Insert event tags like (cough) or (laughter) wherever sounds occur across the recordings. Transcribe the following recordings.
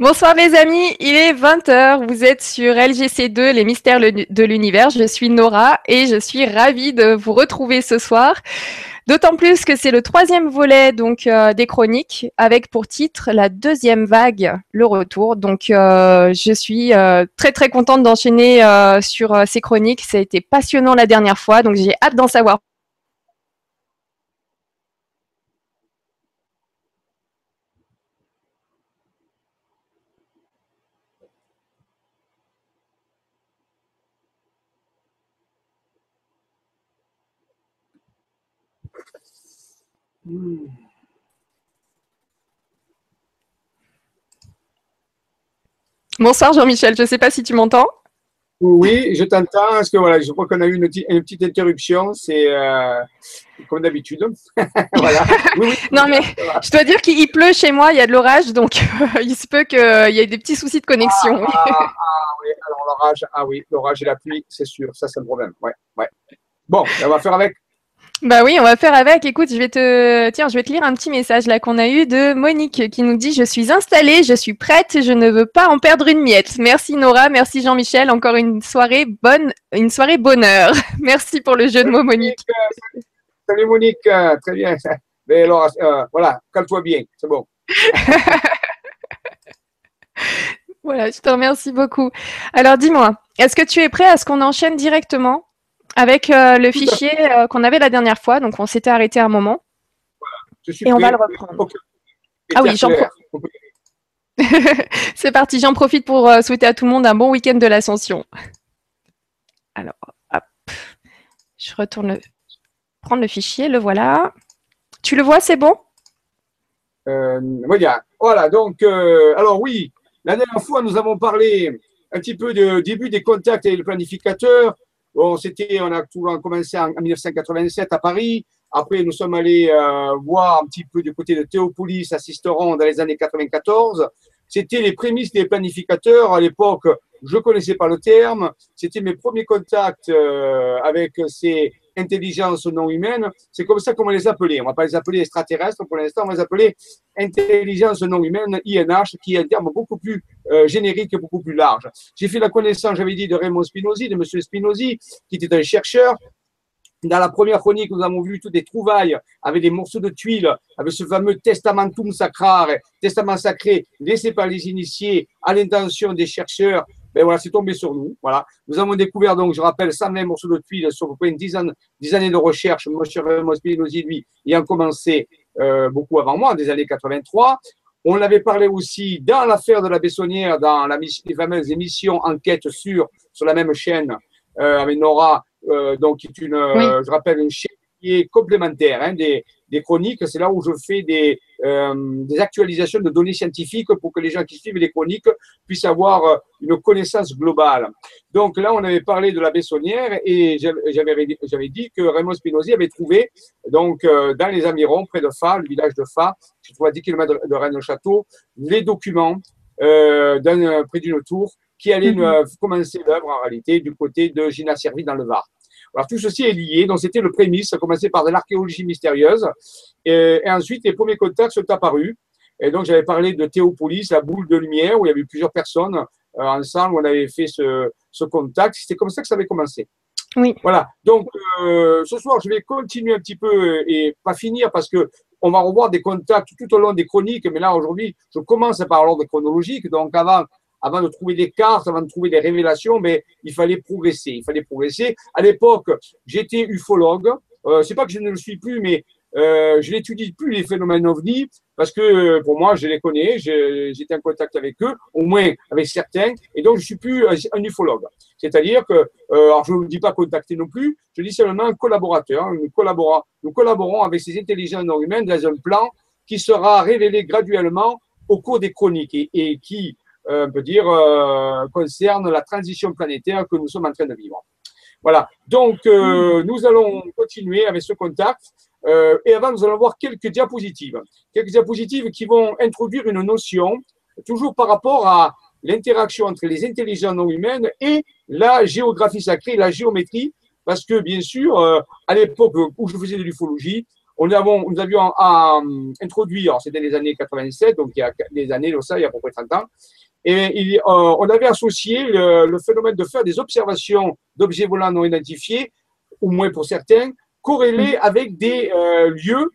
Bonsoir les amis, il est 20h, vous êtes sur LGC2, les mystères de l'univers, je suis Nora et je suis ravie de vous retrouver ce soir. D'autant plus que c'est le troisième volet donc euh, des chroniques avec pour titre la deuxième vague, le retour. Donc euh, je suis euh, très très contente d'enchaîner sur ces chroniques. Ça a été passionnant la dernière fois, donc j'ai hâte d'en savoir Bonsoir Jean-Michel, je ne sais pas si tu m'entends. Oui, je t'entends. Parce que voilà, je crois qu'on a eu une, petite interruption. C'est euh, comme d'habitude. (laughs) voilà. non, mais je dois dire qu'il pleut chez moi, il y a de l'orage, donc il se peut qu'il y ait des petits soucis de connexion. Ah, ah, ah oui, alors l'orage, ah oui, l'orage et la pluie, c'est sûr, ça c'est un problème. Ouais, ouais. Bon, on va faire avec. Bah oui, on va faire avec. Écoute, je vais te, tiens, je vais te lire un petit message là qu'on a eu de Monique qui nous dit Je suis installée, je suis prête, je ne veux pas en perdre une miette. Merci Nora, merci Jean-Michel. Encore une soirée bonne, une soirée bonheur. (laughs) Merci pour le jeu de mots, Monique. Salut Monique, très bien. (laughs) Mais alors, euh, voilà, calme-toi bien, c'est bon. (laughs) voilà, je te remercie beaucoup. Alors dis-moi, est-ce que tu es prêt à ce qu'on enchaîne directement? Avec euh, le fichier euh, qu'on avait la dernière fois, donc on s'était arrêté un moment. et on va le reprendre. Ah oui, j'en profite. (laughs) C'est parti, j'en profite pour euh, souhaiter à tout le monde un bon week-end de l'ascension. Alors, hop. Je retourne prendre le fichier, le voilà. Tu le vois, c'est bon? Voilà, voilà donc, alors oui, la dernière fois, nous avons parlé un petit peu du début des contacts avec le planificateur, Bon, c'était, on a tout commencé en, 1987 à Paris. Après, nous sommes allés euh, voir un petit peu du côté de Théopolis à dans les années 94. C'était les prémices des planificateurs. À l'époque, je connaissais pas le terme. C'était mes premiers contacts euh, avec ces intelligence non humaine. C'est comme ça qu'on va les appeler. On ne va pas les appeler extraterrestres pour l'instant, on va les appeler intelligence non humaine, INH, qui est un terme beaucoup plus euh, générique et beaucoup plus large. J'ai fait la connaissance, j'avais dit, de Raymond Spinozzi, de M. Spinozzi, qui était un chercheur. Dans la première chronique, nous avons vu toutes des trouvailles avec des morceaux de tuiles, avec ce fameux testamentum sacrare, testament sacré laissé par les initiés à l'intention des chercheurs ben voilà, c'est tombé sur nous. Voilà. Nous avons découvert, donc, je rappelle, 120 morceaux de tuiles sur une dizaine, années de recherche. M. Raymond Spinozzi, lui, ayant commencé euh, beaucoup avant moi, des années 83. On l'avait parlé aussi dans l'affaire de la Bessonnière, dans la, les fameuses émissions enquête sur, sur la même chaîne euh, avec Nora, euh, donc qui est une, je rappelle, une chaîne qui est complémentaire hein, des, des chroniques. C'est là où je fais des, euh, des actualisations de données scientifiques pour que les gens qui suivent les chroniques puissent avoir euh, une connaissance globale. Donc là, on avait parlé de la Bessonnière et j'avais dit que Raymond Spinozzi avait trouvé donc euh, dans les environs, près de Fa, le village de Fa, je trouve à 10 km de Rennes-le-Château, les documents euh, près d'une tour qui allaient mhm. commencer l'œuvre en réalité du côté de Gina Servi dans le Var. Alors tout ceci est lié, donc c'était le prémisse, ça a commencé par de l'archéologie mystérieuse, et, ensuite les premiers contacts sont apparus, et donc j'avais parlé de Théopolis, la boule de lumière, où il y avait plusieurs personnes euh, ensemble, où on avait fait ce, ce contact, c'était comme ça que ça avait commencé. Oui. Voilà, donc euh, ce soir je vais continuer un petit peu et pas finir parce que on va revoir des contacts tout au long des chroniques, mais là aujourd'hui je commence par l'ordre chronologique, donc avant avant de trouver des cartes, avant de trouver des révélations, mais il fallait progresser. Il fallait progresser. À l'époque, j'étais ufologue. Euh, c'est pas que je ne le suis plus, mais euh, je n'étudie plus les phénomènes ovni parce que euh, pour moi, je les connais, j'étais en contact avec eux, au moins avec certains, et donc je suis plus un ufologue. C'est-à-dire que, euh, je ne dis pas contacter non plus, je dis seulement un collaborateur. Nous, collaborons, avec ces intelligences non humaines dans un plan qui sera révélé graduellement au cours des chroniques et, qui euh, on peut dire, euh, concerne la transition planétaire que nous sommes en train de vivre. Voilà. Donc, euh, nous allons continuer avec ce contact. et avant, nous allons voir quelques diapositives. Quelques diapositives qui vont introduire une notion, toujours par rapport à l'interaction entre les intelligences non humaines et la géographie sacrée, la géométrie, parce que bien sûr, à l'époque où je faisais de l'ufologie, on avons, nous avions introduit, alors c'était les années 87, donc il y a des années, ça, il y a à peu près 30 ans, et on avait associé le, phénomène de faire des observations d'objets volants non identifiés, au moins pour certains, corrélés mm. avec des lieux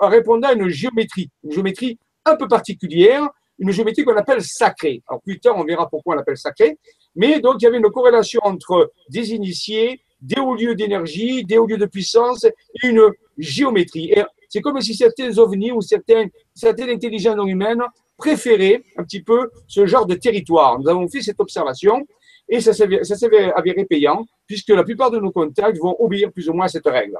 répondant à une géométrie, une géométrie un peu particulière, une géométrie qu'on appelle sacrée. Alors plus tard, on verra pourquoi on l'appelle sacrée. Mais donc, il y avait une corrélation entre des initiés, des hauts lieux d'énergie, des hauts lieux de puissance et une géométrie. Et c'est comme si certains ovnis ou certains, certaines intelligences non humaines préféraient un petit peu ce genre de territoire. Nous avons fait cette observation et ça s'est avéré payant puisque la plupart de nos contacts vont obéir plus ou moins à cette règle.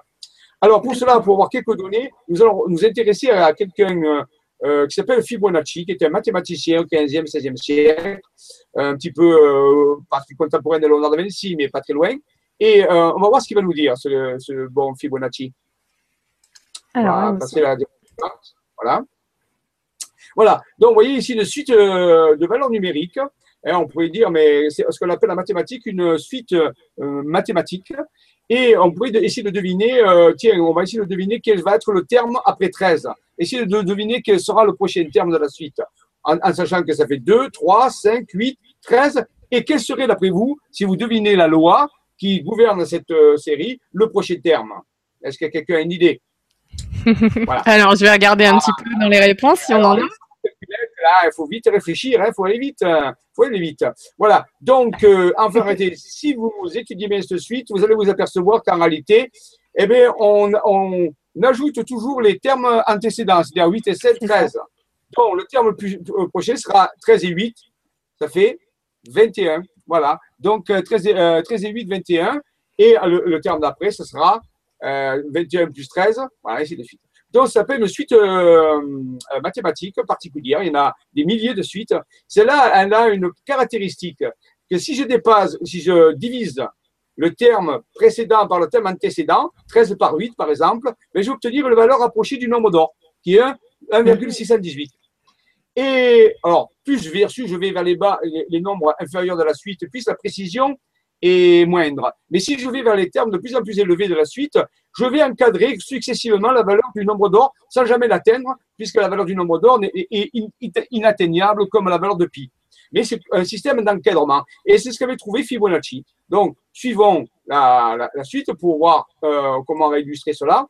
Alors pour cela, pour avoir quelques données, nous allons nous intéresser à quelqu'un euh, euh, qui s'appelle Fibonacci, qui était un mathématicien au 15e, 16e siècle, un petit peu euh, partie contemporaine de Léonard de Vinci, mais pas très loin. Et euh, on va voir ce qu'il va nous dire, ce, bon Fibonacci. Alors, voilà, voilà. Voilà. Donc, vous voyez ici une suite de valeurs numériques. Et on pourrait dire, mais c'est ce qu'on appelle en mathématique une suite mathématique. Et on pourrait essayer de deviner, tiens, on va essayer de deviner quel va être le terme après 13 essayez de deviner quel sera le prochain terme de la suite, en, sachant que ça fait 2, 3, 5, 8, 13. Et quel serait, d'après vous, si vous devinez la loi qui gouverne cette euh, série, le prochain terme? Est-ce que quelqu'un a une idée? (laughs) Alors, je vais regarder un petit peu dans les réponses si on en a. il faut vite réfléchir, il hein, faut aller vite. Hein, faut aller vite. Voilà. Donc, euh, enfin, si vous étudiez bien cette suite, vous allez vous apercevoir qu'en réalité, eh bien, on, on, ajoute toujours les termes antécédents, c'est-à-dire 8 et 7, 13. Donc, le terme le plus euh, prochain sera 13 et 8, ça fait 21. Voilà. Donc, 13 euh, et, 8, 21. Et euh, le, terme d'après, ce sera 21 plus 13. Voilà, ainsi de suite. Donc, ça s'appelle une suite mathématique particulière. Il y en a des milliers de suites. Celle-là, elle a une caractéristique que si je dépasse, si je divise le terme précédent par le terme antécédent, 13 par 8 par exemple, mais je vais obtenir la valeur approchée du nombre d'or, qui est 1,618. Et alors, plus je vais, je vais vers les bas, les, nombres inférieurs de la suite, plus la précision est moindre. Mais si je vais vers les termes de plus en plus élevés de la suite, je vais encadrer successivement la valeur du nombre d'or sans jamais l'atteindre, puisque la valeur du nombre d'or est inatteignable comme la valeur de pi mais c'est un système d'encadrement. Et c'est ce qu'avait trouvé Fibonacci. Donc, suivons la, suite pour voir euh, comment on va illustrer cela.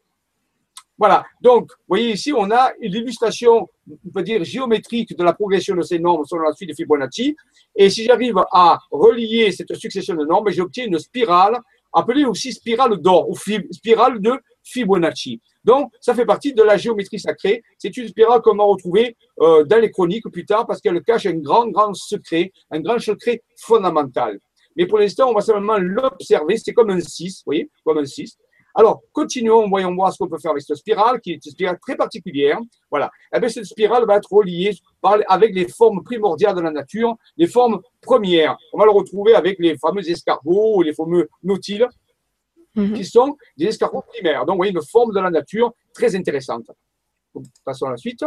Voilà. Donc, vous voyez ici, on a l'illustration, on peut dire, géométrique de la progression de ces nombres selon la suite de Fibonacci. Et si j'arrive à relier cette succession de nombres, j'obtiens une spirale, appelée aussi spirale d'or, ou spirale de Fibonacci. Donc, ça fait partie de la géométrie sacrée. C'est une spirale qu'on va retrouver euh, dans les chroniques plus tard parce qu'elle cache un grand, grand secret, un grand secret fondamental. Mais pour l'instant, on va simplement l'observer. C'est comme un 6, vous voyez, comme un 6. Alors, continuons, voyons voir ce qu'on peut faire avec cette spirale, qui est une spirale très particulière. Voilà. Eh bien, cette spirale va être reliée par, avec les formes primordiales de la nature, les formes premières. On va le retrouver avec les fameux escargots, les fameux nautiles, Mhm. qui sont des escargots primaires. Donc, vous voyez une forme de la nature très intéressante. Passons à la suite.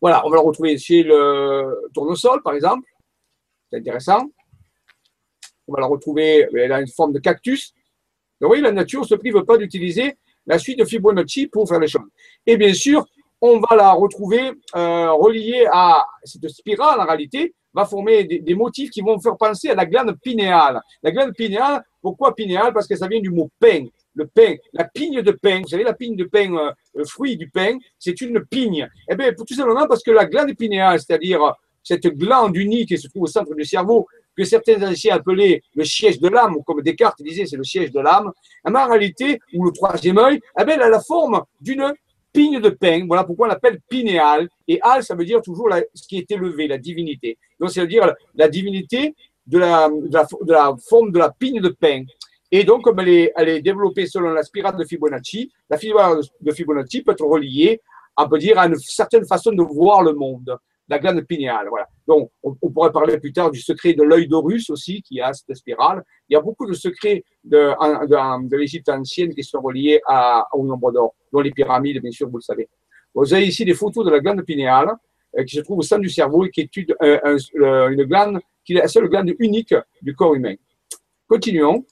Voilà, on va le retrouver chez le tournesol, par exemple. C'est intéressant. On va la retrouver, elle a une forme de cactus. Vous voyez, la nature ne se prive pas d'utiliser la suite de Fibonacci pour faire les choses. Et bien sûr, on va la retrouver euh, reliée à cette spirale, en réalité, va former des, motifs qui vont faire penser à la glande pinéale. La glande pinéale, pourquoi pinéale? Parce que ça vient du mot pain. Le pain, la pigne de pain, vous savez, la pigne de pain, euh, le fruit du pain, c'est une pigne. Eh bien, tout simplement parce que la glande pinéale, c'est-à-dire cette glande unique qui se trouve au centre du cerveau, que certains anciens appelaient le siège de l'âme, ou comme Descartes disait, c'est le siège de l'âme, en réalité, ou le troisième œil, eh elle a la forme d'une pigne de pain. Voilà pourquoi on l'appelle pinéal. Et al, ça veut dire toujours ce qui est élevé, la divinité. Donc, c'est-à-dire la divinité de la, forme de la pigne de pain. Et donc, comme elle est, elle est développée selon la spirale de Fibonacci, la spirale de Fibonacci peut être reliée, on peut dire, à une certaine façon de voir le monde la glande pinéale. Voilà. Donc, on, pourrait parler plus tard du secret de l'œil d'Horus aussi, qui a cette spirale. Il y a beaucoup de secrets de, de, de l'Égypte ancienne qui sont reliés à, au nombre d'or, dont les pyramides, bien sûr, vous le savez. Vous avez ici des photos de la glande pinéale euh, qui se trouve au sein du cerveau et qui étude euh, une glande qui est la seule glande unique du corps humain. Continuons.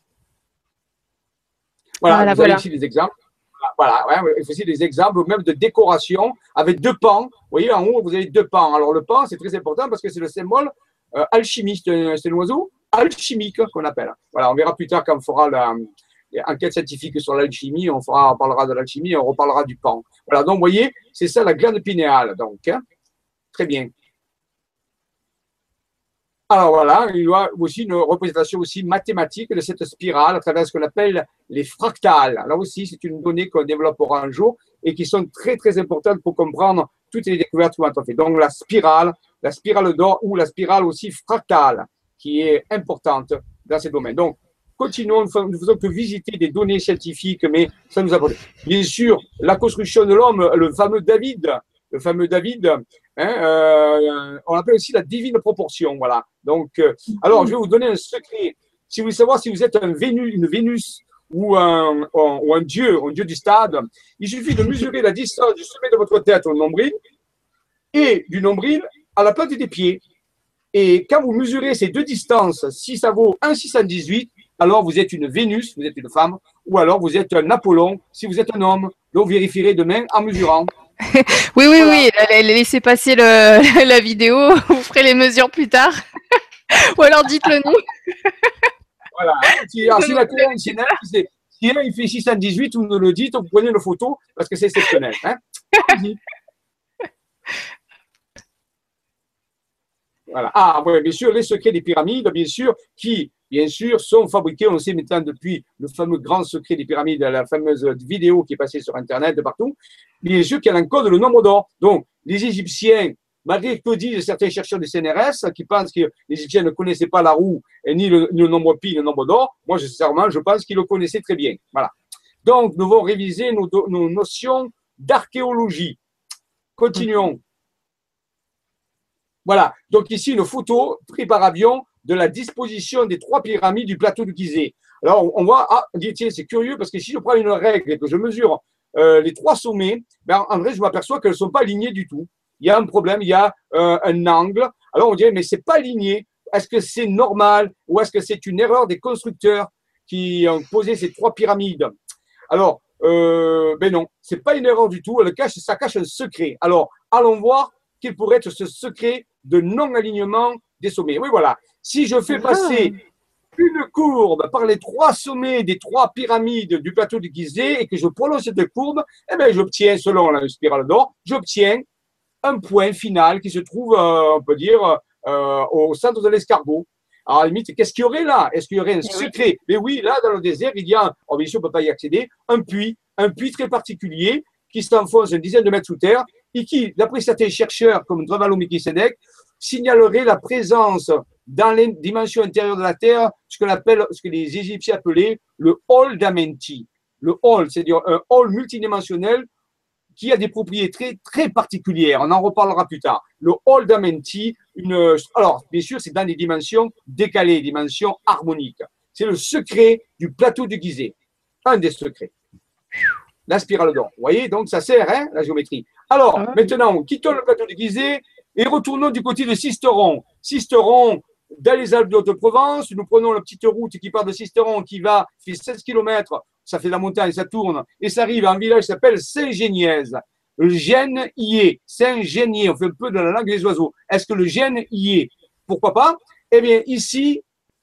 Voilà, vous avez ici des exemples. Voilà, il faisait des exemples même de décoration avec deux pans. Vous voyez, en haut, vous avez deux pans. Alors, le pan, c'est très important parce que c'est le symbole euh, alchimiste. C'est un oiseau alchimique qu'on appelle. Voilà, on verra plus tard quand on fera l'enquête scientifique sur l'alchimie, on, on parlera de l'alchimie, on reparlera du pan. Voilà, donc vous voyez, c'est ça la glande pinéale. Donc, hein. très bien. Alors voilà, il y a aussi une représentation aussi mathématique de cette spirale à travers ce qu'on appelle les fractales. Là aussi, c'est une donnée qu'on développera un jour et qui sont très très importantes pour comprendre toutes les découvertes qu'on a fait. Donc la spirale, la spirale d'or ou la spirale aussi fractale qui est importante dans ces domaines. Donc continuons, nous ne faisons que visiter des données scientifiques, mais ça nous apporte. Bien sûr, la construction de l'homme, le fameux David, le fameux David, hein, euh, on appelle aussi la divine proportion. Voilà. Donc, euh, alors, je vais vous donner un secret. Si vous voulez savoir si vous êtes un Vénus, une Vénus ou un, ou un dieu, un dieu du stade, il suffit de mesurer la distance du sommet de votre tête au nombril et du nombril à la plante des pieds. Et quand vous mesurez ces deux distances, si ça vaut 1,618, alors vous êtes une Vénus, vous êtes une femme, ou alors vous êtes un Apollon, si vous êtes un homme. Donc, vérifierez demain en mesurant. (laughs) oui, oui, oui. Laissez passer le, (laughs) la vidéo. (laughs) Vous ferez les mesures plus tard. Ou alors dites-le nous. voilà. Si, alors, si la si un il fait 618, vous nous le dites, vous prenez une photo parce que c'est exceptionnel. Hein voilà. Ah, oui, bien sûr, les secrets des pyramides, bien sûr, qui bien sûr, sont fabriqués, on sait maintenant depuis le fameux grand secret des pyramides, la fameuse vidéo qui est passée sur Internet de partout, bien sûr qu'elle encode le nombre d'or. Donc, les Égyptiens, malgré que disent certains chercheurs du CNRS qui pensent que les Égyptiens ne connaissaient pas la roue et ni le, nombre pi, le nombre d'or, moi, sincèrement, je pense qu'ils le connaissaient très bien. Voilà. Donc, nous allons réviser nos, nos notions d'archéologie. Continuons. Voilà. Donc, ici, une photo prise par avion de la disposition des trois pyramides du plateau de Gizeh. Alors, on voit, ah, on dit, tiens, c'est curieux parce que si je prends une règle et que je mesure euh, les trois sommets, ben, en vrai, je m'aperçois qu'elles ne sont pas alignées du tout. Il y a un problème, il y a euh, un angle. Alors, on dirait, mais c'est pas aligné. Est-ce que c'est normal ou est-ce que c'est une erreur des constructeurs qui ont posé ces trois pyramides? Alors, euh, ben non, c'est pas une erreur du tout. Ça cache un secret. Alors, allons voir quel pourrait être ce secret de non-alignement des sommets. Oui, voilà. Si je fais passer une courbe par les trois sommets des trois pyramides du plateau de Gizeh et que je prolonge cette courbe, eh bien, j'obtiens, selon la spirale d'or, j'obtiens un point final qui se trouve, euh, on peut dire, euh, au centre de l'escargot. Alors, à la limite, qu'est-ce qu'il y aurait là? Est-ce qu'il y aurait un eh secret? Mais oui, là, dans le désert, il y a, oh, bien sûr, on ne peut pas y accéder, un puits, un puits très particulier qui s'enfonce une dizaine de mètres sous terre et qui, d'après certains chercheurs comme Drevalo Mikisedek, signalerait la présence dans les dimensions intérieures de la Terre ce que, appelle, ce que les Égyptiens appelaient le hall d'Amenti. Le hall, c'est-à-dire un hall multidimensionnel qui a des propriétés très, très particulières. On en reparlera plus tard. Le hall d'Amenti, une, alors, bien sûr, c'est dans des dimensions décalées, dimensions harmoniques. C'est le secret du plateau de Gizeh. Un des secrets. La spirale d'or. Vous voyez, donc ça sert, hein, la géométrie. Alors, ah maintenant, quittons le plateau de Gizeh et retournons du côté de Sisteron. Sisteron, dans les Alpes de Provence, nous prenons la petite route qui part de Sisteron, qui va, fait 16 km, ça fait la montagne, ça tourne, et ça arrive à un village qui s'appelle Saint-Géniez. Le gène y est. Saint-Génier, on fait un peu de la langue des oiseaux. Est-ce que le gène y est? Pourquoi pas? Eh bien, ici,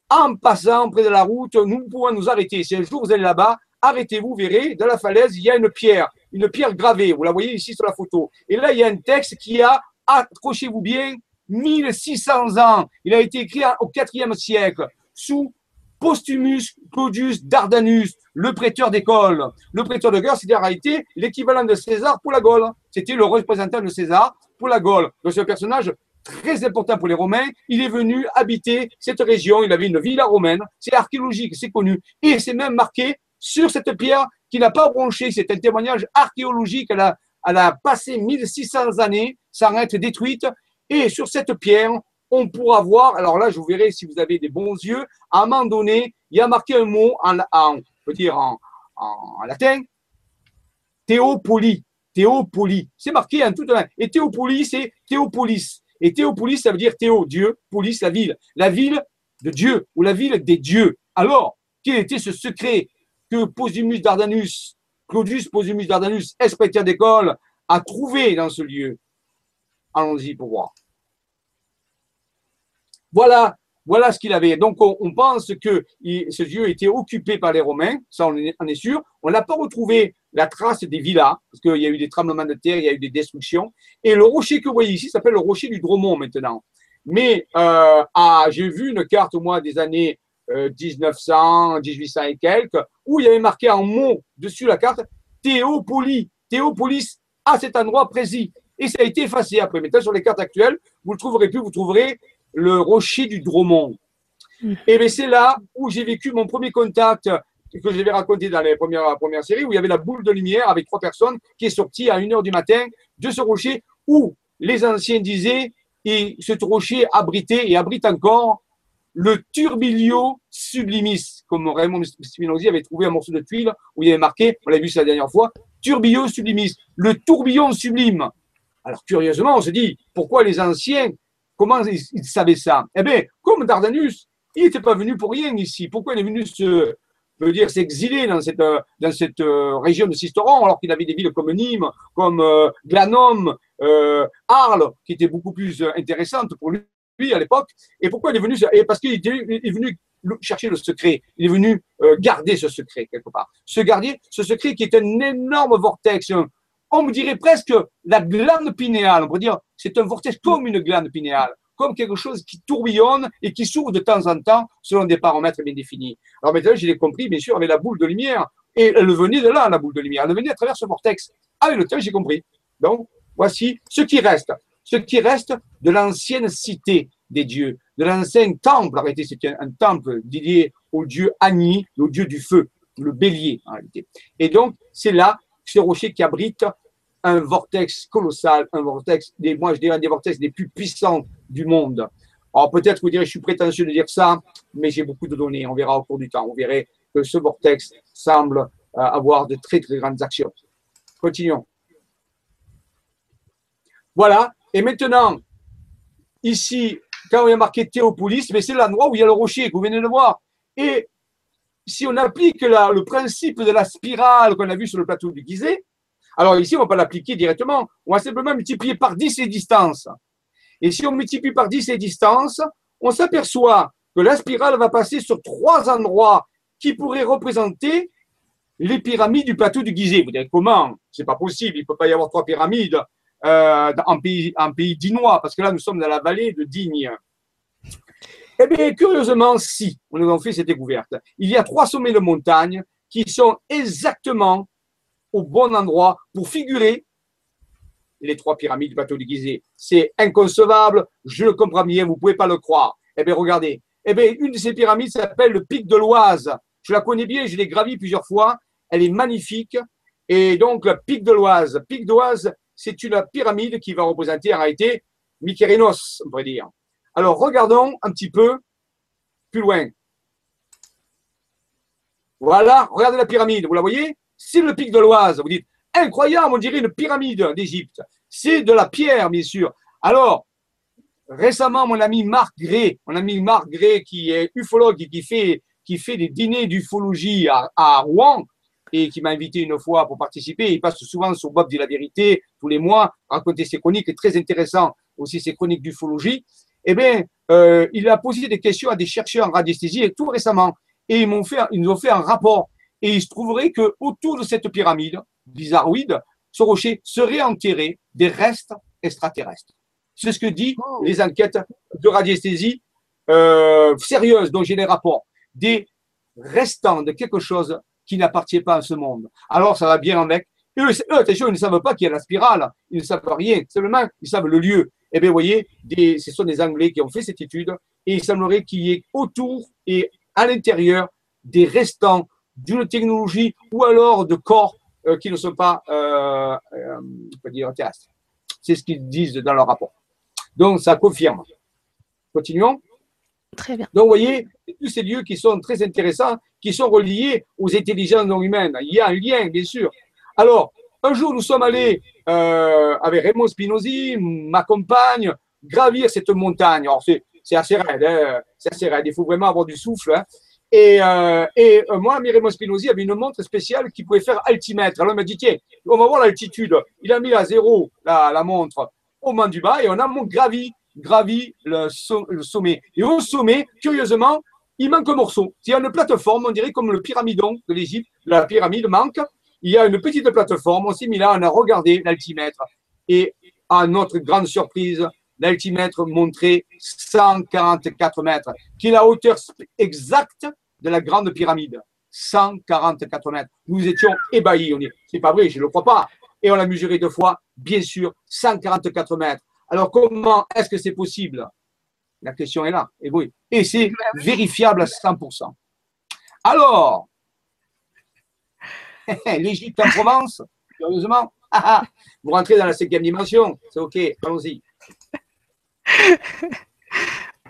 en passant près de la route, nous pouvons nous arrêter. Si un jour vous allez là-bas, arrêtez-vous, verrez, dans la falaise, il y a une pierre, une pierre gravée. Vous la voyez ici sur la photo. Et là, il y a un texte qui a, accrochez-vous bien, 1600 ans. Il a été écrit au IVe siècle sous Postumus Claudius Dardanus, le prêteur d'école. Le prêteur de guerre, c'était en réalité l'équivalent de César pour la Gaule. C'était le représentant de César pour la Gaule. Donc c'est un personnage très important pour les Romains. Il est venu habiter cette région. Il avait une villa romaine. C'est archéologique, c'est connu. Et c'est même marqué sur cette pierre qui n'a pas bronché. C'est un témoignage archéologique. A, elle a passé 1600 années sans être détruite. Et sur cette pierre, on pourra voir, alors là, je vous verrai si vous avez des bons yeux, à un moment donné, il y a marqué un mot en, peut dire en, latin, théopoli. Théopoli. C'est marqué en tout un. Et théopoli, c'est théopolis. Et théopolis, ça veut dire théo, Dieu, polis, la ville. La ville de Dieu ou la ville des dieux. Alors, quel était ce secret que Posimus Dardanus Claudius Posumus Dardanus, ex d'école, a trouvé dans ce lieu? Allons-y pour voir. Voilà, voilà ce qu'il avait. Donc, on, pense que ce lieu était occupé par les Romains, ça on est, sûr. On n'a pas retrouvé la trace des villas, parce qu'il y a eu des tremblements de terre, il y a eu des destructions. Et le rocher que vous voyez ici s'appelle le rocher du Dromont maintenant. Mais euh, j'ai vu une carte, au moins des années 1900, euh, 1800 et quelques, où il y avait marqué en mots dessus la carte Théopolis, Théopolis à cet endroit précis. Et ça a été effacé après. Maintenant, sur les cartes actuelles, vous le trouverez plus, vous trouverez le rocher du Dromont. Hmm. Et bien c'est là où j'ai vécu mon premier contact que j'avais raconté dans les premières, premières séries, où il y avait la boule de lumière avec trois personnes qui est sortie à 1h du matin de ce rocher où les anciens disaient, et ce rocher abritait et abrite encore le turbilio sublimis, comme Raymond Spinozzi avait trouvé un morceau de tuile où il y avait marqué, on l'a vu ça la dernière fois, turbilio sublimis, le tourbillon sublime. Alors curieusement, on se dit, pourquoi les anciens, comment ils, savaient ça? Eh bien, comme Dardanus, il n'était pas venu pour rien ici. Pourquoi il est venu se, veut dire s'exiler dans cette, dans cette euh, région de Sisteron, alors qu'il avait des villes comme Nîmes, comme euh, Glanum, euh, Arles, qui étaient beaucoup plus intéressantes pour lui à l'époque. Et pourquoi il est venu et Parce qu'il est venu chercher le secret. Il est venu garder ce secret quelque part. Ce garder, ce secret qui est un énorme vortex. On me dirait presque la glande pinéale. On pourrait dire c'est un vortex comme une glande pinéale, comme quelque chose qui tourbillonne et qui s'ouvre de temps en temps selon des paramètres bien définis. Alors maintenant, je l'ai compris, bien sûr, avec la boule de lumière. Et elle venait de là, la boule de lumière. Elle venait à travers ce vortex. Avec le temps, j'ai compris. Donc, voici ce qui reste ce qui reste de l'ancienne cité des dieux, de l'ancien temple. Arrêtez, c'était un, temple dédié au dieu Ani, au dieu du feu, le bélier en réalité. Et donc, c'est là, ce rocher qui abrite un vortex colossal, un vortex, des, moi je dirais un des vortex les plus puissants du monde. Alors peut-être vous direz, je suis prétentieux de dire ça, mais j'ai beaucoup de données, on verra au cours du temps. On verrait que ce vortex semble euh, avoir de très très grandes actions. Continuons. Voilà, et maintenant, ici, quand on a marqué Théopolis, mais c'est l'endroit où il y a le rocher que vous venez de voir. Et si on applique le principe de la spirale qu'on a vu sur le plateau du Gizeh, alors ici, on ne va pas l'appliquer directement, on va simplement multiplier par 10 les distances. Et si on multiplie par 10 les distances, on s'aperçoit que la spirale va passer sur trois endroits qui pourraient représenter les pyramides du plateau du Gizeh. Vous direz comment? C'est pas possible, il ne peut pas y avoir trois pyramides euh, en, pays, en pays dinois, parce que là, nous sommes dans la vallée de Digne. Eh bien, curieusement, si, on nous a fait cette découverte. Il y a trois sommets de montagne qui sont exactement au bon endroit pour figurer les trois pyramides du bateau de. C'est inconcevable, je le comprends bien, vous ne pouvez pas le croire. Eh bien, regardez. Eh bien, une de ces pyramides s'appelle le pic de l'Oise. Je la connais bien, je l'ai gravie plusieurs fois. Elle est magnifique. Et donc, le pic de l'Oise. Pic d'Oise, c'est une pyramide qui va représenter en réalité Mykérinos, on pourrait dire. Alors, regardons un petit peu plus loin. Voilà, regardez la pyramide, vous la voyez? C'est le pic de l'Oise. Vous dites, incroyable, on dirait une pyramide d'Égypte. C'est de la pierre, bien sûr. Alors, récemment, mon ami Marc Gray, mon ami Marc Gray, qui est ufologue et qui fait, qui fait des dîners d'ufologie à Rouen, et qui m'a invité une fois pour participer. Il passe souvent sur Bob dit la vérité tous les mois, raconter ses chroniques, très intéressant aussi ses chroniques d'ufologie. Eh bien, euh, il a posé des questions à des chercheurs en radiesthésie tout récemment, et ils fait, ils nous ont fait un rapport. Et il se trouverait que autour de cette pyramide bizarroïde, ce rocher serait enterré des restes extraterrestres. C'est ce que disent oh. les enquêtes de radiesthésie euh, sérieuses dont j'ai les rapports. Des restants de quelque chose qui n'appartient pas à ce monde. Alors ça va bien avec. Eux, eux attention, ils ne savent pas qu'il y a la spirale, ils ne savent rien, simplement ils savent le lieu. Eh bien, vous voyez, des, ce sont des Anglais qui ont fait cette étude et il semblerait qu'il y ait autour et à l'intérieur des restants d'une technologie ou alors de corps euh, qui ne sont pas, euh, euh, on peut dire, terrestres. C'est ce qu'ils disent dans leur rapport. Donc, ça confirme. Continuons. Très bien. Donc, vous voyez, tous ces lieux qui sont très intéressants, qui sont reliés aux intelligences non humaines. Il y a un lien, bien sûr. Alors, un jour, nous sommes allés euh, avec Raymond Spinozzi, ma compagne, gravir cette montagne. Alors, c'est assez raide, hein. c'est assez raide. Il faut vraiment avoir du souffle. Hein. Et, euh, et euh, moi, Miremo Spinozzi avait une montre spéciale qui pouvait faire altimètre. Alors, il m'a dit, tiens, on va voir l'altitude. Il a mis à zéro la, montre au moment du bas et on a gravi, gravi le, le sommet. Et au sommet, curieusement, il manque un morceau. Il y a une plateforme, on dirait comme le pyramidon de l'Égypte, la pyramide manque. Il y a une petite plateforme. On s'est mis là, on a regardé l'altimètre. Et à notre grande surprise, l'altimètre montrait 144 mètres, qui est la hauteur exacte de la grande pyramide. 144 mètres. Nous étions ébahis. On dit, c'est pas vrai, je ne le crois pas. Et on l'a mesuré deux fois, bien sûr, 144 mètres. Alors, comment est-ce que c'est possible? La question est là. Et oui. Et c'est vérifiable à 100%. Alors, (laughs) l'Égypte en Provence, curieusement, (laughs) vous rentrez dans la cinquième dimension, c'est OK, allons-y. (laughs)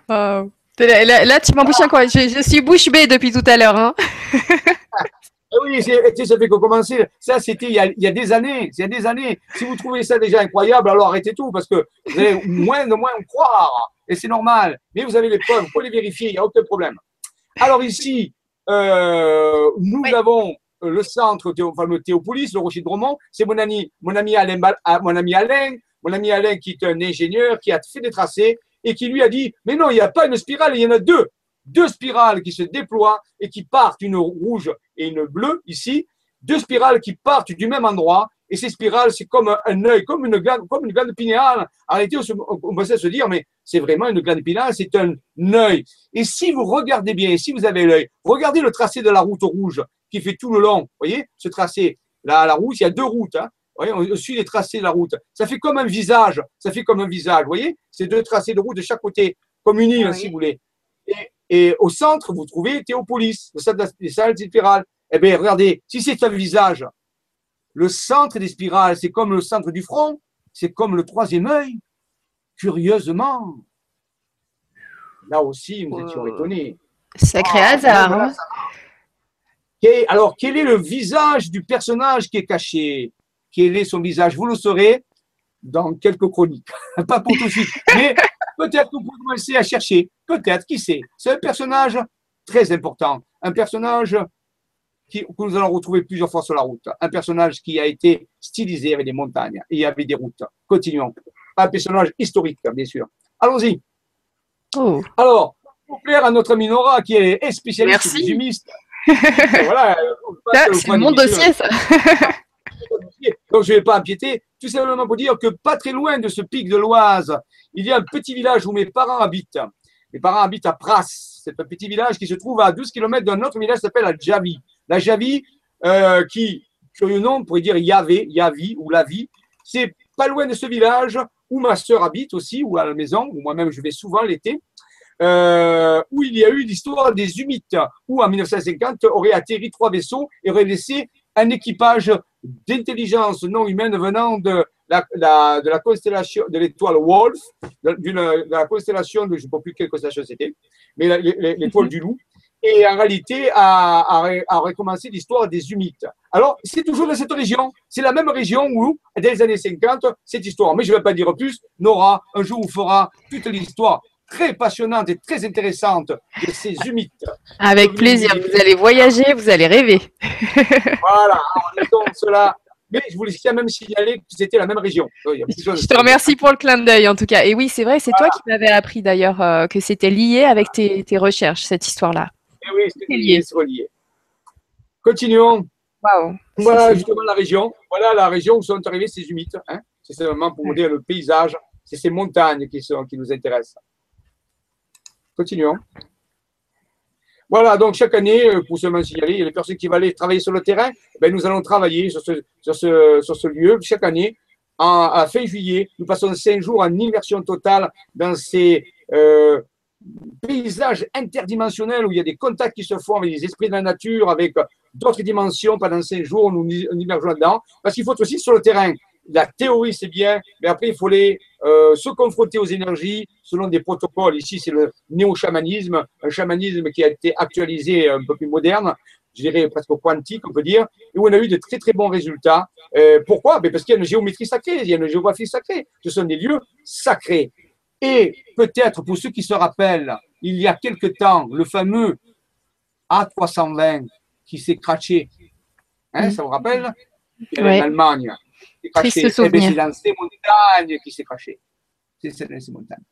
Là, tu m'embouches quoi je, je, suis bouche bée depuis tout à l'heure. Hein. Ah (laughs) oui, ça fait que commencer. Ça, c'était il, il, y a des années. Il y a des années. Si vous trouvez ça déjà incroyable, alors arrêtez tout parce que vous allez moins de moins croire. Et c'est normal. Mais vous avez les preuves, vous pouvez les vérifier, il n'y a aucun problème. Alors ici, euh, nous avons le centre, enfin, le Théopolis, le Rocher de Romont. C'est mon ami, mon ami Alain, ah, mon ami Alain, mon ami Alain qui est un ingénieur qui a fait des tracés et qui lui a dit, mais non, il n'y a pas une spirale, il y en a deux. Deux spirales qui se déploient et qui partent, une rouge et une bleue ici, deux spirales qui partent du même endroit. Et ces spirales, c'est comme un œil, comme une glande, comme une glande pinéale. Arrêtez, on, peut se dire, mais c'est vraiment une glande pinéale, c'est un œil. Et si vous regardez bien, si vous avez l'œil, regardez le tracé de la route rouge qui fait tout le long. Vous voyez, ce tracé, là, la route, il y a deux routes. Hein voyez, on suit les tracés de la route. Ça fait comme un visage. Ça fait comme un visage. Vous voyez C'est deux tracés de route de chaque côté, comme une île, si vous voulez. Et, au centre, vous trouvez Théopolis, le centre des salles spirales. Eh bien, regardez, si c'est un visage, le centre des spirales, c'est comme le centre du front, c'est comme le troisième œil. Curieusement, là aussi, nous étions étonnés. Sacré ah, hasard. Hein. alors, quel est le visage du personnage qui est caché? Quel est son visage Vous le saurez dans quelques chroniques. (laughs) Pas pour tout de suite. Mais peut-être que vous pouvez commencer à chercher. Peut-être, qui sait C'est un personnage très important. Un personnage qui, que nous allons retrouver plusieurs fois sur la route. Un personnage qui a été stylisé avec des montagnes et avec des routes. Continuons. Un personnage historique, bien sûr. Allons-y. Oh. Alors, pour plaire à notre Minora, qui est spécialiste (laughs) des humistes. voilà, c'est mon dossier, ça. (laughs) Donc, je ne vais pas empiéter. Tout simplement pour dire que pas très loin de ce pic de l'Oise, il y a un petit village où mes parents habitent. Mes parents habitent à Pras. C'est un petit village qui se trouve à 12 km d'un autre village qui s'appelle la Javi. La Javi, euh, qui, curieux nom, on pourrait dire Yavé, Yavi ou La Vie. C'est pas loin de ce village où ma sœur habite aussi, ou à la maison, où moi-même je vais souvent l'été. Euh, où il y a eu l'histoire des Humites, où en 1950 auraient atterri trois vaisseaux et auraient laissé un équipage d'intelligence non humaine venant de la, de la constellation de l'étoile Wolf, de, la constellation de je ne sais plus quelle constellation c'était, mais l'étoile mhm. du loup. Et en réalité, a, a, recommencé l'histoire des Humites. Alors, c'est toujours dans cette région. C'est la même région où, dès les années 50, cette histoire. Mais je ne vais pas dire plus. Nora, un jour, vous fera toute l'histoire très passionnante et très intéressante de ces (laughs) humites. Avec plaisir, vous allez voyager, vous allez rêver. (laughs) voilà, donc cela. Mais je voulais quand même signaler que c'était la même région. Je te remercie pour le clin d'œil en tout cas. Et oui, c'est vrai, c'est toi qui m'avais appris d'ailleurs euh, que c'était lié avec tes, tes recherches, cette histoire-là. Eh oui, c'est lié, c'est relié. Continuons. Wow. Voilà justement la région. Voilà la région où sont arrivés ces humites. Hein. C'est simplement pour vous dire le paysage. C'est ces montagnes qui, sont, qui nous intéressent. Continuons. Voilà, donc chaque année, euh, pour se signaler, les personnes qui vont aller travailler sur le terrain. Ben, nous allons travailler sur ce, sur ce, sur ce lieu chaque année. En, à fin juillet, nous passons cinq jours en immersion totale dans ces euh, paysages interdimensionnels où il y a des contacts qui se font avec les esprits de la nature, avec d'autres dimensions. Pendant cinq jours, nous nous immergeons là-dedans. Parce qu'il faut aussi sur le terrain la théorie, c'est bien, mais après, il faut les, euh, se confronter aux énergies selon des protocoles. Ici, c'est le néo-chamanisme, un chamanisme qui a été actualisé un peu plus moderne, je dirais presque quantique, on peut dire, et où on a eu de très, très bons résultats. Euh, pourquoi? Ben Parce qu'il y a une géométrie sacrée, il y a une géographie sacrée. Ce sont des lieux sacrés. Et peut-être, pour ceux qui se rappellent, il y a quelque temps, le fameux A320 qui s'est craché. Hein. Ça vous rappelle? En Allemagne. Eh ben, c'est dans ces montagnes qui s'est craché. C'est dans ces montagnes.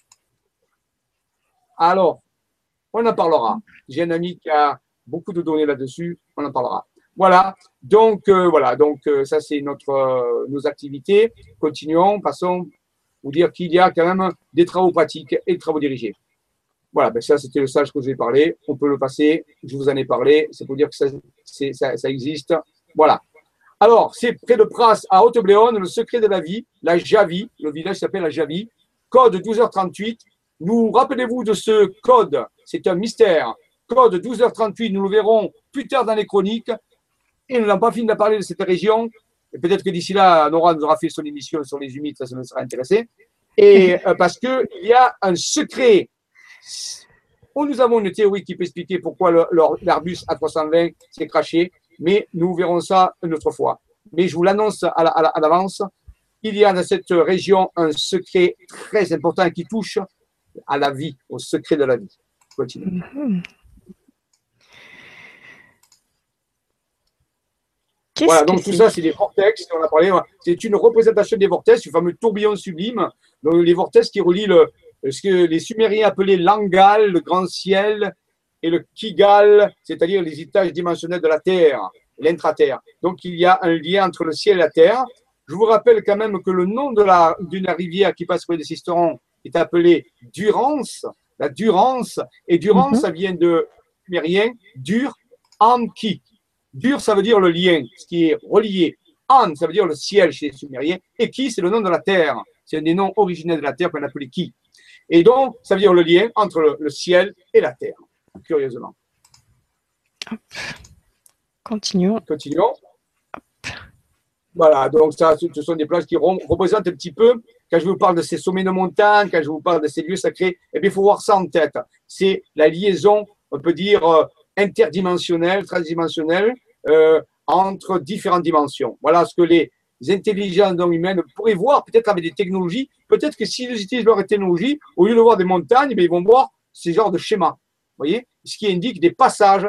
Alors, on en parlera. J'ai un ami qui a beaucoup de données là-dessus. On en parlera. Voilà. Donc, euh, voilà. Donc, euh, ça, c'est notre, euh, nos activités. Continuons. Passons. Vous dire qu'il y a quand même des travaux pratiques et des travaux dirigés. Voilà, ben ça c'était le stage que je vais parler. On peut le passer, je vous en ai parlé, c'est pour dire que ça, ça, existe. Voilà. Alors, c'est près de Pras, à Haute-Bléone, le secret de la vie, la Javi, le village s'appelle la Javi, code 12h38. Nous rappelez-vous de ce code, c'est un mystère. Code 12h38, nous le verrons plus tard dans les chroniques. Et nous n'avons pas fini de parler de cette région. Et peut-être que d'ici là, Nora nous aura fait son émission sur les humides, ça, nous sera intéressé. Euh, parce qu'il y a un secret nous avons une théorie qui peut expliquer pourquoi l'Airbus A320 s'est craché, mais nous verrons ça une autre fois. Mais je vous l'annonce à l'avance, il y a dans cette région un secret très important qui touche à la vie, au secret de la vie. Continue. Mhm. Voilà, donc tout ça, c'est des vortex, on a parlé, c'est une représentation des vortex, le fameux tourbillon sublime, donc les vortex qui relient le, ce que les Sumériens appelaient l'Angal, le grand ciel, et le Kigal, c'est-à-dire les étages dimensionnels de la Terre, l'intra-terre. Donc il y a un lien entre le ciel et la Terre. Je vous rappelle quand même que le nom d'une rivière qui passe près de Sisteron est appelé Durance, la Durance, et Durance, mhm. ça vient de sumérien, dur, Anki. Dur, ça veut dire le lien, ce qui est relié. An, ça veut dire le ciel chez les Sumériens, et Ki, c'est le nom de la terre. C'est un des noms originels de la terre qu'on appelait Ki. Et donc, ça veut dire le lien entre le, ciel et la terre, curieusement. Continuons. Continuons. Voilà, donc ça, ce sont des plages qui représentent un petit peu, quand je vous parle de ces sommets de montagne, quand je vous parle de ces lieux sacrés, eh bien, il faut voir ça en tête. C'est la liaison, on peut dire, euh, interdimensionnelle, transdimensionnelle, euh, entre différentes dimensions. Voilà ce que les intelligences humaines pourraient voir, peut-être avec des technologies. Peut-être que s'ils utilisent leur technologie, au lieu de voir des montagnes, ils vont voir ces genres de schémas. Voyez Ce qui indique des passages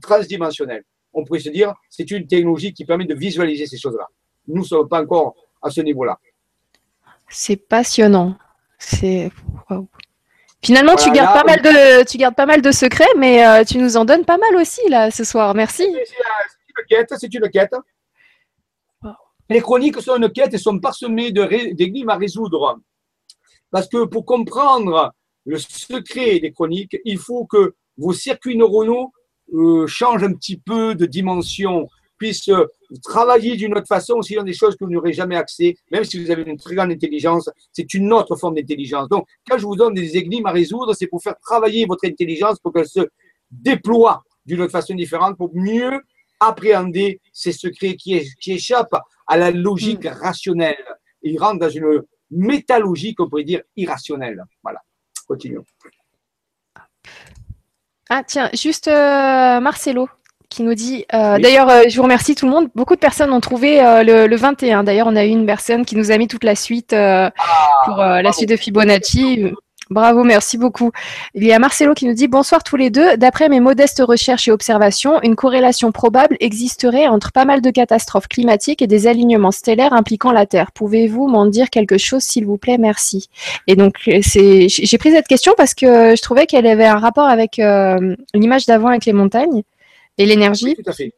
transdimensionnels. On pourrait se dire, c'est une technologie qui permet de visualiser ces choses-là. Nous ne sommes pas encore à ce niveau-là. C'est passionnant. C'est Finalement, tu, gardes pas mal de, tu gardes pas mal de secrets, mais euh, tu nous en donnes pas mal aussi là ce soir. Merci. C'est une quête, c'est une quête. Les chroniques sont une quête et sont parsemées d'énigmes à résoudre. Parce que pour comprendre le secret des chroniques, il faut que vos circuits neuronaux euh, changent un petit peu de dimension, puissent travailler d'une autre façon, sinon des choses que vous n'aurez jamais accès, même si vous avez une très grande intelligence, c'est une autre forme d'intelligence. Donc, quand je vous donne des énigmes à résoudre, c'est pour faire travailler votre intelligence pour qu'elle se déploie d'une autre façon différente, pour mieux appréhender ces secrets qui, qui échappent à la logique hmm. rationnelle. il rentre dans une métalogique, on pourrait dire, irrationnelle. Voilà. Continuons. Ah, tiens, juste euh, Marcelo qui nous dit, euh, d'ailleurs, euh, je vous remercie tout le monde. Beaucoup de personnes ont trouvé le, 21. D'ailleurs, on a eu une personne qui nous a mis toute la suite ah, pour la suite de Fibonacci. Bravo, merci beaucoup. Il y a Marcelo qui nous dit bonsoir tous les deux. D'après mes modestes recherches et observations, une corrélation probable existerait entre pas mal de catastrophes climatiques et des alignements stellaires impliquant la Terre. Pouvez-vous m'en dire quelque chose, s'il vous plaît? Merci. Et donc, j'ai pris cette question parce que je trouvais qu'elle avait un rapport avec euh, l'image d'avant avec les montagnes et l'énergie. tout à fait.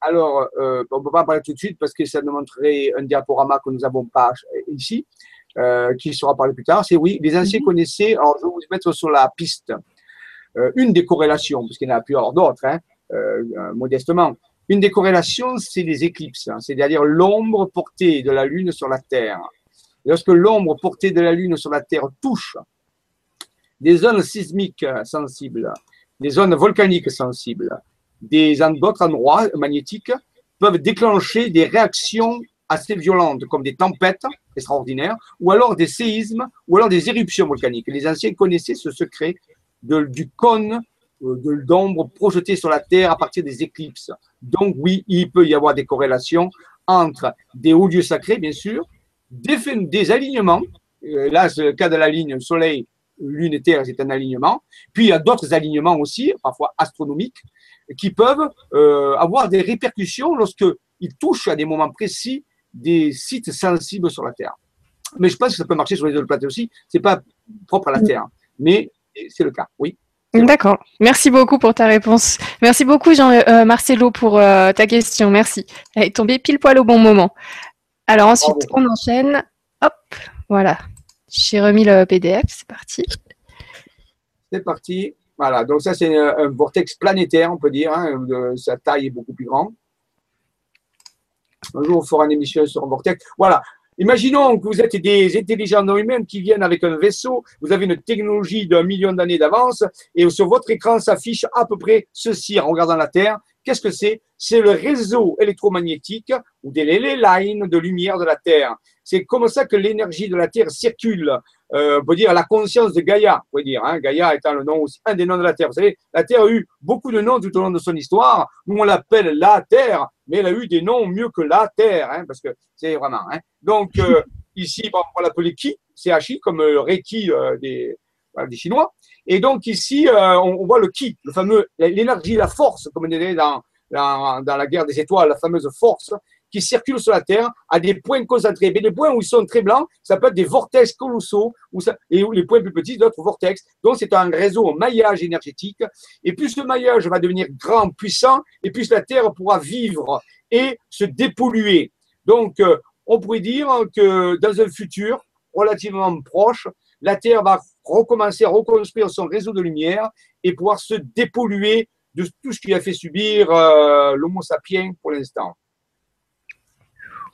Alors, euh, on ne peut pas en parler tout de suite parce que ça nous montrerait un diaporama que nous n'avons pas ici. Euh, qui sera parlé plus tard, c'est oui, les anciens mhm. connaissaient, alors je vais vous mettre sur la piste, euh, une des corrélations, parce qu'il y en a plusieurs d'autres, hein, euh, modestement. Une des corrélations, c'est les éclipses, hein, c'est-à-dire l'ombre portée de la Lune sur la Terre. Lorsque l'ombre portée de la Lune sur la Terre touche des zones sismiques sensibles, des zones volcaniques sensibles, des d'autres endroits magnétiques peuvent déclencher des réactions assez violentes, comme des tempêtes extraordinaires, ou alors des séismes, ou alors des éruptions volcaniques. Les anciens connaissaient ce secret du cône euh, de d'ombre projeté sur la Terre à partir des éclipses. Donc oui, il peut y avoir des corrélations entre des hauts lieux sacrés, bien sûr, des, alignements. Euh, là, c'est le cas de la ligne Soleil, Lune et Terre, c'est un alignement. Puis il y a d'autres alignements aussi, parfois astronomiques, qui peuvent euh, avoir des répercussions lorsqu'ils touchent à des moments précis des sites sensibles sur la Terre. Mais je pense que ça peut marcher sur les autres planètes aussi. C'est pas propre à la Terre, mais c'est le cas. Oui. D'accord. Merci beaucoup pour ta réponse. Merci beaucoup, Jean euh, Marcelo, pour euh, ta question. Merci. Elle est tombée pile poil au bon moment. Alors ensuite, on enchaîne. Hop, voilà. J'ai remis le PDF. C'est parti. C'est parti. Voilà. Donc ça, c'est un, vortex planétaire, on peut dire. Hein, sa taille est beaucoup plus grande. Un jour, on fera sur vortex. Voilà. Imaginons que vous êtes des intelligents non humains qui viennent avec un vaisseau, vous avez une technologie d'un million d'années d'avance, et sur votre écran s'affiche à peu près ceci en regardant la Terre. Qu'est-ce que c'est? C'est le réseau électromagnétique ou des lines de lumière de la Terre. C'est comme ça que l'énergie de la Terre circule. Euh, on peut dire la conscience de Gaïa, on peut dire. Hein, Gaïa étant le nom aussi, un des noms de la Terre. Vous savez, la Terre a eu beaucoup de noms tout au long de son histoire. Nous, on l'appelle la Terre, mais elle a eu des noms mieux que la Terre, hein, parce que c'est vraiment. Hein. Donc, euh, (laughs) ici, on va l'appeler Qi, CHI, comme le Reiki euh, des, des Chinois. Et donc, ici, euh, on, voit le Qi, le fameux, l'énergie, la force, comme on disait dans, dans, la guerre des étoiles, la fameuse force qui circulent sur la Terre à des points concentrés. Mais les points où ils sont très blancs, ça peut être des vortex colossaux, ça, et les points plus petits, d'autres vortex. Donc, c'est un réseau, un maillage énergétique. Et plus ce maillage va devenir grand, puissant, et plus la Terre pourra vivre et se dépolluer. Donc, euh, on pourrait dire que dans un futur relativement proche, la Terre va recommencer à reconstruire son réseau de lumière et pouvoir se dépolluer de tout ce qui a fait subir euh, l'Homo sapiens pour l'instant.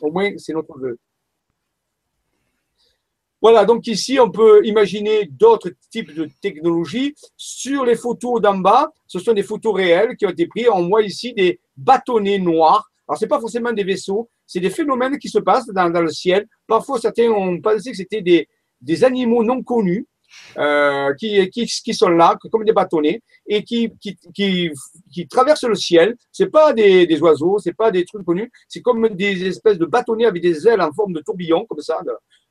Au moins, c'est notre vœu. Voilà, donc ici, on peut imaginer d'autres types de technologies. Sur les photos d'en bas, ce sont des photos réelles qui ont été prises. On voit ici des bâtonnets noirs. Alors, ce n'est pas forcément des vaisseaux, c'est des phénomènes qui se passent dans, le ciel. Parfois, certains ont pensé que c'était des, des animaux non connus euh, qui, sont là, comme des bâtonnets, et qui, traversent le ciel. C'est pas des, oiseaux, c'est pas des trucs connus, c'est comme des espèces de bâtonnets avec des ailes en forme de tourbillon, comme ça.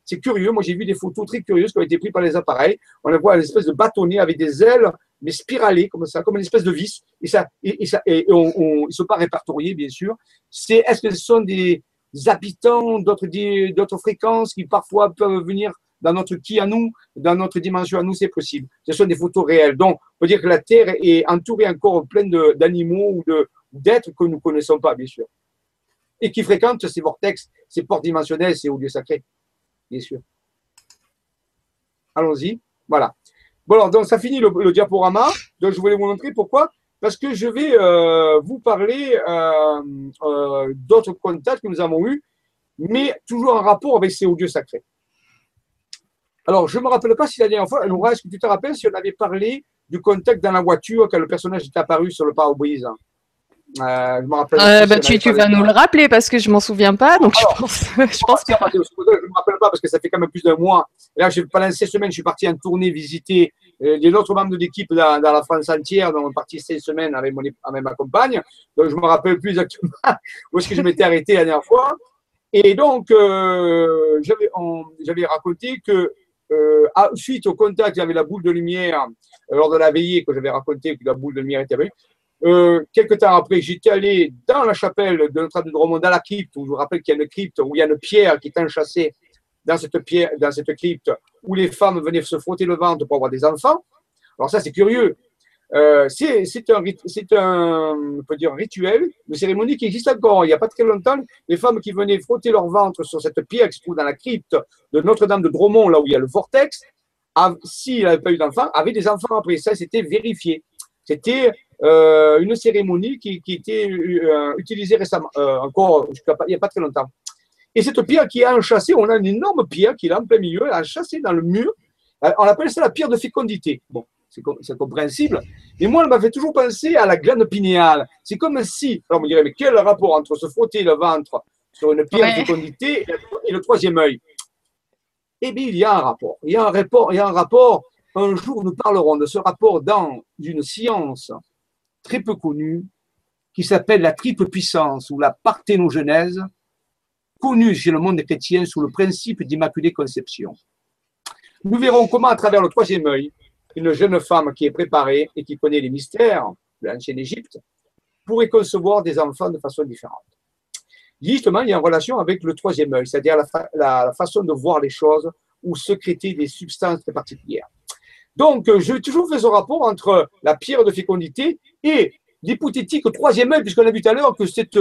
C'est curieux. Moi, j'ai vu des photos très curieuses qui ont été prises par les appareils. On voit une espèce de bâtonnet avec des ailes, mais spiralées, comme ça, comme une espèce de vis. Et ça, ils ne sont pas répertoriés, bien sûr. Est-ce que ce sont des habitants d'autres fréquences qui parfois peuvent venir dans notre qui à nous, dans notre dimension à nous, c'est possible. Ce sont des photos réelles. Donc, on peut dire que la Terre est entourée encore pleine d'animaux ou d'êtres que nous ne connaissons pas, bien sûr. Et qui fréquentent ces vortex, ces portes dimensionnelles, ces hauts lieux sacrés, bien sûr. Allons-y. Voilà. Bon, alors, donc, ça finit le, diaporama. Donc, je voulais vous montrer pourquoi. Parce que je vais euh, vous parler euh, euh, d'autres contacts que nous avons eus, mais toujours en rapport avec ces hauts lieux sacrés. Alors, je ne me rappelle pas si la dernière fois, Laura, est-ce que tu te rappelles si on avait parlé du contact dans la voiture quand le personnage est apparu sur le pare-brise? Euh, je me rappelle. Euh, bah, tu, vas nous le rappeler parce que je m'en souviens pas, donc je (laughs) pense, je pense que. Je me rappelle pas parce que ça fait quand même plus d'un mois. là, pendant ces semaines, je suis parti en tournée visiter euh, les autres membres de l'équipe dans, la France entière, donc on est parti ces semaines avec, mon, avec ma compagne. Donc je me rappelle plus exactement (laughs) où est-ce que je m'étais arrêté la dernière fois. Et donc, euh, j'avais raconté que euh, suite au contact avec la boule de lumière euh, lors de la veillée que j'avais raconté que la boule de lumière était avec, euh, quelques temps après, j'étais allé dans la chapelle de Notre-Dame de Dromont, dans la crypte, où je vous rappelle qu'il y a une crypte, où il y a une pierre qui est enchâssée dans cette, pierre, dans cette crypte, où les femmes venaient se frotter le ventre pour avoir des enfants. Alors ça, c'est curieux. Euh, c'est un, rituel, une cérémonie qui existe encore. Il n'y a pas très longtemps, les femmes qui venaient frotter leur ventre sur cette pierre qui se trouve dans la crypte de Notre-Dame de Dromont, là où il y a le vortex, s'il n'avait pas eu d'enfants, avaient des enfants après. Ça, c'était vérifié. C'était euh, une cérémonie qui, était euh, utilisée récemment, encore il n'y a pas très longtemps. Et cette pierre qui est enchâssée, on a une énorme pierre qui est là en plein milieu, enchâssée dans le mur. On appelle ça la pierre de fécondité. Bon, c'est compréhensible. Mais moi, elle m'avait toujours pensé à la glande pinéale. C'est comme si, alors on me dirait, mais quel rapport entre se frotter le ventre sur une pierre de fécondité et le troisième œil? Eh bien, il y a un rapport. Il y a un rapport, il y a un rapport. Un jour, nous parlerons de ce rapport dans une science très peu connue qui s'appelle la triple puissance ou la parthénogenèse, connue chez le monde chrétien sous le principe d'immaculée conception. Nous verrons comment, à travers le troisième œil, une jeune femme qui est préparée et qui connaît les mystères de l'ancienne Égypte pourrait concevoir des enfants de façon différente. Justement, il y a une relation avec le troisième œil, c'est-à-dire la, façon de voir les choses ou secréter des substances très particulières. Donc, euh, j'ai toujours fait ce rapport entre la pierre de fécondité et l'hypothétique troisième œil, puisqu'on a vu tout à l'heure que cette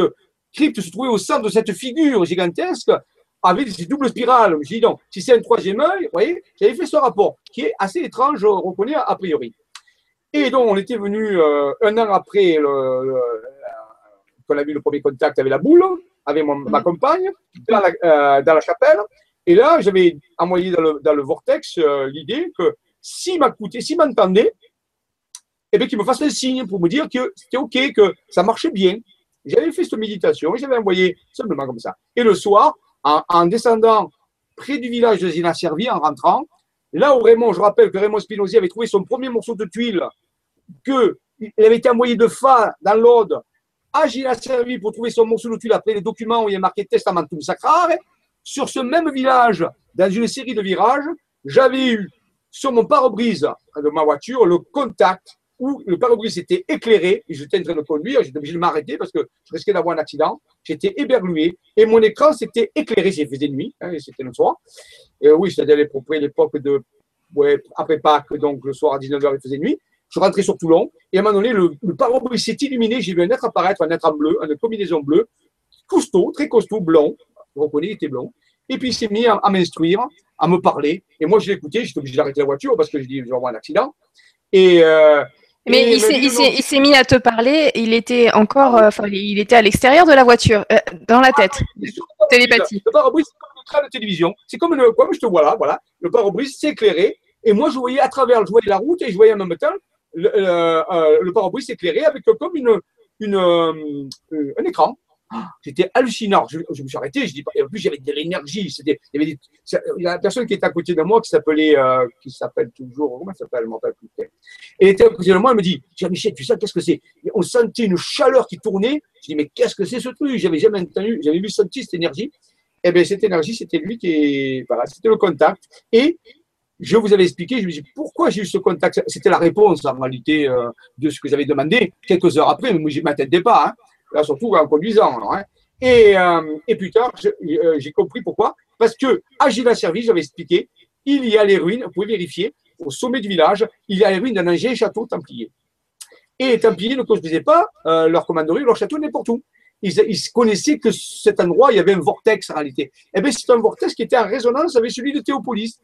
crypte se trouvait au centre de cette figure gigantesque avec ces doubles spirales. Je dis donc, si c'est un troisième œil, vous voyez, j'avais fait ce rapport qui est assez étrange, je reconnais a priori. Et donc, on était venu euh, un an après qu'on a vu le premier contact avec la boule, avec ma compagne, dans la, euh, dans la, chapelle. Et là, j'avais envoyé dans le, dans le vortex euh, l'idée que s'il m'écoutait, s'il m'entendait, eh bien, qu'il me fasse un signe pour me dire que c'était OK, que ça marchait bien. J'avais fait cette méditation et j'avais envoyé simplement comme ça. Et le soir, en, descendant près du village de Zina Servi, en rentrant, là où Raymond, je rappelle que Raymond Spinozzi avait trouvé son premier morceau de tuile, qu'il avait été envoyé de Fa dans l'Aude à Gina Servi pour trouver son morceau de tuile après les documents où il y a marqué Testamentum Sacrare. Sur ce même village, dans une série de virages, j'avais eu sur mon pare-brise de ma voiture le contact où le pare-brise était éclairé et j'étais en train de conduire, j'étais obligé de m'arrêter parce que je risquais d'avoir un accident. J'étais éberlué et mon écran s'était éclairé. J'ai faisait nuit, hein, c'était le soir. Oui, à l'époque de, ouais, après Pâques, donc le soir à 19h, il faisait nuit. Je rentrais sur Toulon et à un moment donné, le, le s'est illuminé. J'ai vu un être apparaître, un être en bleu, une combinaison bleue, costaud, très costaud, blond. Vous reconnaissez, il était blond. Et puis il s'est mis à, m'instruire, à me parler. Et moi, je écouté, j'étais obligé d'arrêter la voiture parce que je dis, je vais avoir un accident. Et, euh, mais il s'est mis à te parler. Il était encore, euh, enfin, il était à l'extérieur de la voiture, euh, dans la tête. Ah, Télépathie. Le pare-brise, c'est comme train de télévision. C'est comme le, comme je te vois là, voilà. Le pare-brise s'est éclairé. Et moi, je voyais à travers, je voyais la route et je voyais en même temps le, euh, le pare-brise s'éclairer avec comme une, une, un écran. C'était hallucinant. Je, me suis arrêté. Je dis, en plus, j'avais de l'énergie. Il y avait il y a personne qui était à côté de moi qui s'appelait, euh, qui s'appelle toujours, comment s'appelle, je. Et elle était à côté de moi. Elle me dit, Jean-Michel, tu sais qu'est-ce que c'est? On sentait une chaleur qui tournait. Je dis, mais qu'est-ce que c'est ce truc? J'avais jamais entendu, j'avais vu sentir cette énergie. Eh bien, cette énergie, c'était lui qui voilà, c'était le contact. Et je vous avais expliqué, je me dis pourquoi j'ai eu ce contact? C'était la réponse en réalité euh, de ce que j'avais demandé quelques heures après, mais moi je ne m'attendais pas. Hein là surtout en conduisant. Hein. Et, euh, et, plus tard, euh, j'ai compris pourquoi. Parce que à Gila Service, j'avais expliqué, il y a les ruines, vous pouvez vérifier, au sommet du village, il y a les ruines d'un ancien château templier. Et les Templiers ne construisaient pas euh, leur commanderie, leur château n'importe où. Ils, ils, connaissaient que cet endroit, il y avait un vortex en réalité. Eh bien, c'est un vortex qui était en résonance avec celui de Théopolis.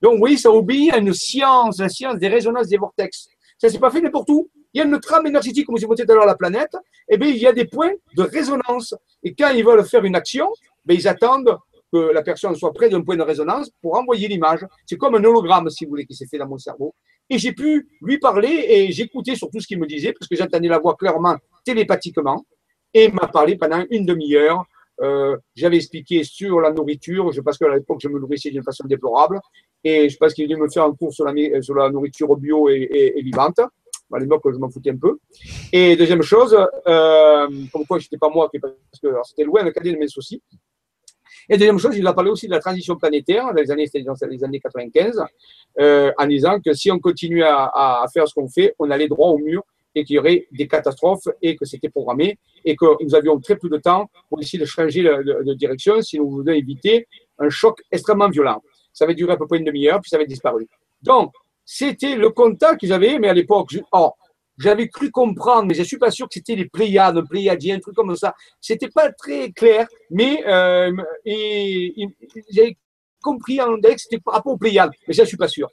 Donc, vous voyez, ça obéit à une science, la science des résonances des vortex. Ça s'est pas fait n'importe où il y a une trame énergétique, comme je vous tout à l'heure, la planète, et eh bien, il y a des points de résonance. Et quand ils veulent faire une action, ben, ils attendent que la personne soit près d'un point de résonance pour envoyer l'image. C'est comme un hologramme, si vous voulez, qui s'est fait dans mon cerveau. Et j'ai pu lui parler et j'écoutais sur tout ce qu'il me disait, parce que j'entendais la voix clairement télépathiquement. Et il m'a parlé pendant une demi-heure. Euh, j'avais expliqué sur la nourriture, je pense qu'à l'époque, je me nourrissais d'une façon déplorable. Et je pense qu'il dû me faire un cours sur la, la nourriture bio et vivante à l'époque, je m'en foutais un peu. Et deuxième chose, euh, comme quoi, n'étais pas moi, parce que c'était loin le cadet de mes soucis. Et deuxième chose, il a parlé aussi de la transition planétaire dans les années, dans les années 95, euh, en disant que si on continuait à, faire ce qu'on fait, on allait droit au mur et qu'il y aurait des catastrophes et que c'était programmé et que nous avions très peu de temps pour essayer de changer de, direction si nous voulions éviter un choc extrêmement violent. Ça avait duré à peu près une demi-heure, puis ça avait disparu. Donc, c'était le contact que j'avais, mais à l'époque, oh, j'avais cru comprendre, mais je suis pas sûr que c'était les Pléiades, un Pléiadien, un truc comme ça. C'était pas très clair, mais euh, j'avais compris en que c'était par rapport aux Pléiades, mais je suis pas sûr.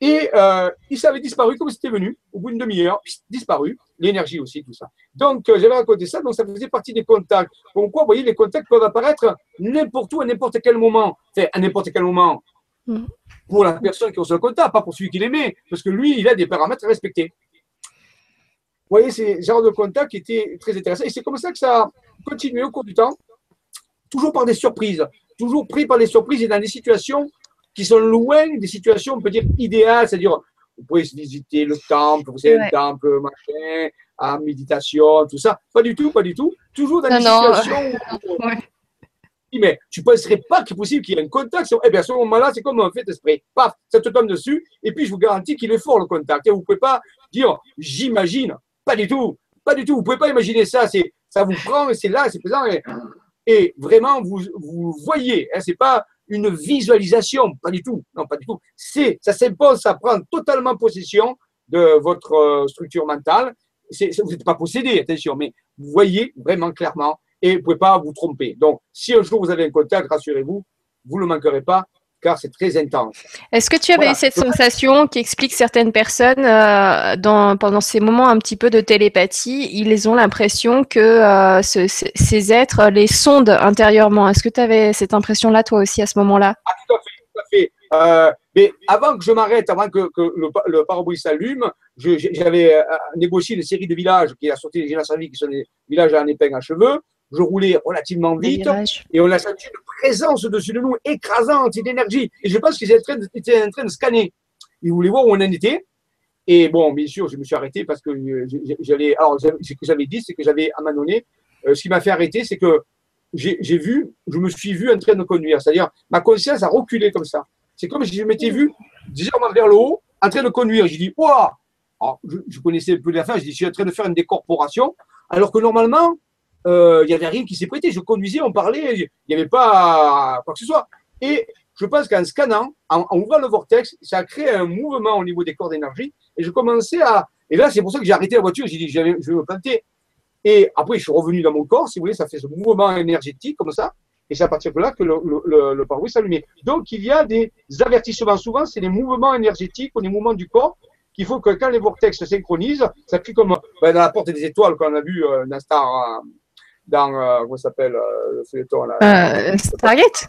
Et euh, il s'avait disparu comme c'était venu, au bout d'une demi-heure, disparu, l'énergie aussi, tout ça. Donc, euh, j'avais raconté ça, donc ça faisait partie des contacts. Pourquoi, vous voyez, les contacts peuvent apparaître n'importe où, à n'importe quel moment. Enfin, à n'importe quel moment. Mm pour la personne qui reçoit le quota, pas pour celui qui l'aimait, parce que lui, il a des paramètres à respecter. Vous voyez, c'est ce genre de contact qui était très intéressant. Et c'est comme ça que ça a continué au cours du temps, toujours par des surprises, toujours pris par des surprises et dans des situations qui sont loin des situations, on peut dire, idéales, c'est-à-dire, vous pouvez visiter le temple, vous savez, le temple, machin, à méditation, tout ça. Pas du tout, pas du tout. Toujours dans des situations (laughs) mais tu ne penserais pas qu'il est possible qu'il y ait un contact. Eh bien, à ce moment-là, c'est comme un fait esprit. Paf, ça te tombe dessus. Et puis, je vous garantis qu'il est fort, le contact. Et vous ne pouvez pas dire, j'imagine. Pas du tout. Pas du tout. Vous ne pouvez pas imaginer ça. C'est, ça vous prend c'est là, c'est présent. Et, vraiment, vous, vous voyez. Hein, c'est pas une visualisation. Pas du tout. Non, pas du tout. C'est, ça s'impose, ça prend totalement possession de votre euh, structure mentale. vous n'êtes pas possédé, attention, mais vous voyez vraiment clairement et vous ne pouvez pas vous tromper. Donc, si un jour vous avez un contact, rassurez-vous, vous ne le manquerez pas car c'est très intense. Est-ce que tu avais cette sensation qui explique certaines personnes euh, dans, pendant ces moments un petit peu de télépathie, ils ont l'impression que euh, ces êtres les sondent intérieurement? Est-ce que tu avais cette impression-là toi aussi à ce moment-là? Ah, Tout à fait, tout à fait. Euh, mais avant que je m'arrête, avant que, le, le pare s'allume, j'avais négocié une série de villages qui a sorti des vie qui sont des villages à un épingle à cheveux je roulais relativement vite et on a senti une présence au-dessus de nous écrasante d'énergie. Et je pense qu'ils étaient en, train de, scanner. Ils voulaient voir où on en était. Et bon, bien sûr, je me suis arrêté parce que j'allais. Alors, ce que j'avais dit, c'est que j'avais, à un moment donné, euh, ce qui m'a fait arrêter, c'est que j'ai vu, je me suis vu en train de conduire. C'est-à-dire, ma conscience a reculé comme ça. C'est comme si je m'étais vu légèrement vers le haut, en train de conduire. J'ai dit, waouh je, je, connaissais un peu la fin, je dis, je suis en train de faire une décorporation. Alors que normalement, euh, il n'y avait rien qui s'est prêté. Je conduisais, on parlait, il n'y avait pas quoi que ce soit. Et je pense qu'en scannant, en, ouvrant le vortex, ça a créé un mouvement au niveau des corps d'énergie. Et je commençais à. Et là, c'est pour ça que j'ai arrêté la voiture. J'ai dit, je vais me planter. Et après, je suis revenu dans mon corps, si vous voulez, ça fait ce mouvement énergétique comme ça. Et c'est à partir de là que le, le, le, pare-brise s'allumait. Donc, il y a des avertissements. Souvent, c'est des mouvements énergétiques ou des mouvements du corps qu'il faut que quand les vortex se synchronisent, ça fait comme ben, dans la porte des étoiles qu'on a vu euh, Star, euh, dans, euh, comment s'appelle, euh, le feuilleton là euh, Stargate?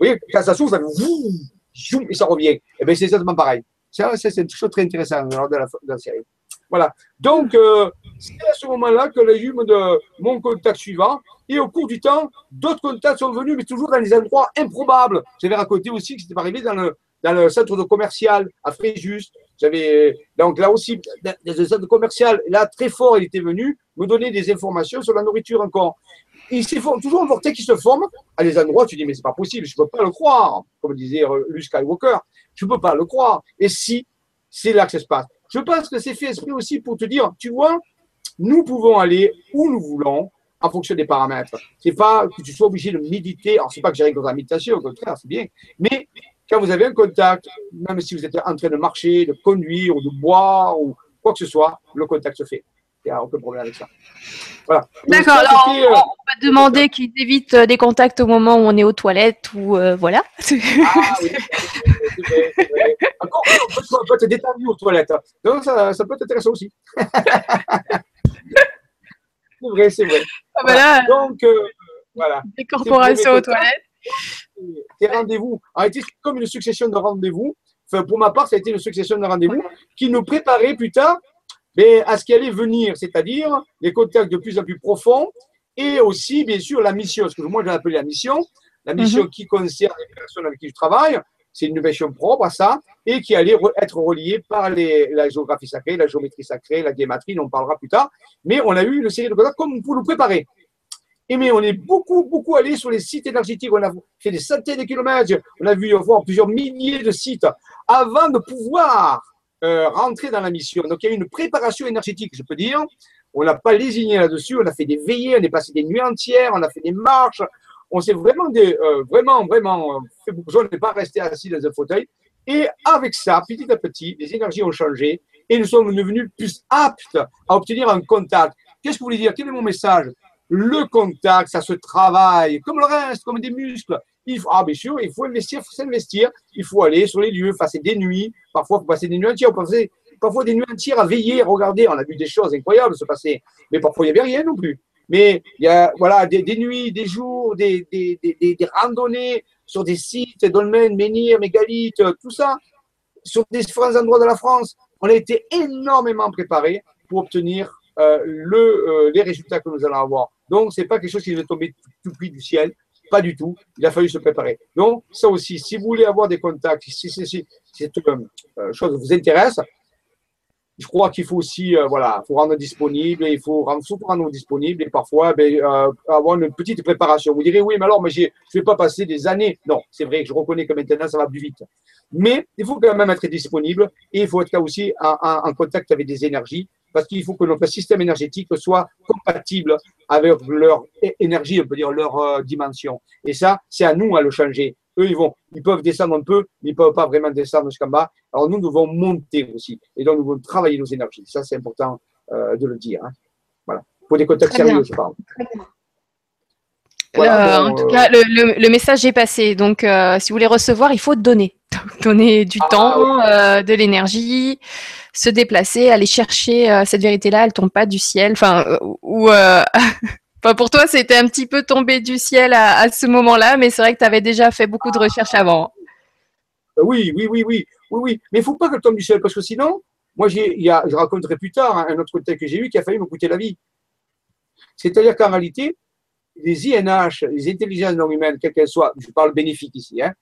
Oui, quand ça s'ouvre, ça fait et ça revient. Et eh bien, c'est exactement pareil. C'est une chose très intéressante lors de la, de la série. Voilà. Donc, euh, c'est à ce moment-là que les humes de mon contact suivant. Et au cours du temps, d'autres contacts sont venus, mais toujours dans des endroits improbables. J'avais raconté aussi que c'était arrivé dans le, dans le centre de commercial à Fréjus. J'avais donc là aussi dans un centre commercial. Là, très fort, il était venu me donner des informations sur la nourriture encore. Il s'est toujours un vortex qui se forme à des endroits. Tu dis mais c'est pas possible, je peux pas le croire. Comme disait Luke Skywalker, je peux pas le croire. Et si c'est là que ça se passe. Je pense que c'est fait esprit aussi pour te dire, tu vois, nous pouvons aller où nous voulons en fonction des paramètres. C'est pas que tu sois obligé de méditer. Alors, c'est pas que j'ai dans la méditation, au contraire, c'est bien. Mais quand vous avez un contact, même si vous êtes en train de marcher, de conduire ou de boire ou quoi que ce soit, le contact se fait. A aucun problème avec ça. Voilà. D'accord. Alors, on, euh, va demander qu'ils évitent euh, des contacts au moment où on est aux toilettes ou euh, voilà. Ah oui, Encore, on peut, être détendu aux toilettes. Donc, ça, ça peut t'intéresser aussi. (laughs) c'est vrai, c'est vrai. Ah, voilà. Donc, voilà. Des corporations aux toilettes des rendez-vous a été comme une succession de rendez-vous. Enfin, pour ma part, ça a été une succession de rendez-vous qui nous préparait plus tard mais, à ce qui allait venir, c'est-à-dire les contacts de plus en plus profonds et aussi, bien sûr, la mission, ce que moi j'ai appelé la mission, la mission mhm. qui concerne les personnes avec qui je travaille, c'est une mission propre à ça, et qui allait être reliée par les, la géographie sacrée, la géométrie sacrée, la guématrie, on en parlera plus tard. Mais on a eu une série de contacts comme pour nous préparer. Et mais on est beaucoup, beaucoup allé sur les sites énergétiques. On a fait des centaines de kilomètres. On a vu voir plusieurs milliers de sites avant de pouvoir euh, rentrer dans la mission. Donc, il y a eu une préparation énergétique, je peux dire. On n'a pas lésiné là-dessus. On a fait des veillées, on est passé des nuits entières, on a fait des marches. On s'est vraiment, euh, vraiment, vraiment euh, fait beaucoup On n'est pas resté assis dans un fauteuil. Et avec ça, petit à petit, les énergies ont changé et nous sommes devenus plus aptes à obtenir un contact. Qu'est-ce que vous voulez dire? Quel est mon message? Le contact, ça se travaille, comme le reste, comme des muscles. Il faut, ah, bien sûr, il faut investir, il faut s'investir. Il faut aller sur les lieux, passer des nuits. Parfois, il faut passer des nuits entières. Parfois, des nuits entières à veiller, regarder. On a vu des choses incroyables se passer. Mais parfois, il n'y avait rien non plus. Mais il y a voilà, des, nuits, des jours, des, des, des, des, randonnées sur des sites, dolmens, menhirs, mégalithes, tout ça, sur différents endroits de la France. On a été énormément préparés pour obtenir euh, le, euh, les résultats que nous allons avoir. Donc, ce n'est pas quelque chose qui va tomber tout cuit du ciel. Pas du tout. Il a fallu se préparer. Donc, ça aussi, si vous voulez avoir des contacts, si, cette euh, chose vous intéresse, je crois qu'il faut aussi, euh, voilà, faut rendre disponible, il faut rendre, surtout rendre disponible et parfois ben, euh, avoir une petite préparation. Vous direz, oui, mais alors, mais je ne vais pas passer des années. Non, c'est vrai que je reconnais que maintenant, ça va plus vite. Mais il faut quand même être disponible et il faut être là aussi en, contact avec des énergies parce qu'il faut que notre système énergétique soit compatible avec leur énergie, on peut dire leur euh, dimension. Et ça, c'est à nous à le changer. Eux, ils, vont, ils peuvent descendre un peu, mais ils ne peuvent pas vraiment descendre jusqu'en bas. Alors nous, nous devons monter aussi. Et donc, nous devons travailler nos énergies. Ça, c'est important euh, de le dire. Hein. Voilà. Pour des contacts sérieux, je parle. Voilà, en tout euh, cas, le, message est passé. Donc, euh, si vous voulez recevoir, il faut donner. (laughs) donner du ah, temps, de l'énergie, se déplacer, aller chercher cette vérité-là. Elle tombe pas du ciel. Enfin, ou (laughs) pour toi, c'était un petit peu tombé du ciel à, ce moment-là, mais c'est vrai que tu avais déjà fait beaucoup de recherches avant. Euh, oui, oui, oui, oui, oui, oui. Mais il ne faut pas que tombe du ciel, parce que sinon, moi, je raconterai plus tard hein, un autre côté que j'ai eu qui a failli me coûter la vie. C'est-à-dire qu'en réalité, les INH, les intelligences non humaines, quelles qu'elles soient, je parle bénéfique ici, hein,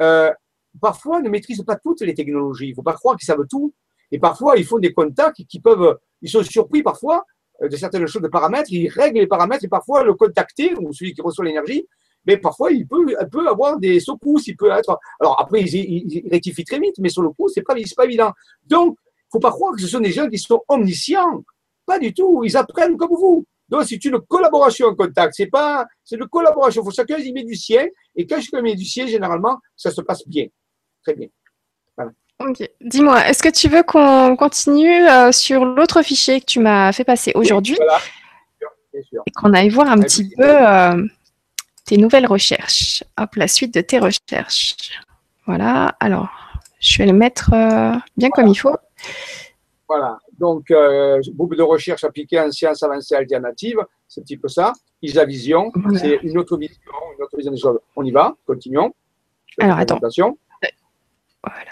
euh, parfois ne maîtrisent pas toutes les technologies. Il ne faut pas croire qu'ils savent tout. Et parfois, ils font des contacts qui peuvent, ils sont surpris parfois euh, de certaines choses de paramètres, il règle les paramètres et parfois le contacter, ou celui qui reçoit l'énergie, mais parfois il peut, avoir des secousses, il peut être. Alors après, il, rectifie très vite, mais sur le coup, c'est pas, pas évident. Donc, faut pas croire que ce sont des gens qui sont omniscients. Pas du tout. Ils apprennent comme vous. Donc, c'est une collaboration en contact. C'est pas, c'est une collaboration. Il faut chacun y met du sien. Et quand je mets du sien, généralement, ça se passe bien. Très bien. Ok. Dis-moi, est-ce que tu veux qu'on continue euh, sur l'autre fichier que tu m'as fait passer aujourd'hui voilà. Et qu'on aille voir un petit peu euh, tes nouvelles recherches. Hop, la suite de tes recherches. Voilà. Alors, je vais le mettre euh, bien comme il faut. Voilà. Donc, beaucoup de recherches appliquées en sciences avancées alternatives, c'est un petit peu ça. Isa Vision, c'est une autre vision, une autre vision des choses. On y va, continuons. Alors, attends. Voilà.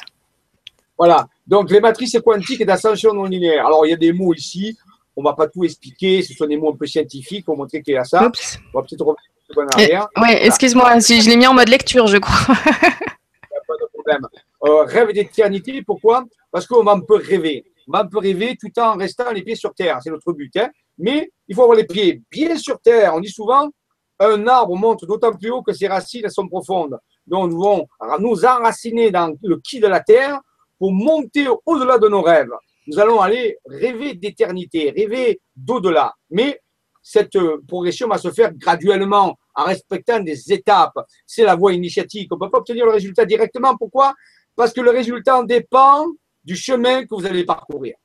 Voilà. Donc, les matrices quantiques d'ascension non linéaire. Alors, il y a des mots ici. On ne va pas tout expliquer. Ce sont des mots un peu scientifiques pour montrer qu'il y a ça. On va peut-être revenir en arrière. Oui, excuse-moi. Je l'ai mis en mode lecture, je crois. (laughs) Il n'y a pas de problème. Euh, rêve d'éternité, pourquoi? Parce qu'on peut rêver. On peut rêver tout en restant les pieds sur terre. C'est notre but. Hein. Mais il faut avoir les pieds bien sur terre. On dit souvent un arbre monte d'autant plus haut que ses racines sont profondes. Donc, nous devons nous enraciner dans le qui de la terre pour monter au-delà de nos rêves. Nous allons aller rêver d'éternité, rêver d'au-delà. Mais cette progression va se faire graduellement, en respectant des étapes. C'est la voie initiatique. On ne peut pas obtenir le résultat directement. Pourquoi? Parce que le résultat dépend du chemin que vous allez parcourir.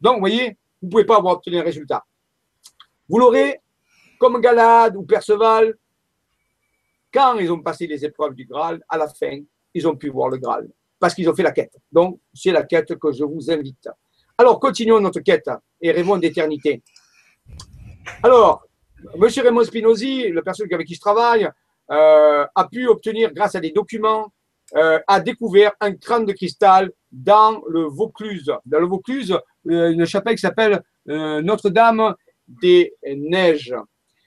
Donc, vous voyez, vous ne pouvez pas avoir obtenu un résultat. Vous l'aurez comme Galade ou Perceval, quand ils ont passé les épreuves du Graal, à la fin, ils ont pu voir le Graal parce qu'ils ont fait la quête. Donc, c'est la quête que je vous invite. Alors, continuons notre quête et rêvons d'éternité. Alors, M. Raymond Spinozzi, la personne avec qui je travaille, euh, a pu obtenir, grâce à des documents, euh, a découvert un crâne de cristal dans le Vaucluse. Dans le Vaucluse, euh, une chapelle qui s'appelle Notre-Dame des Neiges.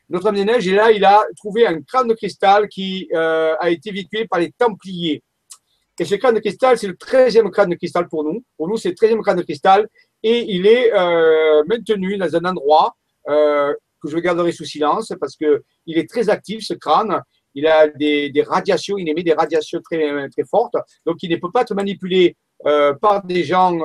Notre-Dame des Neiges, et là, il a trouvé un crâne de cristal qui a été véhiculé par les Templiers. Et ce crâne de cristal, c'est le 13e crâne de cristal pour nous. Pour nous, c'est le 13e crâne de cristal. Et il est euh, maintenu dans un endroit euh, que je garderai sous silence parce qu'il est très actif, ce crâne. Il a des, radiations, il émet des radiations très, très fortes. Donc, il ne peut pas être manipulé euh, par des gens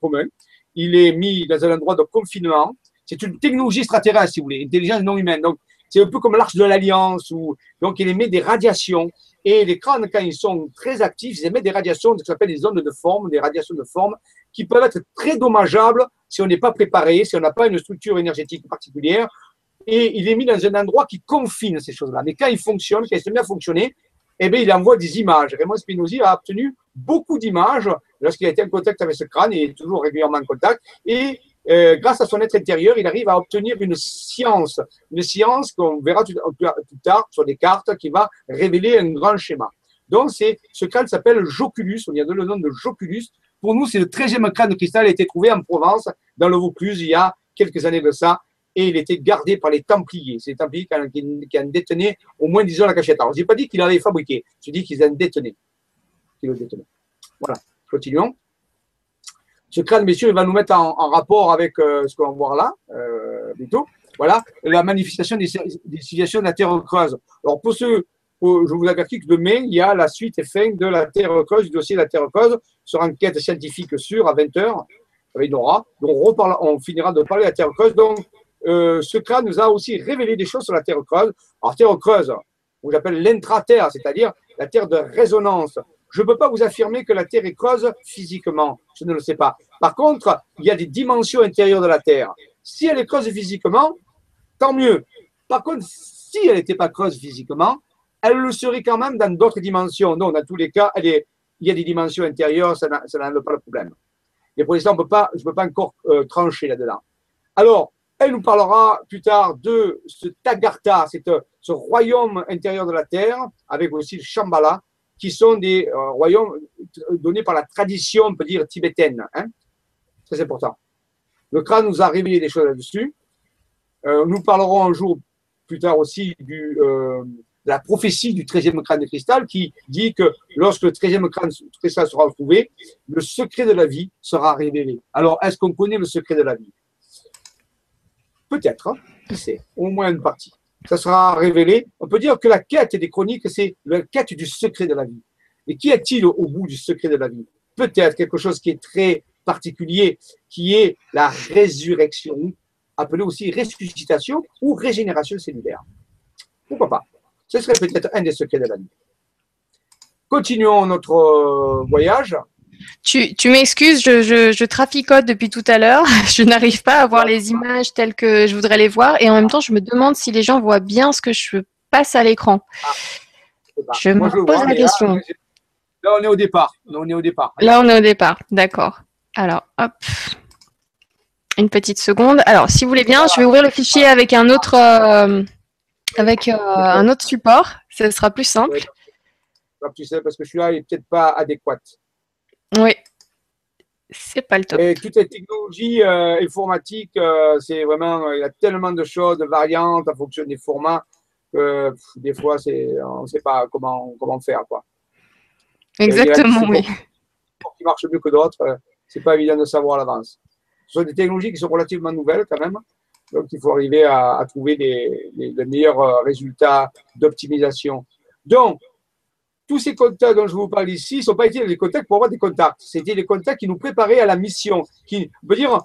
communs. Il est mis dans un endroit de confinement. C'est une technologie extraterrestre, si vous voulez, intelligence non humaine. Donc, c'est un peu comme l'arche de l'Alliance. Donc, il émet des radiations et les crânes, quand ils sont très actifs, ils émettent des radiations, ce qu'on appelle des ondes de forme, des radiations de forme, qui peuvent être très dommageables si on n'est pas préparé, si on n'a pas une structure énergétique particulière. Et il est mis dans un endroit qui confine ces choses-là. Mais quand il fonctionne, quand il se met à fonctionner, eh bien, il envoie des images. Raymond Spinozzi a obtenu beaucoup d'images lorsqu'il a été en contact avec ce crâne, il est toujours régulièrement en contact. Et euh, grâce à son être intérieur, il arrive à obtenir une science, une science qu'on verra tout, tard sur des cartes qui va révéler un grand schéma. Donc, c'est, ce crâne s'appelle Joculus, on y a donné le nom de Joculus. Pour nous, c'est le 13e crâne de cristal, il a été trouvé en Provence, dans le Vaucluse, il y a quelques années de ça, et il était gardé par les Templiers. C'est les Templiers qui, en détenaient au moins, disons, la cachette. Alors, je n'ai pas dit qu'il avait fabriqué, je dis qu'ils en détenaient. Voilà, continuons. Ce crâne, sûr, il va nous mettre en, rapport avec euh, ce qu'on va voir là, euh, bientôt. Voilà, la manifestation des, des civilisations de la Terre creuse. Alors, pour ceux, je vous avertis que demain, il y a la suite et fin de la Terre creuse, du dossier de la Terre creuse, sur enquête scientifique sûre à 20h, avec Nora. Donc, on, on finira de parler de la Terre creuse. Donc, euh, ce crâne nous a aussi révélé des choses sur la Terre creuse. Alors, Terre creuse, on j'appelle l'intra-terre, c'est-à-dire la Terre de résonance. Je ne peux pas vous affirmer que la Terre est creuse physiquement, je ne le sais pas. Par contre, il y a des dimensions intérieures de la Terre. Si elle est creuse physiquement, tant mieux. Par contre, si elle n'était pas creuse physiquement, elle le serait quand même dans d'autres dimensions. Non, dans tous les cas, il y a des dimensions intérieures, ça n'a pas le problème. Mais pour l'instant, je ne peux pas encore euh, trancher là-dedans. Alors, elle nous parlera plus tard de ce Tagartha, ce royaume intérieur de la terre, avec aussi le Shambhala, qui sont des euh, royaumes donnés par la tradition, on peut dire, tibétaine. Hein Très important. Le crâne nous a révélé des choses là-dessus. Euh, nous parlerons un jour plus tard aussi euh, de la prophétie du 13e crâne de cristal qui dit que lorsque le 13e crâne de cristal sera trouvé, le secret de la vie sera révélé. Alors, est-ce qu'on connaît le secret de la vie? Peut-être, c'est hein. au moins une partie. Ça sera révélé. On peut dire que la quête des chroniques, c'est la quête du secret de la vie. Et qu'y a-t-il au bout du secret de la vie? Peut-être quelque chose qui est très particulier, qui est la résurrection, appelée aussi ressuscitation ou régénération cellulaire. Pourquoi pas? Ce serait peut-être un des secrets de la vie. Continuons notre euh, voyage. Tu, m'excuses, je, traficote depuis tout à l'heure. (laughs) Je n'arrive pas à voir les images telles que je voudrais les voir. Et en même temps, je me demande si les gens voient bien ce que je passe à l'écran. Ah, je me pose la question. Là, on est au départ. Là, on est au départ. Là, on est au départ. D'accord. Alors, hop. Une petite seconde. Alors, si vous voulez bien, je vais ouvrir le fichier avec un autre, euh, avec euh, un autre support. Ce sera plus simple. Tu sais, parce que celui-là n'est peut-être pas adéquat. Oui. C'est pas le top. Et toutes les technologies euh, informatiques, euh, c'est vraiment, il y a tellement de choses, de variantes en fonction des formats que des fois, on ne sait pas comment, comment faire. Quoi. Exactement, oui. Qui marche mieux que d'autres, euh, c'est pas évident de savoir à l'avance. Ce sont des technologies qui sont relativement nouvelles quand même. Donc, il faut arriver à, trouver les, les meilleurs résultats d'optimisation. Donc, tous ces contacts dont je vous parle ici ne sont pas des contacts pour avoir des contacts. C'était des contacts qui nous préparaient à la mission, qui veut dire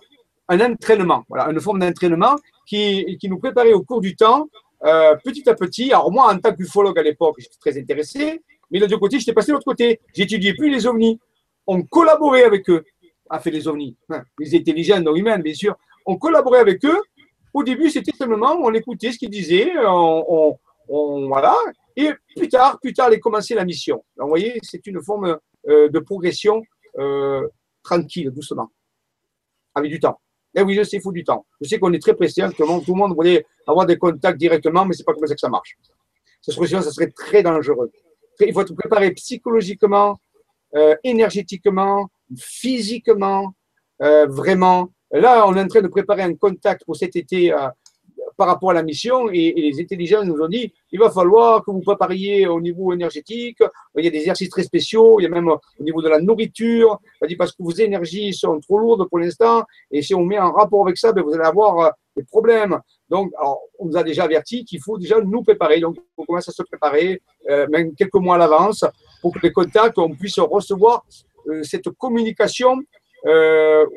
un entraînement, voilà, une forme d'entraînement qui, nous préparait au cours du temps, euh, petit à petit. Alors moi, en tant qu'ufologue à l'époque, j'étais très intéressé, mais de l'autre côté, j'étais passé de l'autre côté. J'étudiais plus les ovnis. On collaborait avec eux, à faire les ovnis, hein, les intelligents non humains, bien sûr. On collaborait avec eux. Au début, c'était simplement, on écoutait ce qu'ils disaient, on, on, voilà, et plus tard, plus tard, elle a commencé la mission. Vous voyez, c'est une forme euh, de progression euh, tranquille, doucement, avec du temps. Et eh oui, je sais, il faut du temps. Je sais qu'on est très pressé, tout, tout le monde voulait avoir des contacts directement, mais c'est pas comme ça que ça marche. Serait, ça serait très dangereux. Il faut être préparé psychologiquement, euh, énergétiquement, physiquement, vraiment. Là, on est en train de préparer un contact pour cet été par rapport à la mission et, les intelligences nous ont dit il va falloir que vous prépariez au niveau énergétique. Il y a des exercices très spéciaux, il y a même au niveau de la nourriture. Parce que vos énergies sont trop lourdes pour l'instant et si on met en rapport avec ça, ben, vous allez avoir euh, des problèmes. Donc, on nous a déjà averti qu'il faut déjà nous préparer. Donc, on commence à se préparer, euh, même quelques mois à l'avance, pour que les contacts, on puisse recevoir euh, cette communication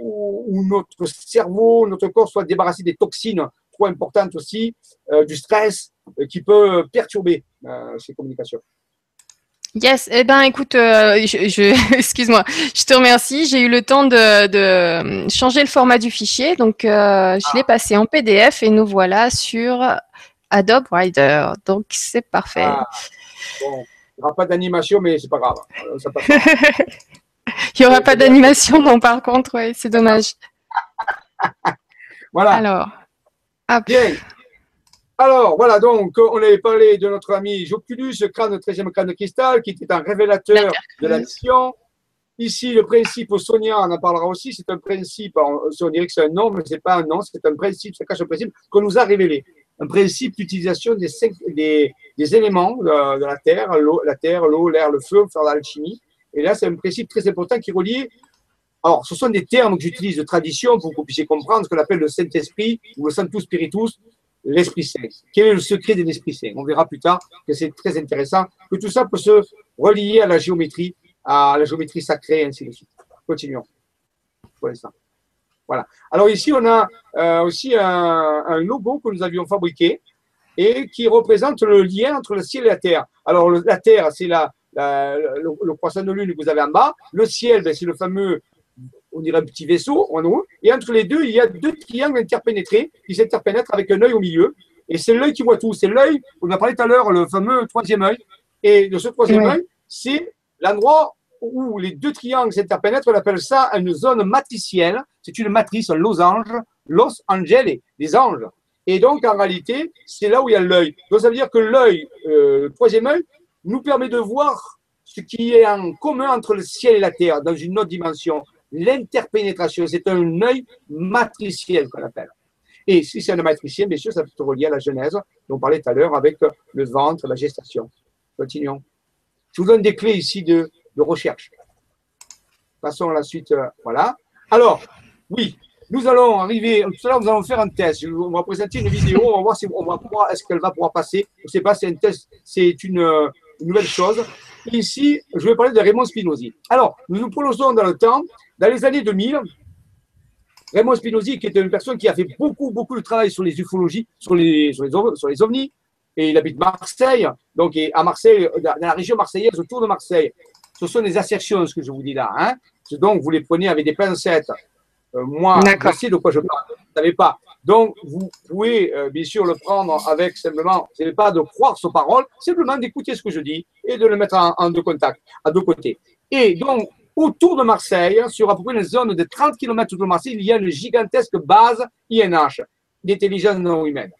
où, notre cerveau, notre corps soit débarrassé des toxines trop importante aussi, euh, du stress euh, qui peut perturber euh, ces communications. Yes, eh ben écoute, je, (laughs) excuse-moi, je te remercie. J'ai eu le temps de, changer le format du fichier, donc je l'ai ah. passé en PDF et nous voilà sur Adobe Rider. Donc c'est parfait. Ah. Bon, il n'y aura pas d'animation, mais c'est pas grave. (laughs) il n'y aura pas d'animation, non, par contre, ouais, c'est dommage. (laughs) voilà. Alors. Ah, Bien. Alors, voilà, donc, on avait parlé de notre ami Joculus, crâne, 13e crâne de cristal, qui était un révélateur de la mission. Ici, le principe au Sonia, on en parlera aussi, c'est un principe, on dirait que c'est un nom, mais ce n'est pas un nom, c'est un principe, ça cache un principe qu'on nous a révélé. Un principe d'utilisation des, des, des, éléments de, la Terre, la terre, l'eau, l'air, le feu, faire l'alchimie. Et là, c'est un principe très important qui relie Alors, ce sont des termes que j'utilise de tradition pour que vous puissiez comprendre ce qu'on appelle le Saint-Esprit ou le Sanctus Spiritus, l'Esprit Saint. Quel est le secret de l'Esprit Saint? On verra plus tard que c'est très intéressant, que tout ça peut se relier à la géométrie, à la géométrie sacrée, ainsi de suite. Continuons pour l'instant. Voilà. Alors ici, on a euh, aussi un, logo que nous avions fabriqué et qui représente le lien entre le ciel et la terre. Alors la terre, c'est la, le, croissant de lune que vous avez en bas. Le ciel, ben, c'est le fameux, on dirait un petit vaisseau en haut. Et entre les deux, il y a deux triangles interpénétrés qui s'interpénètrent avec un œil au milieu. Et c'est l'œil qui voit tout. C'est l'œil, on a parlé tout à l'heure, le fameux troisième œil. Et de ce troisième œil, c'est l'endroit où les deux triangles s'interpénètrent, on appelle ça une zone matricielle. C'est une matrice, un losange, los angeli, les anges. Et donc, en réalité, c'est là où il y a l'œil. Donc, ça veut dire que l'œil, euh, le troisième œil, nous permet de voir ce qui est en commun entre le ciel et la terre dans une autre dimension. L'interpénétration, c'est un œil matriciel qu'on appelle. Et si c'est un matricien, bien sûr, ça peut se relier à la Genèse, dont on parlait tout à l'heure avec le ventre, la gestation. Continuons. Je vous donne des clés ici de, recherche. Passons à la suite. Euh, voilà. Alors, oui, nous allons arriver, tout à l'heure, nous allons faire un test. On va présenter une vidéo, on va voir si on va pouvoir, est-ce qu'elle va pouvoir passer. Je ne sais pas, c'est un test, c'est une, nouvelle chose. Ici, je vais parler de Raymond Spinozzi. Alors, nous nous prononçons dans le temps, dans les années 2000, Raymond Spinozzi, qui est une personne qui a fait beaucoup, beaucoup de travail sur les ufologies, sur les, sur les, sur les ovnis, et il habite Marseille, donc à Marseille, dans la région marseillaise, autour de Marseille. Ce sont des assertions, ce que je vous dis là. Hein. Donc, vous les prenez avec des pincettes. Euh, moi, je sais de quoi je parle. Vous ne savez pas. Donc, vous pouvez euh, bien sûr le prendre avec simplement, ce n'est pas de croire ses paroles, simplement d'écouter ce que je dis et de le mettre en, deux contacts, à deux côtés. Et donc, autour de Marseille, sur à peu près une zone de 30 km de Marseille, il y a une gigantesque base INH, d'intelligence non humaine.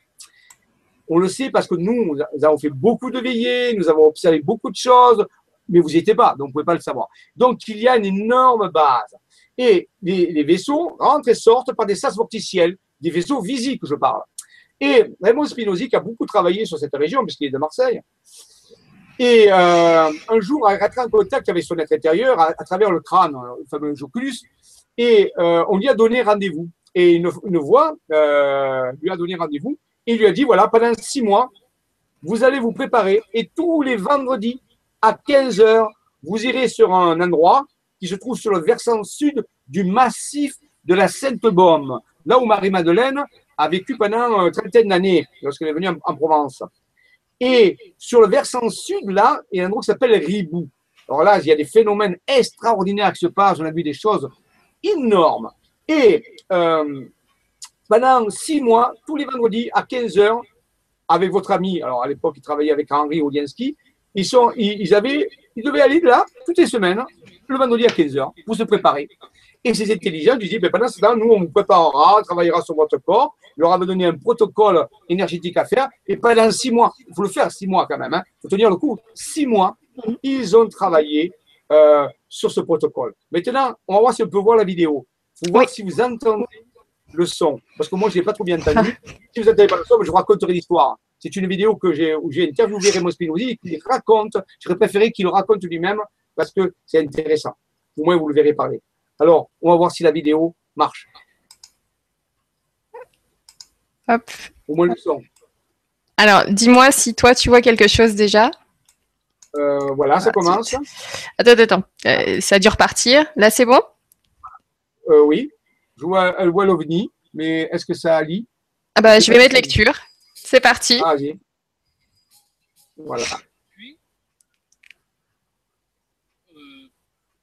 On le sait parce que nous, nous avons fait beaucoup de veillées, nous avons observé beaucoup de choses, mais vous n'y étiez pas, donc vous ne pouvez pas le savoir. Donc, il y a une énorme base. Et les, vaisseaux rentrent et sortent par des sas vorticiels, des vaisseaux visibles, je parle. Et Raymond Spinozzi, qui a beaucoup travaillé sur cette région, puisqu'il est de Marseille, et euh, un jour a rentré en contact avec son être intérieur à, travers le crâne, le fameux Joculus, et euh, on lui a donné rendez-vous. Et une, une voix euh, lui a donné rendez-vous et lui a dit voilà, pendant six mois, vous allez vous préparer et tous les vendredis, à 15 heures, vous irez sur un endroit qui se trouve sur le versant sud du massif de la Sainte-Baume, là où Marie-Madeleine a vécu pendant une trentaine d'années lorsqu'elle est venue en, Provence. Et sur le versant sud, là, il y a un endroit qui s'appelle Ribou. Alors là, il y a des phénomènes extraordinaires qui se passent, on a vu des choses énormes. Et euh, pendant six mois, tous les vendredis à 15 heures, avec votre ami, alors à l'époque, il travaillait avec Henri sont, ils, avaient, ils devaient aller là toutes les semaines, le vendredi à 15h, pour se préparer. Et ces intelligents ils disent, ben pendant ce temps, nous, on vous préparera, on travaillera sur votre corps, il leur avait donné un protocole énergétique à faire, et pendant six mois, il faut le faire six mois quand même, il hein, faut tenir le coup, six mois, ils ont travaillé euh, sur ce protocole. Maintenant, on va voir si on peut voir la vidéo. Faut voir si vous entendez le son, parce que moi, je n'ai pas trop bien entendu. (laughs) si vous n'entendez pas le son, je vous raconterai l'histoire. C'est une vidéo que j'ai, où j'ai interviewé Raymond Spinozzi et qu'il raconte. J'aurais préféré qu'il le raconte lui-même parce que c'est intéressant. Au moins, vous le verrez parler. Alors, on va voir si la vidéo marche. Hop. Au moins le son. Alors, dis-moi si toi, tu vois quelque chose déjà. Euh, voilà, ça commence. Attends, attends. Euh, ça a dû repartir. Là, c'est bon? Euh, Oui. Je vois, elle voit l'OVNI, mais est-ce que ça lit Ah bah, je vais mettre lecture. C'est parti. Ah, vas-y. Voilà. Puis, euh,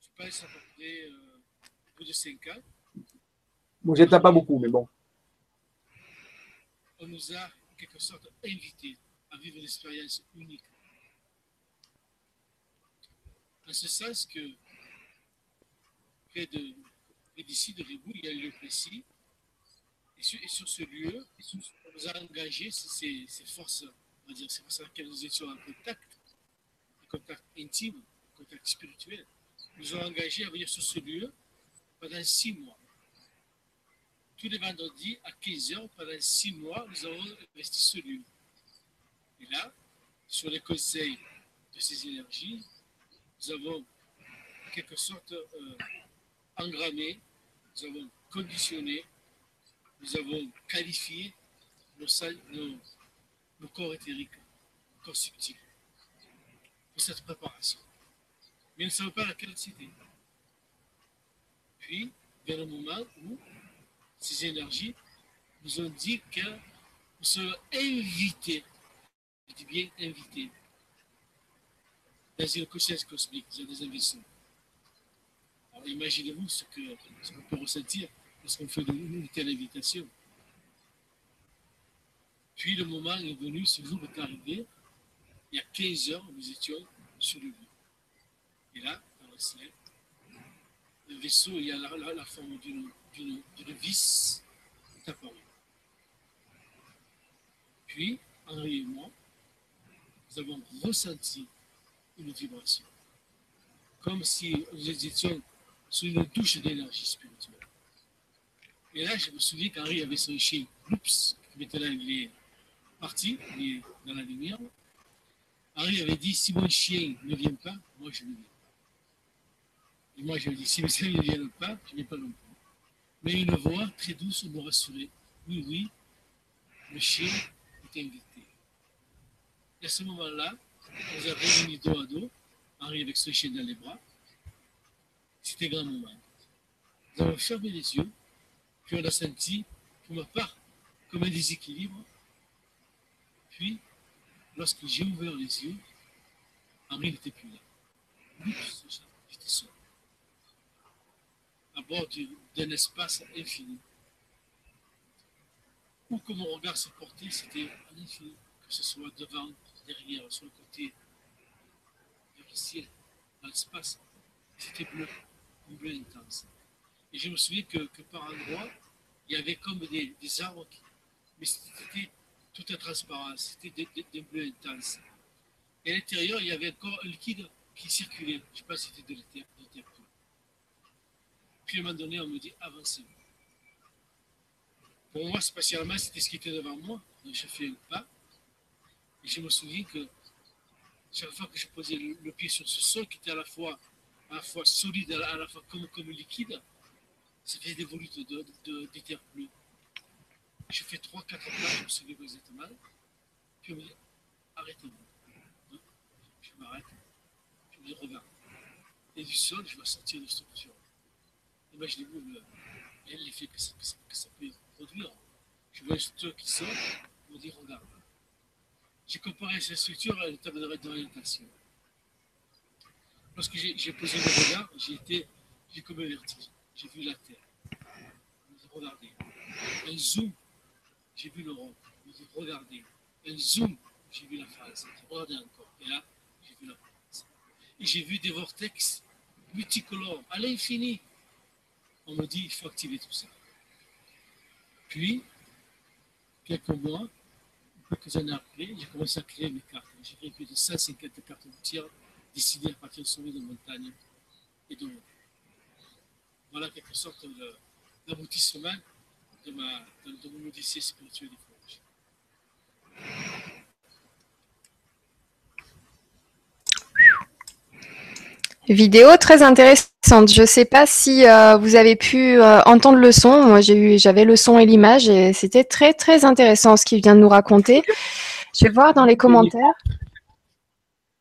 je passe à peu près euh, plus de 5 ans. Bon, je pas beaucoup, mais bon. On nous a, en quelque sorte, invités à vivre une expérience unique. En ce sens que, près d'ici, de, de Ribou, il y a un lieu précis. Et sur, et sur ce lieu, on nous a engagé ces, forces, on va dire, ces forces avec lesquelles nous étions en contact, en contact intime, en contact spirituel, nous ont engagés à venir sur ce lieu pendant six mois. Tous les vendredis à 15 heures, pendant six mois, nous avons investi ce lieu. Et là, sur les conseils de ces énergies, nous avons en quelque sorte euh, engrammé, nous avons conditionné, nous avons qualifié nos, nos, corps éthériques, nos corps subtils, pour cette préparation. Mais on ne savait pas laquelle c'était. Puis, vers le moment où ces énergies nous ont dit que nous sommes invités, je dis bien invités, dans une conscience cosmique, dans des investissements. Alors imaginez-vous ce qu'on ce peut ressentir lorsqu'on fait une telle invitation. Puis le moment est venu, ce jour est arrivé, il y a 15 heures, nous étions sur le lieu. Et là, dans le ciel, le vaisseau, il y a la, forme d'une vis est apparue. Puis, Henri et moi, nous avons ressenti une vibration. Comme si nous étions sur une douche d'énergie spirituelle. Et là, je me souviens qu'Henri avait son chien, Oups, qui maintenant il est parti, il est dans la lumière. Henri avait dit si mon chien ne vient pas, moi je ne viens. Et moi je lui ai dit si chien ne viennent pas, je viens pas non plus. Mais une voix très douce me rassurait. Oui, oui, le chien est invité. Et à ce moment-là, nous avons réunis dos à dos, Henri avec ce chien dans les bras. C'était grand moment. Nous avons fermé les yeux, puis on a senti, pour ma part, comme un déséquilibre. Puis, lorsque j'ai ouvert les yeux, Henri n'était plus là. À bord d'un espace infini. Où que mon regard se portait, c'était à l'infini, que ce soit devant, derrière, sur le côté, vers le ciel, dans l'espace. C'était bleu, un bleu intense. Et je me souviens que, par endroits, il y avait comme des, arbres, mais c'était tout à transparence, c'était des, bleus intenses. Et à l'intérieur, il y avait encore un liquide qui circulait. Je ne sais pas si c'était de l'éther. À un moment donné, on me dit avancez. Pour moi, spatialement, c'était ce qui était devant moi. Donc je fais un pas. Et je me souviens que chaque fois que je posais le, pied sur ce sol, qui était à la fois, à la fois solide, à la, fois comme, comme liquide, ça faisait des volutes d'éther de, bleu. Je fais 3-4 pas, je me souviens. Puis on me dit arrêtez-vous. Je m'arrête. Je me dis regarde. Et du sol, je vais sortir une structure. Imaginez-vous l'effet que ça, que, ça, que ça peut produire. Je vois une structure qui sort, me dit regarde. J'ai comparé cette structure à une table d'orientation. Lorsque j'ai posé le regard, j'ai été, j'ai comme un vertige. J'ai vu la Terre. Regardez. Un zoom, j'ai vu l'Europe. Regardez. Un zoom, j'ai vu la France. Regardez encore. Et là, j'ai vu la France. Et j'ai vu des vortex multicolores à l'infini on me dit il faut activer tout ça. Puis, quelques mois, quelques années après, j'ai commencé à créer mes cartes. J'ai créé plus de 150 cartes routières dessinées à partir de sommet de montagne et de Voilà quelque sorte d'aboutissement de, de, mon odyssée spirituelle et Vidéo très intéressante. Je ne sais pas si euh, vous avez pu euh, entendre le son. Moi, j'ai eu, j'avais le son et l'image et c'était très très intéressant ce qu'il vient de nous raconter. Je vais voir dans les commentaires.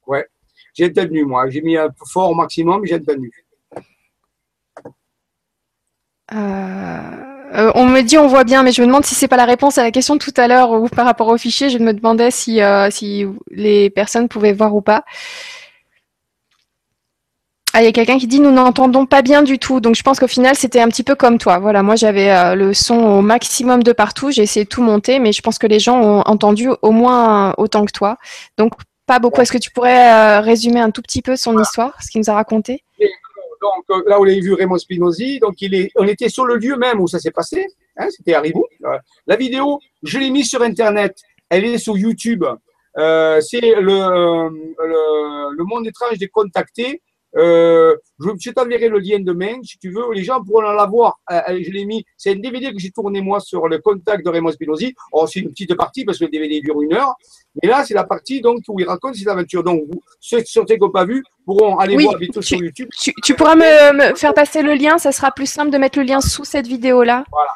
Ouais, j'ai tenu moi. J'ai mis un fort au maximum, j'ai tenu. Euh, on me dit on voit bien, mais je me demande si c'est pas la réponse à la question tout à l'heure ou par rapport au fichier. Je me demandais si, si les personnes pouvaient voir ou pas. Ah, il y a quelqu'un qui dit nous n'entendons pas bien du tout. Donc je pense qu'au final c'était un petit peu comme toi. Voilà, moi j'avais euh, le son au maximum de partout, j'ai essayé de tout monter, mais je pense que les gens ont entendu au moins autant que toi. Donc pas beaucoup. Est-ce que tu pourrais euh, résumer un tout petit peu son histoire, ce qu'il nous a raconté? Donc euh, là, on a vu Raymond Spinozzi. Donc il est, on était sur le lieu même où ça s'est passé. Hein, C'était à Ribou. La vidéo, je l'ai mise sur Internet. Elle est sur YouTube. c'est le, le, le, monde étrange des contactés Euh, je, t'enverrai le lien demain, si tu veux. Les gens pourront l'avoir. Euh, euh, je l'ai mis. C'est un DVD que j'ai tourné moi sur le contact de Raymond Spinozzi. Oh, c'est une petite partie parce que le DVD dure une heure. Mais là, c'est la partie donc où il raconte ses aventures. Donc, vous, ceux qui n'ont pas vu pourront aller voir bientôt sur YouTube. Tu, pourras me, faire passer le lien. Ça sera plus simple de mettre le lien sous cette vidéo-là. Voilà.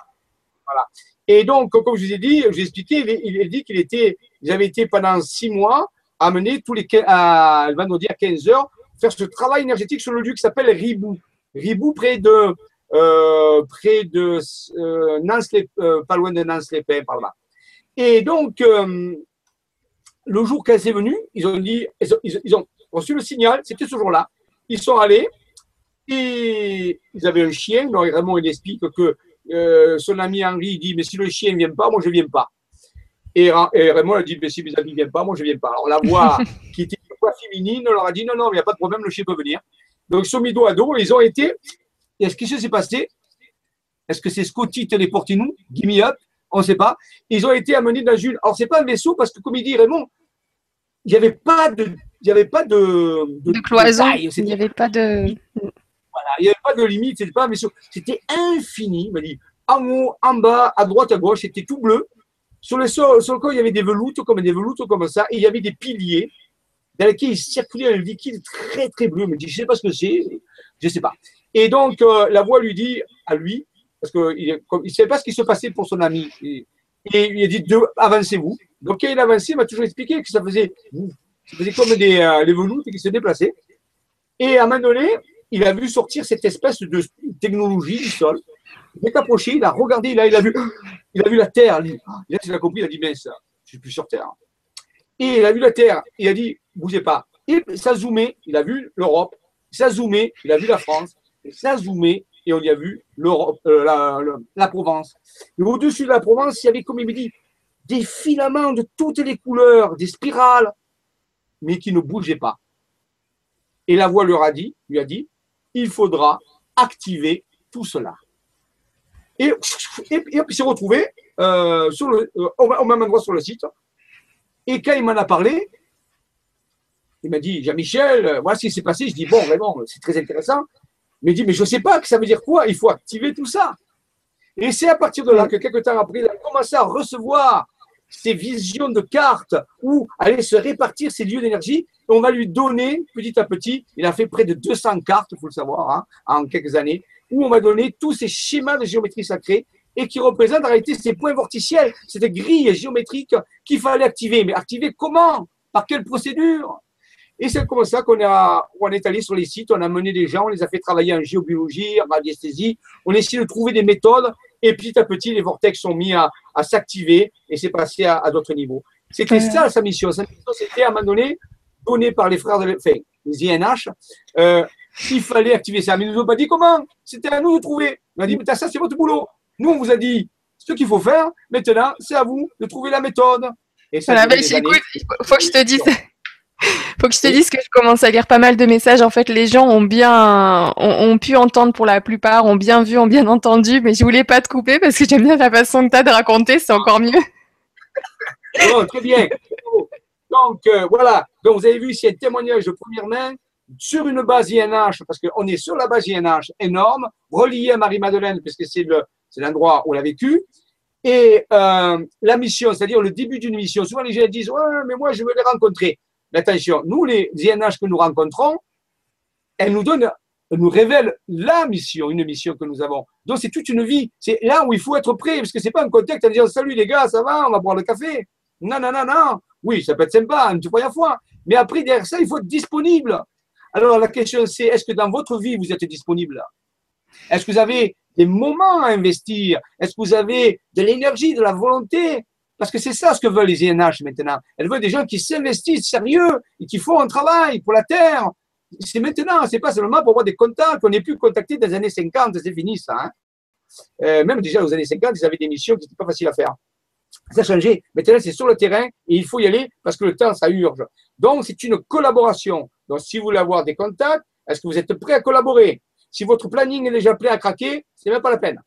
Voilà. Et donc, comme je vous ai dit, je vous ai expliqué, il, a dit qu'il était, avaient été pendant six mois amenés tous les à, vendredi à 15 heures faire ce travail énergétique sur le lieu qui s'appelle Ribou. Ribou, près de, euh, près de euh, Nance, euh, pas loin de Nance-les-Pins, par là. Et donc, euh, le jour qu'elle est venue, ils ont dit, ils ont, reçu le signal, c'était ce jour-là. Ils sont allés et ils avaient un chien. Donc Raymond, il explique que son ami Henri dit, mais si le chien ne vient pas, moi je ne viens pas. Et, Raymond a dit, mais si mes amis ne viennent pas, moi je ne viens pas. Alors la voix qui (laughs) était féminine leur a dit non, non, il n'y a pas de problème, le chien peut venir. Donc ils sont mis dos à dos, ils ont été. Est-ce que ça s'est passé Est-ce que c'est Scotty Téléportinou, Gimme Up On ne sait pas. Ils ont été amenés dans une. Alors, c'est pas un vaisseau parce que, comme il dit Raymond, il n'y avait pas de. Il n'y avait pas de, de, cloison. il n'y avait pas de. Voilà, il n'y avait pas de limite, c'était pas un vaisseau. C'était infini. Il m'a dit en haut, en bas, à droite, à gauche, c'était tout bleu. Sur le, sol, sur le corps, il y avait des veloutes, comme des veloutes comme ça, et il y avait des piliers dans lequel il circulait un liquide très très bleu. Il me dit, je ne sais pas ce que c'est, je ne sais pas. Et donc, euh, la voix lui dit à lui, parce qu'il ne savait pas ce qui se passait pour son ami, et, il a dit, avancez-vous. Donc, quand il avançait, il m'a toujours expliqué que ça faisait, ça faisait comme des euh, les veloutes qui se déplaçaient. Et à un moment donné, il a vu sortir cette espèce de technologie du sol. Il est approché, il a regardé, là, il a vu, (gasps) il a vu la Terre. Là, il a compris, il a dit, mais ça, je suis plus sur Terre. Et il a vu la Terre. Il a dit, bougez pas. Et ça zoomait, il a vu l'Europe. Ça zoomait, il a vu la France. Ça zoomait, et on y a vu euh, la, Provence. Et au-dessus de la Provence, il y avait, comme il me dit, des filaments de toutes les couleurs, des spirales, mais qui ne bougeaient pas. Et la voix leur a dit, lui a dit, il faudra activer tout cela. Et, et, puis s'est retrouvé euh, sur euh, au même endroit sur le site, et quand il m'en a parlé, il m'a dit, Jean-Michel, euh, voilà ce qui s'est passé. Je dis, bon, vraiment, c'est très intéressant. Mais il dit, mais je ne sais pas que ça veut dire quoi. Il faut activer tout ça. Et c'est à partir de là que quelques temps après, il a commencé à recevoir ces visions de cartes où aller se répartir ces lieux d'énergie. On va lui donner petit à petit, il a fait près de 200 cartes, il faut le savoir, hein, en quelques années, où on va donner tous ces schémas de géométrie sacrée et qui représente en réalité ces points vorticiels, cette grille géométrique qu'il fallait activer. Mais activer comment? Par quelle procédure? Et c'est comme ça qu'on on est allé sur les sites, on a mené des gens, on les a fait travailler en géobiologie, en radiesthésie, on a essayé de trouver des méthodes, et petit à petit, les vortex sont mis à, s'activer, et c'est passé à, d'autres niveaux. C'était ça sa mission. Sa mission, c'était à un moment donné, donné par les frères de enfin, les INH, euh, il fallait activer ça. Mais ils nous ont pas dit comment? C'était à nous de trouver. On a dit, mais ça, c'est votre boulot. Nous, on vous a dit ce qu'il faut faire. Maintenant, c'est à vous de trouver la méthode. Et ça voilà, écoute, il faut que je te dise. (laughs) faut que je te dise que je commence à lire pas mal de messages. En fait, les gens ont bien, ont, pu entendre pour la plupart, ont bien vu, ont bien entendu, mais je voulais pas te couper parce que j'aime bien la façon que tu as de raconter, c'est encore mieux. (laughs) bon, très bien. Donc, euh, voilà. Donc, vous avez vu ici un témoignage de première main sur une base INH, parce qu'on est sur la base INH énorme, relié à Marie-Madeleine, puisque c'est le, c'est l'endroit où elle a vécu. Et euh, la mission, c'est-à-dire le début d'une mission, souvent les gens disent Ouais, mais moi je veux les rencontrer. Mais attention, nous, les INH que nous rencontrons, elles nous donnent, nous révèlent la mission, une mission que nous avons. Donc c'est toute une vie. C'est là où il faut être prêt, parce que c'est pas un contexte en disant Salut les gars, ça va, on va boire le café. Non, non, non, non. Oui, ça peut être sympa, une première fois. Mais après, derrière ça, il faut être disponible. Alors la question c'est est-ce que dans votre vie, vous êtes disponible? Est-ce que vous avez des moments à investir Est-ce que vous avez de l'énergie, de la volonté? Parce que c'est ça ce que veulent les INH maintenant. Elles veulent des gens qui s'investissent sérieux et qui font un travail pour la Terre. C'est maintenant, c'est pas seulement pour avoir des contacts. On n'est plus contacté dans les années 50, c'est fini ça. Hein. Euh, même déjà aux années 50, ils avaient des missions qui n'étaient pas faciles à faire. Ça a changé. Maintenant, c'est sur le terrain et il faut y aller parce que le temps, ça urge. Donc, c'est une collaboration. Donc, si vous voulez avoir des contacts, est-ce que vous êtes prêt à collaborer? Si votre planning est déjà prêt à craquer, c'est même pas la peine.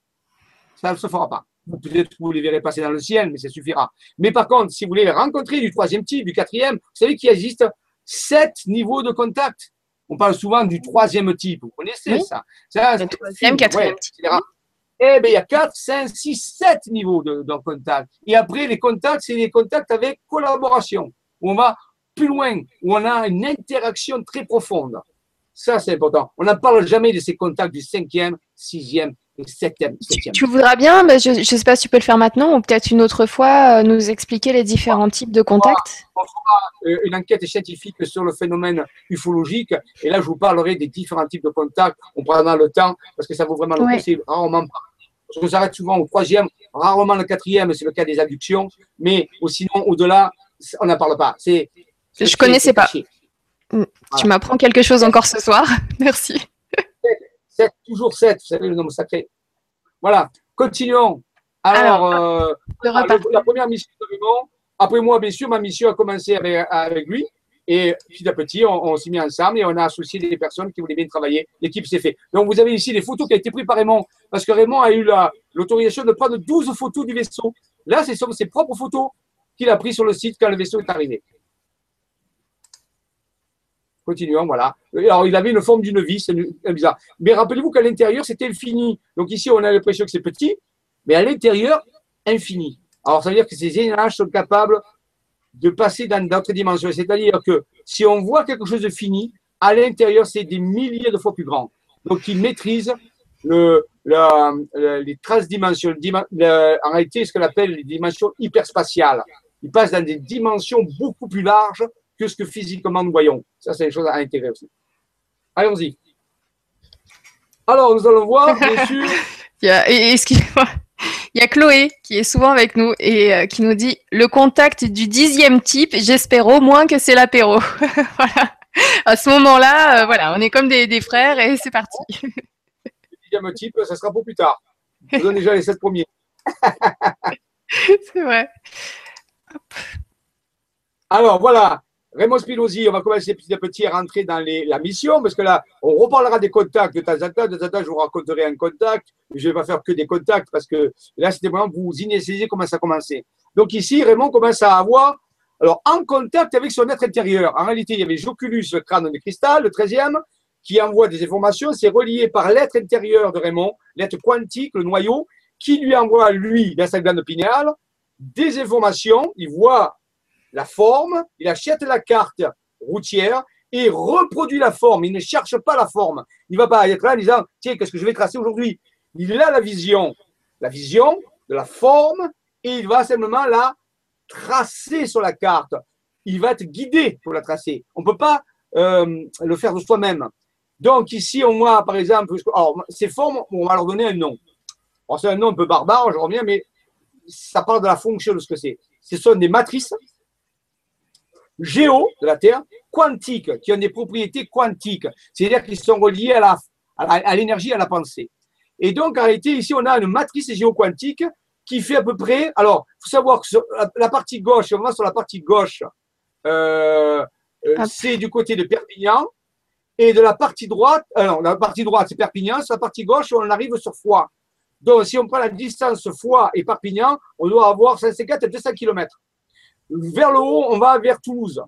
Ça ne se fera pas. Peut-être que vous les verrez passer dans le ciel, mais ça suffira. Mais par contre, si vous voulez les rencontrer du troisième type, du quatrième, vous savez qu'il existe sept niveaux de contact. On parle souvent du troisième type. Vous connaissez ça, ça Le troisième, quatrième type. Eh bien, il y a 4, 5, 6, 7 niveaux de, de contact. Et après, les contacts, c'est les contacts avec collaboration, où on va plus loin, où on a une interaction très profonde. Ça, c'est important. On n'en parle jamais de ces contacts du cinquième, sixième et septième. Tu, tu voudras bien, mais je ne sais pas si tu peux le faire maintenant ou peut-être une autre fois, euh, nous expliquer les différents types de contacts. On fera euh, une enquête scientifique sur le phénomène ufologique. Et là, je vous parlerai des différents types de contacts. On prendra le temps parce que ça vaut vraiment le Ouais. coup. Rarement parce qu'on s'arrête souvent au troisième, rarement le quatrième, c'est le cas des abductions. Mais sinon, au-delà, on n'en parle pas. C'est, Je c'est- connaissais pas. caché. Tu m'apprends quelque chose encore ce soir. (laughs) Merci. 7, toujours 7, vous savez le nombre sacré. Voilà, continuons. Alors, euh, Le la, première mission de Raymond, après moi, bien sûr, ma mission a commencé avec, avec lui. Et petit à petit, on, on s'est mis ensemble et on a associé des personnes qui voulaient bien travailler. L'équipe s'est fait. Donc, vous avez ici des photos qui ont été prises par Raymond, parce que Raymond a eu la- l'autorisation de prendre 12 photos du vaisseau. Là, ce sont ses propres photos qu'il a prises sur le site quand le vaisseau est arrivé. Continuons, voilà. Alors, il avait une forme d'une vis, c'est bizarre. Mais rappelez-vous qu'à l'intérieur, c'était infini. Donc ici, on a l'impression que c'est petit, mais à l'intérieur, infini. Alors, ça veut dire que ces énergies sont capables de passer dans d'autres dimensions. C'est-à-dire que si on voit quelque chose de fini, à l'intérieur, c'est des milliers de fois plus grand. Donc, ils maîtrisent le, les transdimensions, le dima- le- en réalité, ce qu'on appelle les dimensions hyperspatiales. Ils passent dans des dimensions beaucoup plus larges que ce que physiquement nous voyons. Ça, c'est une chose à intégrer aussi. Allons-y. Alors, nous allons voir, bien (laughs) sûr, Il y a, et- excuse-moi. Il y a Chloé qui est souvent avec nous et euh, qui nous dit le contact du dixième type. J'espère au moins que c'est l'apéro. (laughs) voilà. À ce moment-là, euh, voilà, on est comme des, des frères et c'est parti. le deuxième type, ça sera pour plus tard. Je vous donne déjà les sept premiers. (laughs) c'est vrai. Alors, voilà. Raymond Spinozzi, on va commencer petit à petit à rentrer dans la mission, parce que là, on reparlera des contacts de temps en temps. De temps en temps, je vous raconterai un contact. Je ne vais pas faire que des contacts, parce que là, c'était vraiment vous initialiser comment ça a commencé. Donc ici, Raymond commence à avoir, alors, en contact avec son être intérieur. En réalité, il y avait Joculus, le crâne de cristal, le 13e, qui envoie des informations. C'est relié par l'être intérieur de Raymond, l'être quantique, le noyau, qui lui envoie, lui, dans sa glande pinéale, des informations. Il voit la forme, il achète la carte routière et reproduit la forme. Il ne cherche pas la forme. Il ne va pas être là en disant Tiens, qu'est-ce que je vais tracer aujourd'hui? Il a la vision, la vision de la forme et il va simplement la tracer sur la carte. Il va être guidé pour la tracer. On ne peut pas euh, le faire de soi-même. Donc ici, on voit par exemple, ces formes, on va leur donner un nom. C'est un nom un peu barbare, je reviens, mais ça parle de la fonction de ce que c'est. Ce sont des matrices géo de la Terre, quantiques, qui ont des propriétés quantiques, c'est-à-dire qu'ils sont reliés à la- à à l'énergie, à, la pensée. Et donc, en réalité, ici, on a une matrice géoquantique qui fait à peu près. Alors, il faut savoir que sur la, la partie gauche, on va sur la partie gauche, euh, euh, c'est du côté de Perpignan. Et de la partie droite, alors la partie droite, c'est Perpignan. Sur la partie gauche, on arrive sur Foix. Donc, si on prend la distance Foix et Perpignan, on doit avoir 154 à 200 km. Vers le haut, on va vers Toulouse.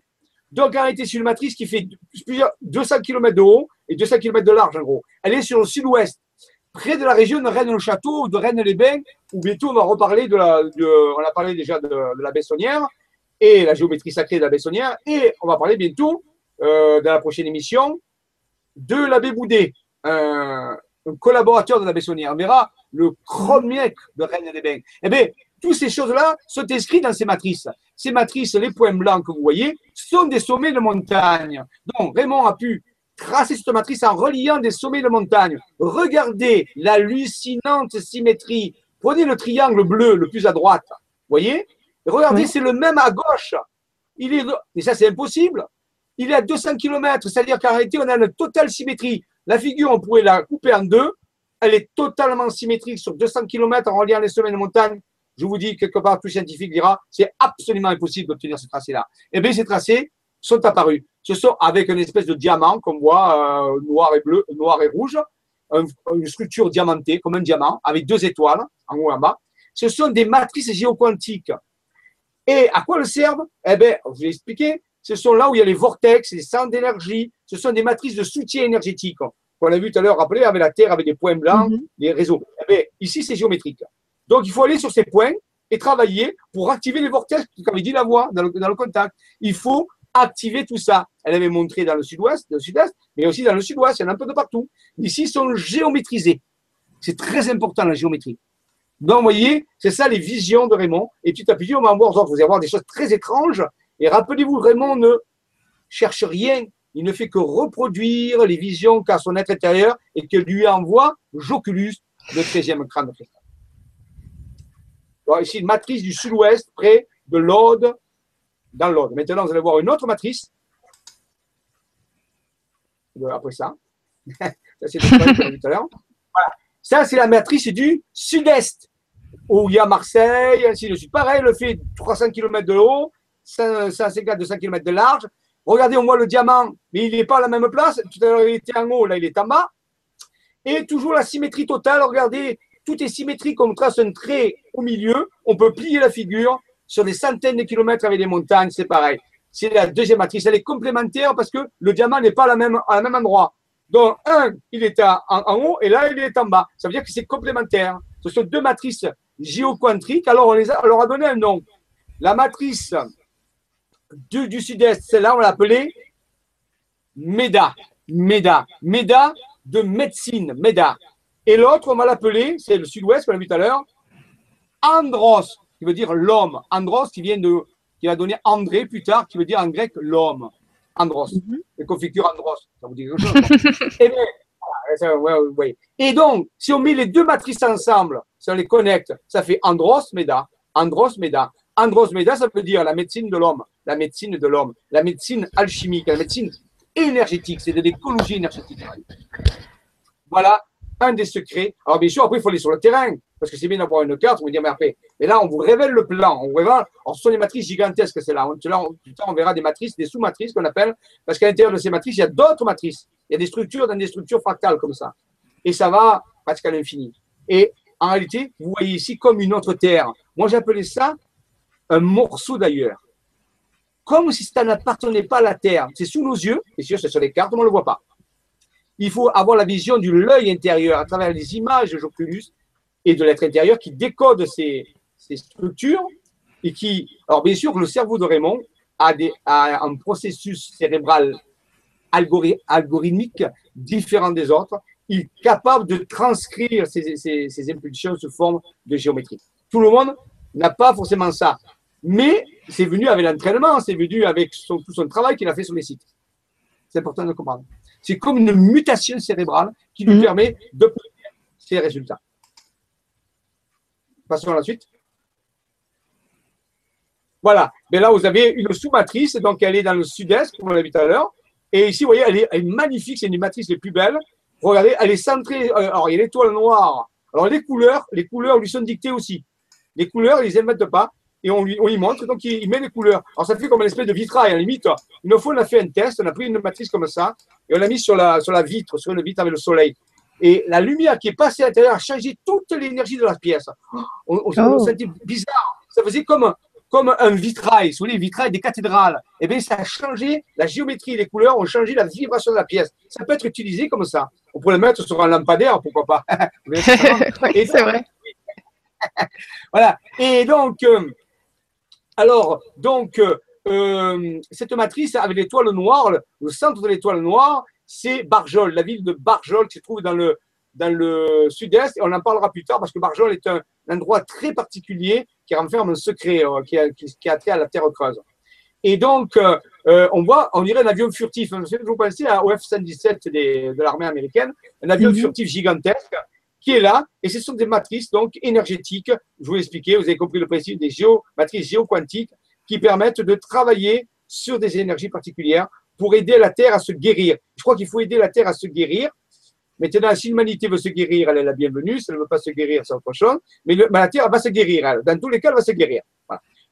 Donc, réalité, c'est une matrice qui fait plusieurs 200 km de haut et 200 km de large, en gros. Elle est sur le sud-ouest, près de la région de Rennes-le-Château, de Rennes-les-Bains, où bientôt on va reparler de la. de- on a parlé déjà de, la Bessonnière et la géométrie sacrée de la Bessonnière, et on va parler bientôt, euh, dans la prochaine émission, de l'abbé Boudet, un, collaborateur de la Bessonnière. On verra le chromniac de Rennes-les-Bains. Eh bien, toutes ces choses-là sont inscrites dans ces matrices. Ces matrices, les points blancs que vous voyez, sont des sommets de montagne. Donc, Raymond a pu tracer cette matrice en reliant des sommets de montagne. Regardez l'hallucinante symétrie. Prenez le triangle bleu le plus à droite. Voyez? Regardez, Oui. c'est le même à gauche. Il est, et ça, c'est impossible. Il est à 200 km, c'est-à-dire qu'en réalité, on a une totale symétrie. La figure, on pourrait la couper en deux. Elle est totalement symétrique sur 200 km en reliant les sommets de montagne. Je vous dis, quelque part, tout scientifique dira, c'est absolument impossible d'obtenir ce tracé-là. Eh bien, ces tracés sont apparus. Ce sont avec une espèce de diamant qu'on voit euh, noir et bleu, noir et rouge, un- une structure diamantée comme un diamant avec deux étoiles en haut et en bas. Ce sont des matrices géoquantiques. Et à quoi elles servent? Eh bien, je vous l'ai expliqué, ce sont là où il y a les vortex, les centres d'énergie, ce sont des matrices de soutien énergétique. On a vu tout à l'heure, rappelez, avec la Terre, avec des points blancs, Mhm. les réseaux. Eh bien, ici, c'est géométrique. Donc, il faut aller sur ces points et travailler pour activer les vortex, comme dit la voix dans le, contact. Il faut activer tout ça. Elle avait montré dans le sud-ouest, dans le sud-est, mais aussi dans le sud-ouest, il y en a un peu de partout. Ici, ils sont géométrisés. C'est très important, la géométrie. Donc, vous voyez, c'est ça les visions de Raymond. Et petit à petit, on va voir, vous allez voir des choses très étranges. Et rappelez-vous, Raymond ne cherche rien. Il ne fait que reproduire les visions qu'a son être intérieur et que lui envoie Joculus, le 13e crâne de. Ici, une matrice du sud-ouest, près de l'Aude, dans l'Aude. Maintenant, vous allez voir une autre matrice. Euh, Après ça. (laughs) Ça, c'est la matrice du sud-est, où il y a Marseille, ainsi de suite. Pareil, le fait 300 km de haut, 150-200 km de large. Regardez, on voit le diamant, mais il n'est pas à la même place. Tout à l'heure, il était en haut, là, il est en bas. Et toujours la symétrie totale. Regardez, tout est symétrique. On trace un trait au milieu. On peut plier la figure sur des centaines de kilomètres avec des montagnes. C'est pareil. C'est la deuxième matrice. Elle est complémentaire parce que le diamant n'est pas à la même, à la même endroit. Donc, un, il est en, en haut et là, il est en bas. Ça veut dire que c'est complémentaire. Ce sont deux matrices géoquantriques. Alors, on, les on leur a donné un nom. La matrice du, sud-est, celle-là, on l'a appelée MEDA. MEDA. MEDA de médecine. MEDA. Et l'autre, on va l'appeler, c'est le sud-ouest, qu'on a vu tout à l'heure, Andros, qui veut dire l'homme. Andros, qui vient de, qui va donner André plus tard, qui veut dire en grec l'homme. Andros. Mhm. Les confitures Andros. Ça vous dit quelque chose (laughs) Eh bien, voilà, ça, ouais, ouais, ouais. Et donc, si on met les deux matrices ensemble, si on les connecte, ça fait Andros Meda. Andros Meda. Andros Meda, ça veut dire la médecine de l'homme, la médecine de l'homme, la médecine alchimique, la médecine énergétique, c'est de l'écologie énergétique. Voilà un des secrets. Alors, bien sûr, après, il faut aller sur le terrain, parce que c'est bien d'avoir une carte, on va dire, mais après, mais là, on vous révèle le plan, on vous révèle, alors, ce sont des matrices gigantesques, c'est là. On, là, on- on verra des matrices, des sous-matrices qu'on appelle, parce qu'à l'intérieur de ces matrices, il y a d'autres matrices. Il y a des structures dans des structures fractales comme ça. Et ça va presque à l'infini. Et en réalité, vous voyez ici comme une autre terre. Moi, j'appelais ça un morceau d'ailleurs. Comme si ça n'appartenait pas à la terre. C'est sous nos yeux, et sûr, c'est sur les cartes, on ne le voit pas. Il faut avoir la vision de l'œil intérieur à travers les images de Joculus et de l'être intérieur qui décode ces, ces structures et qui. Alors, bien sûr, le cerveau de Raymond a, des, a un processus cérébral algori- algorithmique différent des autres. Il est capable de transcrire ces, ces- ces impulsions sous forme de géométrie. Tout le monde n'a pas forcément ça. Mais c'est venu avec l'entraînement, c'est venu avec son- tout son travail qu'il a fait sur les sites. C'est important de comprendre. C'est comme une mutation cérébrale qui lui Mhm. permet d'obtenir ces résultats. Passons à la suite. Voilà. Mais là, vous avez une sous-matrice, donc elle est dans le sud-est, comme on l'a vu tout à l'heure. Et ici, vous voyez, elle est, magnifique, c'est une des les plus belles. Regardez, elle est centrée. euh, Alors, il y a l'étoile noire. Alors, les couleurs, les couleurs lui sont dictées aussi. Les couleurs, ils les inventent pas. Et on lui, on lui montre, donc il, il met les couleurs. Alors, ça fait comme une espèce de vitrail, à la limite. Une fois, on a fait un test, on a pris une matrice comme ça, et on l'a mis sur la, sur la vitre, sur une vitre avec le soleil. Et la lumière qui est passée à l'intérieur a changé toute l'énergie de la pièce. On, on, on Oh. sentait bizarre. Ça faisait comme, comme un vitrail, vous voyez, les vitrails des cathédrales. Et bien, ça a changé, la géométrie les couleurs ont changé la vibration de la pièce. Ça peut être utilisé comme ça. On pourrait le mettre sur un lampadaire, pourquoi pas. (laughs) (laughs) Oui, Et c'est vrai. (laughs) voilà. Et donc, euh, alors, donc, euh, euh, cette matrice avec l'étoile noire, le centre de l'étoile noire, c'est Barjol, la ville de Barjol qui se trouve dans le, dans le sud-est. Et on en parlera plus tard parce que Barjol est un, endroit très particulier qui renferme un secret euh, qui, a, qui, qui a trait à la Terre creuse. Et donc, euh, euh, on voit, on dirait un avion furtif. Vous pensez au F-117 des- de l'armée américaine, un avion Mhm. furtif gigantesque qui est là, et ce sont des matrices donc énergétiques. Je vous l'ai expliqué, vous avez compris le principe des géo, matrices géoquantiques qui permettent de travailler sur des énergies particulières pour aider la Terre à se guérir. Je crois qu'il faut aider la Terre à se guérir. Maintenant, si l'humanité veut se guérir, elle est la bienvenue. Si elle ne veut pas se guérir, c'est autre chose. Mais, la Terre va se guérir. Dans tous les cas, elle va se guérir.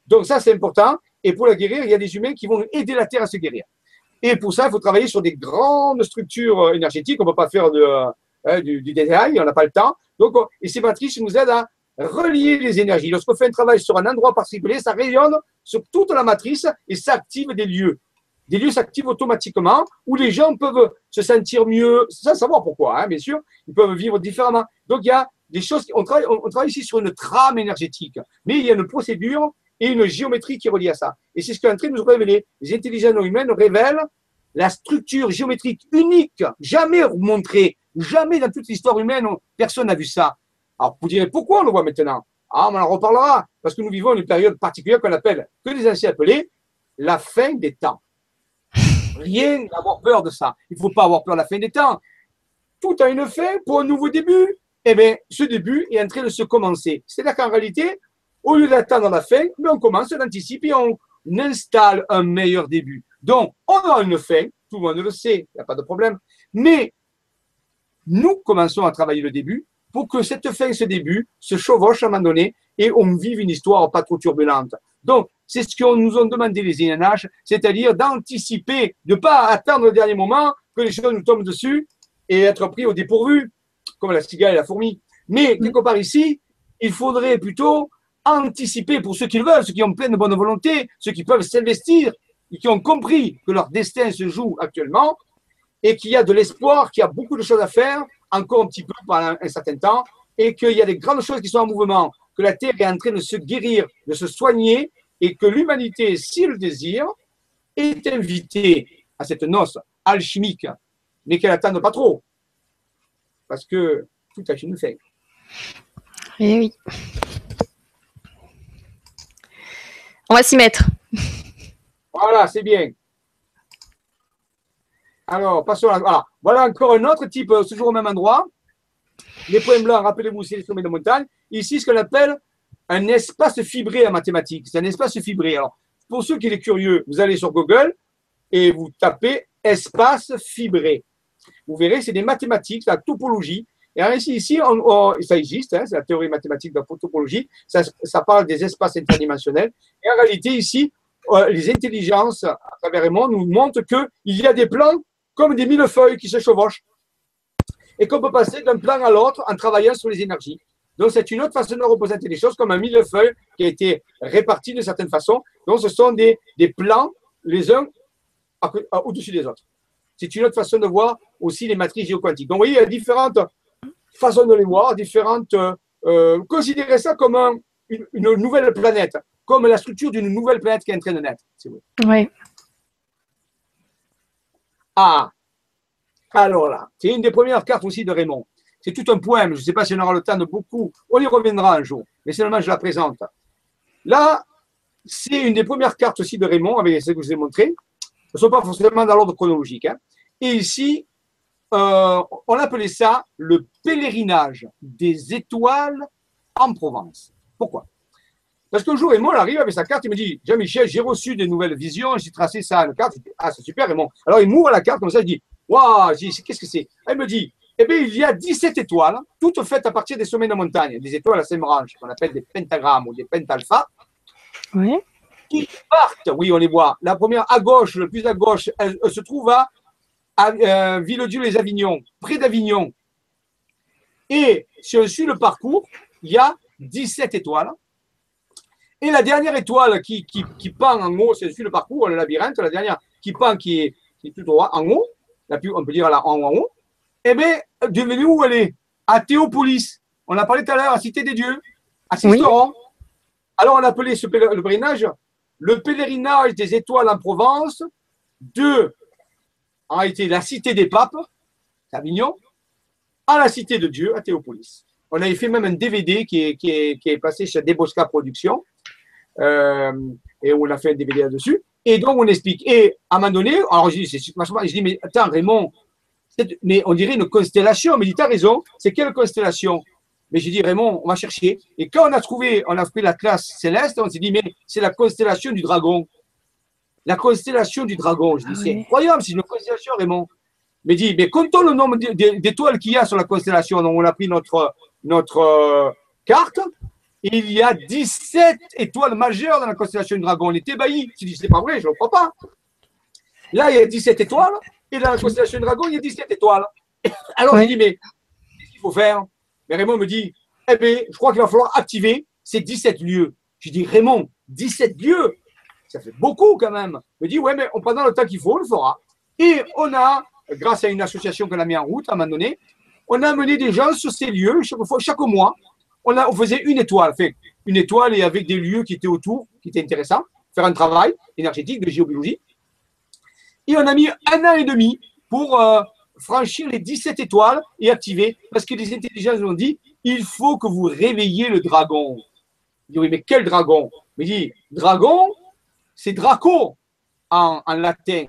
Donc ça, c'est important. Et pour la guérir, il y a des humains qui vont aider la Terre à se guérir. Et pour ça, il faut travailler sur des grandes structures euh, énergétiques. On ne peut pas faire euh, du, du détail, on n'a pas le temps. Donc, on- et ces matrices nous aident à relier les énergies. Lorsqu'on fait un travail sur un endroit particulier, ça rayonne sur toute la matrice et ça active des lieux. Des lieux s'activent automatiquement, où les gens peuvent se sentir mieux, sans savoir pourquoi, hein, bien sûr, ils peuvent vivre différemment. Donc il y a des choses, on travaille, ici sur une trame énergétique, mais il y a une procédure et une géométrie qui relie à ça. Et c'est ce qu'un train nous révéler. Les intelligences humaines révèlent la structure géométrique unique, jamais montrée, jamais dans toute l'histoire humaine, personne n'a vu ça. Alors vous direz pourquoi on le voit maintenant? Ah, on en reparlera, parce que nous vivons une période particulière qu'on appelle, que les anciens appelaient la fin des temps. Rien d'avoir peur de ça. Il ne faut pas avoir peur de la fin des temps. Tout a une fin pour un nouveau début. Eh bien, ce début est en train de se commencer. C'est-à-dire qu'en réalité, au lieu d'attendre la fin, mais on commence, on anticipe et on installe un meilleur début. Donc, on a une fin, tout le monde le sait, il n'y a pas de problème. Mais nous commençons à travailler le début pour que cette fin, ce début, se chevauche à un moment donné et on vive une histoire pas trop turbulente. Donc, c'est ce qu'on nous ont demandé les INH, c'est-à-dire d'anticiper, de ne pas attendre le dernier moment que les choses nous tombent dessus et être pris au dépourvu, comme la cigale et la fourmi. Mais quelque part ici, il faudrait plutôt anticiper pour ceux qui le veulent, ceux qui ont plein de bonne volonté, ceux qui peuvent s'investir et qui ont compris que leur destin se joue actuellement et qu'il y a de l'espoir, qu'il y a beaucoup de choses à faire, encore un petit peu pendant un certain temps, et qu'il y a des grandes choses qui sont en mouvement, que la Terre est en train de se guérir, de se soigner, et que l'humanité, s'il le désire, est invitée à cette noce alchimique, mais qu'elle n'attende pas trop, parce que tout a une fin. Eh oui. On va s'y mettre. Voilà, c'est bien. Alors, passons à. Voilà. voilà encore un autre type, euh, toujours au même endroit. Les points blancs, rappelez-vous, c'est les sommets de montagne. Ici, ce qu'on appelle un espace fibré en mathématiques. C'est un espace fibré. Alors, pour ceux qui sont curieux, vous allez sur Google et vous tapez espace fibré. Vous verrez, c'est des mathématiques, la topologie. Et ainsi, ici, ça existe, hein, c'est la théorie mathématique de la topologie, ça, parle des espaces interdimensionnels. Et en réalité, ici, euh, les intelligences à travers les mondes nous montrent qu'il y a des plans comme des millefeuilles qui se chevauchent et qu'on peut passer d'un plan à l'autre en travaillant sur les énergies. Donc, c'est une autre façon de représenter les choses comme un millefeuille qui a été réparti de certaines façons. Donc, ce sont des, des plans les uns au-dessus des autres. C'est une autre façon de voir aussi les matrices géoquantiques. Donc, vous voyez, il y a différentes façon de les voir, différentes. Euh, considérez ça comme une, nouvelle planète, comme la structure d'une nouvelle planète qui est en train de naître. Oui. Ah, alors là, c'est une des premières cartes aussi de Raymond. C'est tout un poème, je ne sais pas si on aura le temps de beaucoup, on y reviendra un jour, mais seulement je la présente. Là, c'est une des premières cartes aussi de Raymond, avec ce que je vous ai montré. Elles ne sont pas forcément dans l'ordre chronologique. Hein. Et ici, euh, on appelait ça le pèlerinage des étoiles en Provence. Pourquoi? Parce qu'un jour, Raymond arrive avec sa carte, il me dit Jean-Michel, j'ai reçu des nouvelles visions, j'ai tracé ça à une carte. ah, c'est super, Raymond. Alors, il m'ouvre la carte comme ça, je dis Waouh, qu'est-ce que c'est? Elle me dit Eh bien, il y a 17 étoiles, toutes faites à partir des sommets de montagne, des étoiles à cinq branches, qu'on appelle des pentagrammes ou des pentalphas. Oui. Qui partent, oui, on les voit. La première à gauche, le plus à gauche, elle se trouve à à euh, Villedieu-les-Avignon, près d'Avignon. Et si on suit le parcours, il y a 17 étoiles. Et la dernière étoile qui, qui, qui pend en haut, si on suit le parcours, le labyrinthe, la dernière qui pend, qui est, qui est tout droit, en haut, la plus, on peut dire là, en, en haut, eh bien, devenez où elle est? À Théopolis. On a parlé tout à l'heure à Cité des Dieux, à Sisteron. Alors, on a appelé ce pèlerinage le pèlerinage des étoiles en Provence de a été la cité des papes, Avignon, à la cité de Dieu, à Théopolis. On avait fait même un DVD qui est, qui est, qui est passé chez Debosca Productions, euh, et on a fait un DVD là-dessus. Et donc, on explique. Et à un moment donné, alors je dis, je dis mais attends, Raymond, mais on dirait une constellation. Mais il dit, t'as raison, c'est quelle constellation? Mais j'ai dit, Raymond, on va chercher. Et quand on a trouvé, on a pris la classe céleste, on s'est dit, mais c'est la constellation du dragon la constellation du dragon. Je dis, ah c'est incroyable, c'est une constellation, Raymond. Mais dit, mais comptons le nombre d'étoiles qu'il y a sur la constellation. Donc, on a pris notre, notre euh, carte. Il y a 17 étoiles majeures dans la constellation du dragon. On est ébahi. Je dis, c'est pas vrai, je ne crois pas. Là, il y a 17 étoiles. Et dans la constellation du dragon, il y a 17 étoiles. (laughs) Alors, je dis, mais qu'est-ce qu'il faut faire? Mais Raymond me dit, eh bien, je crois qu'il va falloir activer ces 17 lieux. Je dis, Raymond, 17 lieux? Ça fait beaucoup quand même. Je me dis, ouais, mais on prendra le temps qu'il faut, on le fera. Et on a, grâce à une association qu'on a mis en route à un moment donné, on a amené des gens sur ces lieux chaque, fois, chaque mois. On, a, on faisait une étoile, fait une étoile et avec des lieux qui étaient autour, qui étaient intéressants, faire un travail énergétique de géobiologie. Et on a mis un an et demi pour euh, franchir les 17 étoiles et activer, parce que les intelligences ont dit, il faut que vous réveilliez le dragon. Je dis, oui, mais quel dragon? Je dit, dragon, c'est Draco en, latin.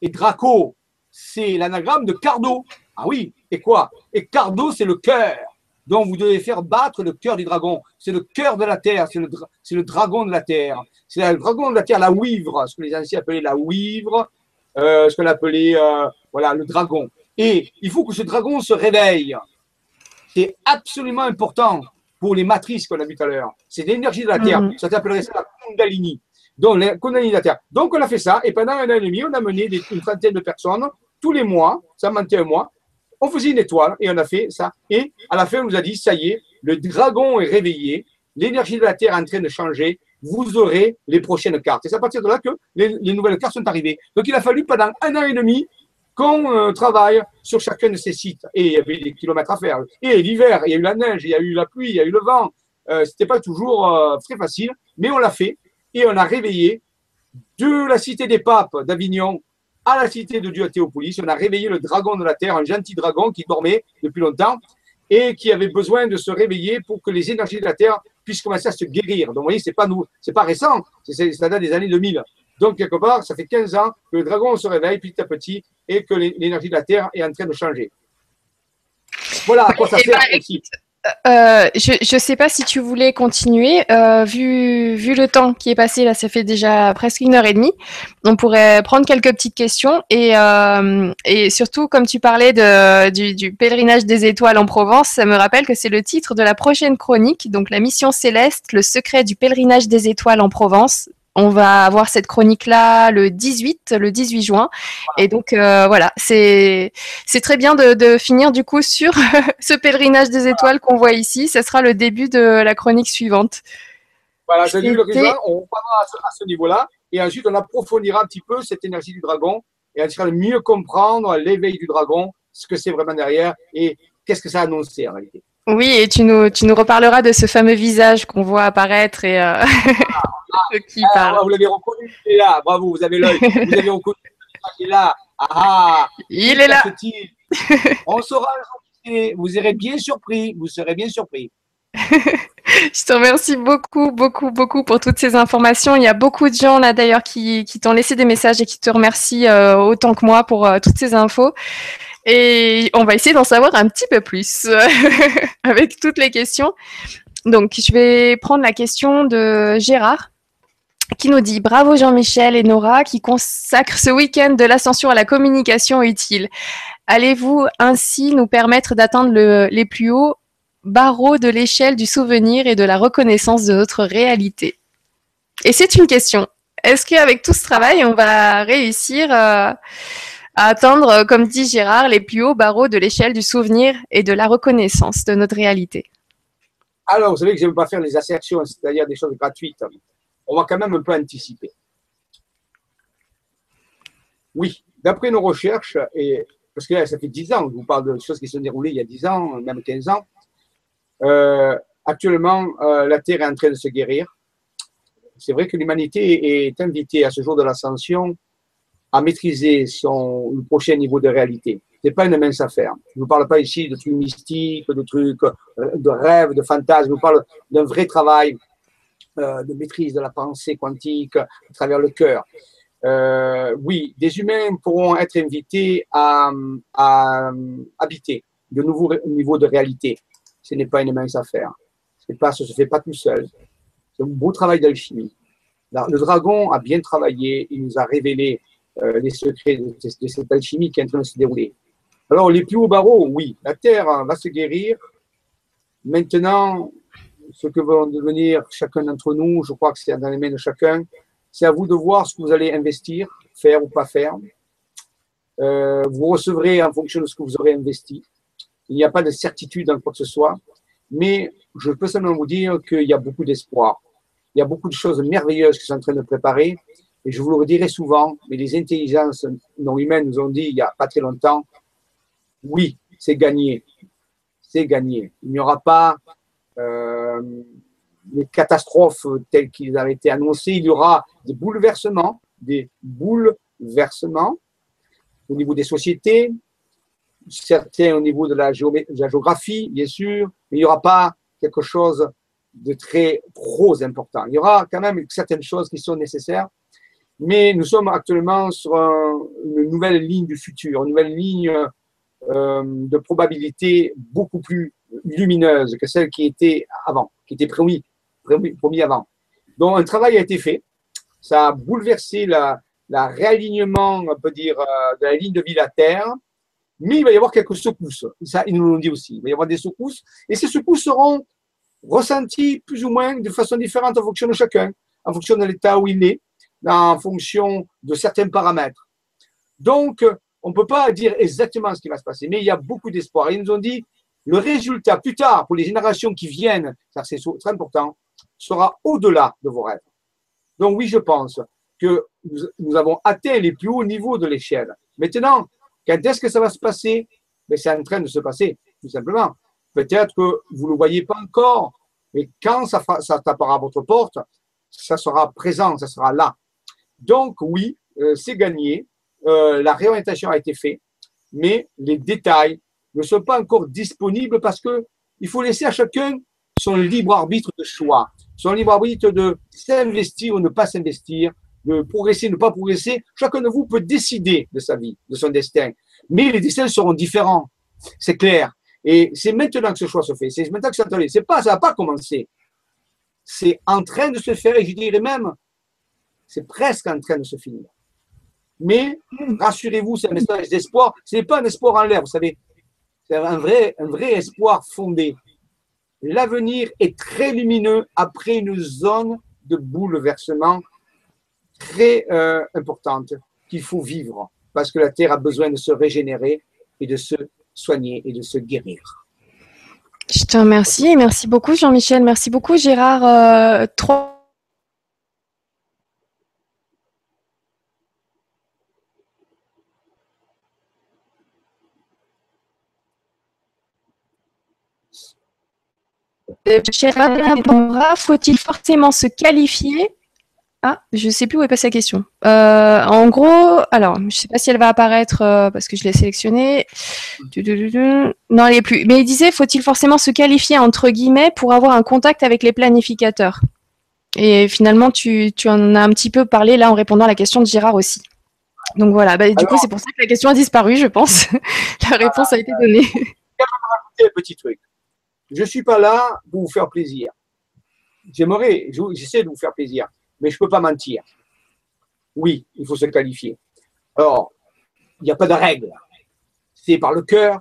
Et Draco, c'est l'anagramme de Cardo. Ah oui, et quoi? Et Cardo, c'est le cœur. Donc vous devez faire battre le cœur du dragon. C'est le cœur de la terre, c'est le, le, dragon de la terre. C'est le dragon de la terre, la ouivre, ce que les anciens appelaient la ouivre, euh, ce qu'on appelait euh, voilà, le dragon. Et il faut que ce dragon se réveille. C'est absolument important pour les matrices qu'on a vues tout à l'heure. C'est l'énergie de la Terre. Mm-hmm. Ça s'appellerait ça la Kundalini. Donc, la Kundalini de la Terre. Donc, on a fait ça. Et pendant un an et demi, on a mené une trentaine de personnes tous les mois. Ça mentait un mois. On faisait une étoile et on a fait ça. Et à la fin, on nous a dit, ça y est, le dragon est réveillé. L'énergie de la Terre est en train de changer. Vous aurez les prochaines cartes. Et c'est à partir de là que les, les nouvelles cartes sont arrivées. Donc, il a fallu pendant un an et demi qu'on euh, travaille sur chacun de ces sites. Et il y avait des kilomètres à faire. Et l'hiver, il y a eu la neige, il y a eu la pluie, il y a eu le vent. Euh, C'était pas toujours euh, très facile, mais on l'a fait et on a réveillé de la cité des papes d'Avignon à la cité de Dieu à Théopolis. On a réveillé le dragon de la terre, un gentil dragon qui dormait depuis longtemps et qui avait besoin de se réveiller pour que les énergies de la terre puissent commencer à se guérir. Donc, vous voyez, c'est pas nous, c'est pas récent, ça date des années 2000. Donc, quelque part, ça fait 15 ans que le dragon se réveille petit à petit et que l'énergie de la Terre est en train de changer. Voilà à quoi ça sert aussi. Euh, je ne sais pas si tu voulais continuer. Euh, vu, le temps qui est passé, là, ça fait déjà presque une heure et demie. On pourrait prendre quelques petites questions. Et, euh, surtout, comme tu parlais du, pèlerinage des étoiles en Provence, ça me rappelle que c'est le titre de la prochaine chronique. Donc, la mission céleste, le secret du pèlerinage des étoiles en Provence. On va avoir cette chronique-là le 18, le 18 juin. Et donc, euh, voilà, c'est, c'est très bien de, de, finir du coup sur (laughs) ce pèlerinage des étoiles qu'on voit ici. Ce sera le début de la chronique suivante. Voilà, j'ai lu le. On parlera à ce, niveau-là. Et ensuite, on approfondira un petit peu cette énergie du dragon et on essaiera de mieux comprendre l'éveil du dragon, ce que c'est vraiment derrière et qu'est-ce que ça annonce en réalité. Oui, et tu nous, tu nous reparleras de ce fameux visage qu'on voit apparaître et euh, (laughs) qui ah, parle. vous l'avez reconnu, il est là, bravo, vous avez l'œil, (laughs) vous avez reconnu, il est là. Ah, il est là. On saura vous serez bien surpris, vous serez bien surpris. (laughs) Je te remercie beaucoup, beaucoup, beaucoup pour toutes ces informations. Il y a beaucoup de gens là d'ailleurs qui, qui t'ont laissé des messages et qui te remercient euh, autant que moi pour euh, toutes ces infos. Et on va essayer d'en savoir un petit peu plus (laughs) avec toutes les questions. Donc, je vais prendre la question de Gérard qui nous dit Bravo Jean-Michel et Nora qui consacrent ce week-end de l'ascension à la communication utile. Allez-vous ainsi nous permettre d'atteindre les plus hauts barreaux de l'échelle du souvenir et de la reconnaissance de notre réalité? Et c'est une question. Est-ce qu'avec tout ce travail, on va réussir euh, à atteindre, euh, comme dit Gérard, les plus hauts barreaux de l'échelle du souvenir et de la reconnaissance de notre réalité Alors, vous savez que je ne veux pas faire des assertions, c'est-à-dire des choses gratuites. On va quand même un peu anticiper. Oui, d'après nos recherches, et parce que là, ça fait 10 ans, je vous parle de choses qui se sont déroulées il y a 10 ans, même 15 ans, euh, actuellement, euh, la Terre est en train de se guérir. C'est vrai que l'humanité est invitée à ce jour de l'ascension à maîtriser son prochain niveau de réalité. Ce n'est pas une mince affaire. Je ne vous parle pas ici de trucs mystiques, de trucs euh, de rêves, de fantasmes. Je vous parle d'un vrai travail euh, de maîtrise de la pensée quantique à travers le cœur. Euh, oui, des humains pourront être invités à, à habiter de nouveaux niveaux de réalité. Ce n'est pas une mince affaire. Pas, ça se fait pas tout seul. C'est un beau travail d'alchimie. Le dragon a bien travaillé, il nous a révélé euh, les secrets de, cette alchimie qui est en train de se dérouler. Alors, les plus hauts barreaux, oui, la Terre va se guérir. Maintenant, ce que va devenir chacun d'entre nous, je crois que c'est dans les mains de chacun, c'est à vous de voir ce que vous allez investir, faire ou pas faire. Euh, vous recevrez en fonction de ce que vous aurez investi. Il n'y a pas de certitude dans quoi que ce soit, mais je peux seulement vous dire qu'il y a beaucoup d'espoir. Il y a beaucoup de choses merveilleuses qui sont en train de préparer. Et je vous le redirai souvent, mais les intelligences non humaines nous ont dit il n'y a pas très longtemps, oui, c'est gagné. C'est gagné. Il n'y aura pas euh, les catastrophes telles qu'ils avaient été annoncées. Il y aura des bouleversements, des bouleversements au niveau des sociétés, certains au niveau de la, géographie, bien sûr, mais il n'y aura pas quelque chose de très trop important. Il y aura quand même certaines choses qui sont nécessaires, mais nous sommes actuellement sur une nouvelle ligne du futur, une nouvelle ligne euh, de probabilité beaucoup plus lumineuse que celle qui était avant, qui était promis, promis, avant. Donc un travail a été fait, ça a bouleversé la, réalignement, on peut dire, euh, de la ligne de vie la Terre, mais il va y avoir quelques secousses. Ça, ils nous l'ont dit aussi. Il va y avoir des secousses. Et ces secousses seront ressenties plus ou moins de façon différente en fonction de chacun, en fonction de l'état où il est, en fonction de certains paramètres. Donc, on ne peut pas dire exactement ce qui va se passer, mais il y a beaucoup d'espoir. Ils nous ont dit, le résultat plus tard, pour les générations qui viennent, ça c'est très important, sera au-delà de vos rêves. Donc oui, je pense que nous avons atteint les plus hauts niveaux de l'échelle. Maintenant, quand est-ce que ça va se passer? Mais c'est en train de se passer, tout simplement. Peut-être que vous ne le voyez pas encore, mais quand ça, ça tapera à votre porte, ça sera présent, ça sera là. Donc oui, euh, c'est gagné. Euh, la réorientation a été faite, mais les détails ne sont pas encore disponibles parce que il faut laisser à chacun son libre arbitre de choix, son libre arbitre de s'investir ou ne pas s'investir, de progresser, ne pas progresser. Chacun de vous peut décider de sa vie, de son destin. Mais les destins seront différents. C'est clair. Et c'est maintenant que ce choix se fait. C'est maintenant que ça C'est pas, ça va pas commencer. C'est en train de se faire et je dirais même, c'est presque en train de se finir. Mais rassurez-vous, c'est un message d'espoir. Ce n'est pas un espoir en l'air, vous savez. C'est un vrai, espoir fondé. L'avenir est très lumineux après une zone de bouleversement très euh, importante qu'il faut vivre parce que la Terre a besoin de se régénérer et de se soigner et de se guérir. Je te remercie. Merci beaucoup, Jean-Michel. Merci beaucoup, Gérard. Euh. Gérard faut-il forcément se qualifier? Ah, je sais plus où est passée la question. Euh, en gros, alors, je sais pas si elle va apparaître euh, parce que je l'ai sélectionnée. Non, elle est plus. Mais il disait, faut-il forcément se qualifier entre guillemets pour avoir un contact avec les planificateurs? Et finalement, tu, en as un petit peu parlé là en répondant à la question de Gérard aussi. Donc voilà, bah, du coup, c'est pour ça que la question a disparu, je pense. (laughs) la réponse a été donnée. (laughs) un petit truc. Je suis pas là pour vous faire plaisir. J'aimerais, j'essaie de vous faire plaisir mais je ne peux pas mentir. Oui, il faut se qualifier. Or, il n'y a pas de règle. C'est par le cœur,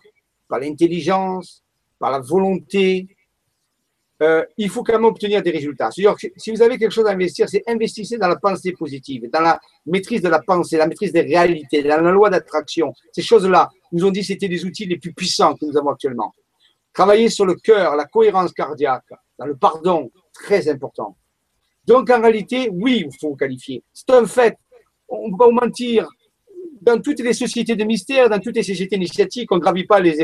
par l'intelligence, par la volonté. Euh, il faut quand même obtenir des résultats. C'est-à-dire que si vous avez quelque chose à investir, c'est investissez dans la pensée positive, dans la maîtrise de la pensée, la maîtrise des réalités, dans la loi d'attraction. Ces choses-là, nous ont dit que c'était les outils les plus puissants que nous avons actuellement. Travailler sur le cœur, la cohérence cardiaque, dans le pardon, très important. Donc en réalité, oui, il faut qualifier. C'est un fait. On ne va pas mentir. Dans toutes les sociétés de mystère, dans toutes les sociétés initiatiques, on ne gravit pas les,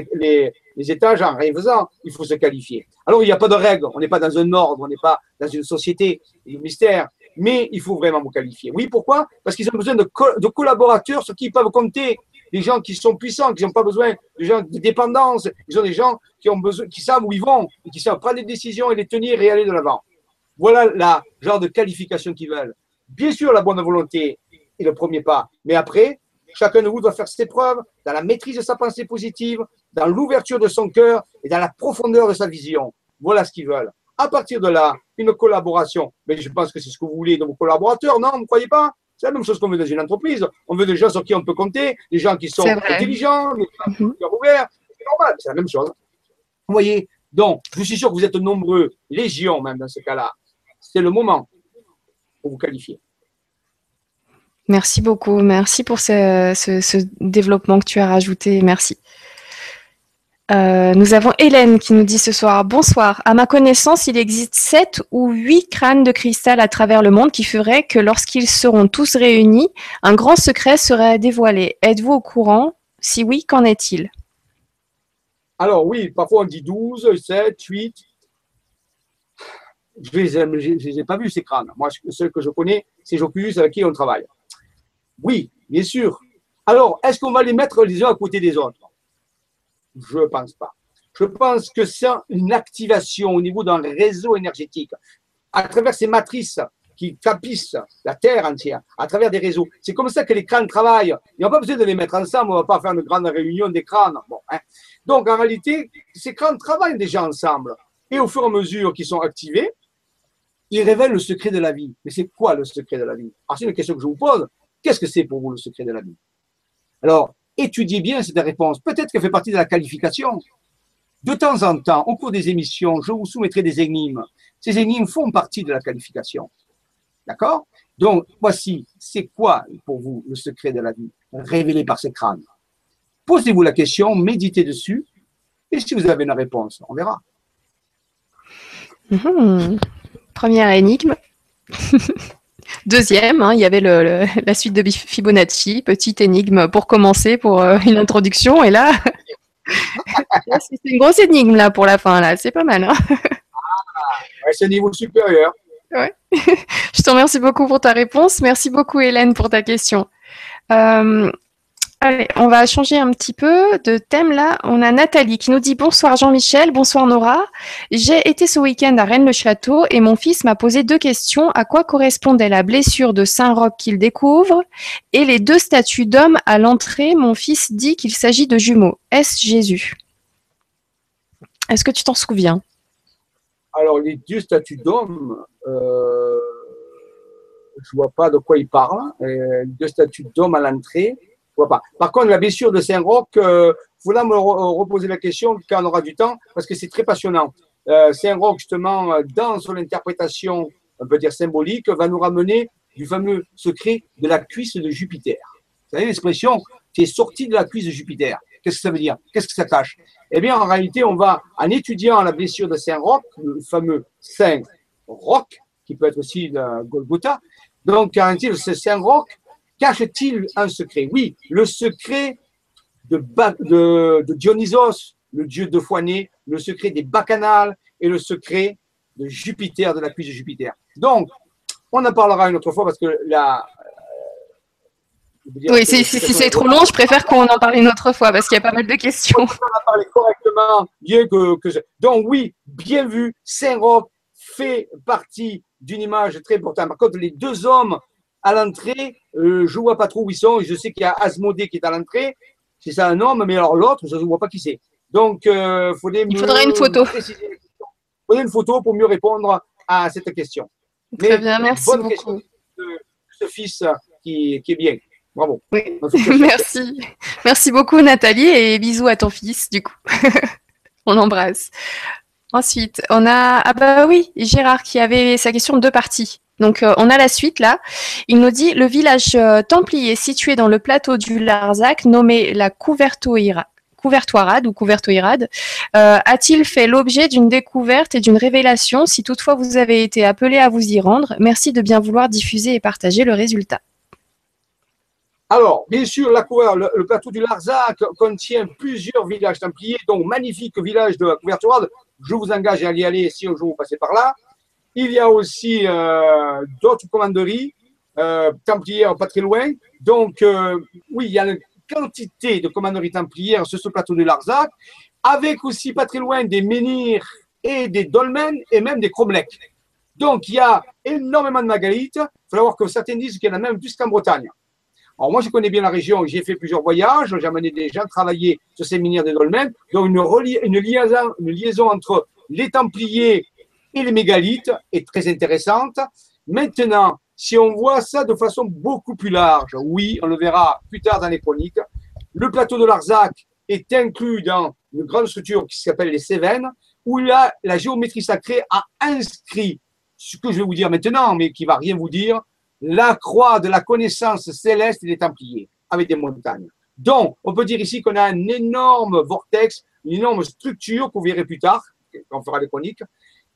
étages en faisant. Il faut se qualifier. Alors, il n'y a pas de règle. On n'est pas dans un ordre. On n'est pas dans une société de mystère. Mais il faut vraiment vous qualifier. Oui, pourquoi? Parce qu'ils ont besoin de, collaborateurs sur qui ils peuvent compter. Des gens qui sont puissants, qui n'ont pas besoin de gens de dépendance. Ils ont des gens qui, ont besoin, qui savent où ils vont et qui savent prendre des décisions et les tenir et aller de l'avant. Voilà la genre de qualification qu'ils veulent. Bien sûr, la bonne volonté est le premier pas, mais après, chacun de vous doit faire ses preuves dans la maîtrise de sa pensée positive, dans l'ouverture de son cœur et dans la profondeur de sa vision. Voilà ce qu'ils veulent. À partir de là, une collaboration. Mais je pense que c'est ce que vous voulez de vos collaborateurs, non ne croyez pas? C'est la même chose qu'on veut dans une entreprise. On veut des gens sur qui on peut compter, des gens qui sont intelligents, des gens qui sont ouverts. C'est normal, c'est la même chose. Vous voyez Donc, je suis sûr que vous êtes nombreux, légion même dans ce cas-là, c'est le moment pour vous qualifier. Merci beaucoup. Merci pour ce, développement que tu as rajouté. Merci. Euh, nous avons Hélène qui nous dit ce soir Bonsoir. À ma connaissance, il existe sept ou huit crânes de cristal à travers le monde qui feraient que lorsqu'ils seront tous réunis, un grand secret serait dévoilé. Êtes-vous au courant? Si oui, qu'en est-il? Alors, oui, parfois on dit 12, 7, 8. Je ne les, ai pas vus, ces crânes. Moi, ceux que je connais, c'est Jocus avec qui on travaille. Oui, bien sûr. Alors, est-ce qu'on va les mettre les uns à côté des autres? Je ne pense pas. Je pense que c'est une activation au niveau d'un réseau énergétique, à travers ces matrices qui tapissent la Terre entière, à travers des réseaux. C'est comme ça que les crânes travaillent. Il n'y a pas besoin de les mettre ensemble, on ne va pas faire une grande réunion des crânes. Hein. Donc, en réalité, ces crânes travaillent déjà ensemble. Et au fur et à mesure qu'ils sont activés, ils révèlent le secret de la vie. Mais c'est quoi le secret de la vie? Alors, c'est une question que je vous pose. Qu'est-ce que c'est pour vous le secret de la vie? Alors, étudiez bien cette réponse. Peut-être qu'elle fait partie de la qualification. De temps en temps, au cours des émissions, je vous soumettrai des énigmes. Ces énigmes font partie de la qualification. D'accord? Donc, voici, c'est quoi pour vous le secret de la vie révélé par ces crânes? Posez-vous la question, méditez dessus, et si vous avez une réponse, on verra. Mhm. Première énigme. (laughs) Deuxième, hein, il y avait la suite de Fibonacci, petite énigme pour commencer, pour euh, une introduction. Et (laughs) là, c'est une grosse énigme là pour la fin. là, C'est pas mal. Hein. Ah, c'est niveau supérieur. (laughs) Je te remercie beaucoup pour ta réponse. Merci beaucoup Hélène pour ta question. Euh, Allez, on va changer un petit peu de thème là. On a Nathalie qui nous dit bonsoir Jean-Michel, bonsoir Nora. J'ai été ce week-end à Rennes-le-Château et mon fils m'a posé deux questions. À quoi correspondait la blessure de Saint-Roch qu'il découvre et les deux statues d'hommes à l'entrée? Mon fils dit qu'il s'agit de jumeaux. Est-ce Jésus? Est-ce que tu t'en souviens? Alors les deux statues d'hommes, euh, je vois pas de quoi il parle. Euh, deux statues d'hommes à l'entrée pas. Par contre, la blessure de Saint-Roch, euh, faudra me reposer la question quand on aura du temps, parce que c'est très passionnant. Euh, Saint-Roch, justement, dans son interprétation, on peut dire symbolique, va nous ramener du fameux secret de la cuisse de Jupiter. Vous savez l'expression qui est sorti de la cuisse de Jupiter. Qu'est-ce que ça veut dire? Qu'est-ce que ça cache? Eh bien, en réalité, on va, en étudiant la blessure de Saint-Roch, le fameux Saint-Roch, qui peut être aussi de Golgotha, donc, en réalité, Saint-Roch cache-t-il un secret? Oui, le secret de, de, Dionysos, le dieu de foiné, le secret des bacchanales et le secret de Jupiter, de la cuisse de Jupiter. Donc, on en parlera une autre fois parce que la. Euh, oui, si, c'est trop long, je préfère qu'on en parle une autre fois parce qu'il y a pas mal de questions. On en parler correctement, bien que, que Donc, oui, bien vu, Saint-Roch fait partie d'une image très importante. Par contre, les deux hommes à l'entrée, euh, je vois pas trop où ils sont. Je sais qu'il y a Asmodée qui est à l'entrée. C'est ça un homme, mais alors l'autre, je ne vois pas qui c'est. Donc, euh, il faudrait une photo. Il faudrait une photo pour mieux répondre à cette question. Très bien, merci beaucoup. De ce fils qui, est bien. Bravo. (laughs) merci. Merci beaucoup, Nathalie, et bisous à ton fils, du coup. (laughs) On l'embrasse. Ensuite, on a, ah bah oui, Gérard qui avait sa question de deux parties. Donc euh, on a la suite là. Il nous dit le village euh, templier situé dans le plateau du Larzac, nommé la Couvertoirade ou Couvertoirade, euh, a-t-il fait l'objet d'une découverte et d'une révélation? Si toutefois vous avez été appelé à vous y rendre, merci de bien vouloir diffuser et partager le résultat. Alors, bien sûr, la le, plateau du Larzac contient plusieurs villages templiers, donc magnifique village de la Couvertoirade. Je vous engage à y aller si un jour vous passez par là. Il y a aussi euh, d'autres commanderies euh, templières pas très loin. Donc, euh, oui, il y a une quantité de commanderies templières sur ce plateau de Larzac, avec aussi pas très loin des menhirs et des dolmens et même des cromlechs. Donc, il y a énormément de mégalithes. Il faut voir que certains disent qu'il y en a même plus qu'en Bretagne. Alors, moi, je connais bien la région. J'ai fait plusieurs voyages. J'ai amené des gens travailler sur ces menhirs des dolmens. Donc, une, une, une liaison entre les Templiers et les mégalithes est très intéressante. Maintenant, si on voit ça de façon beaucoup plus large, oui, on le verra plus tard dans les chroniques, le plateau de Larzac est inclus dans une grande structure qui s'appelle les Cévennes, où la géométrie sacrée a inscrit ce que je vais vous dire maintenant, mais qui va rien vous dire, la croix de la connaissance céleste des Templiers, avec des montagnes. Donc, on peut dire ici qu'on a un énorme vortex, une énorme structure vous verrez plus tard, quand on fera des chroniques,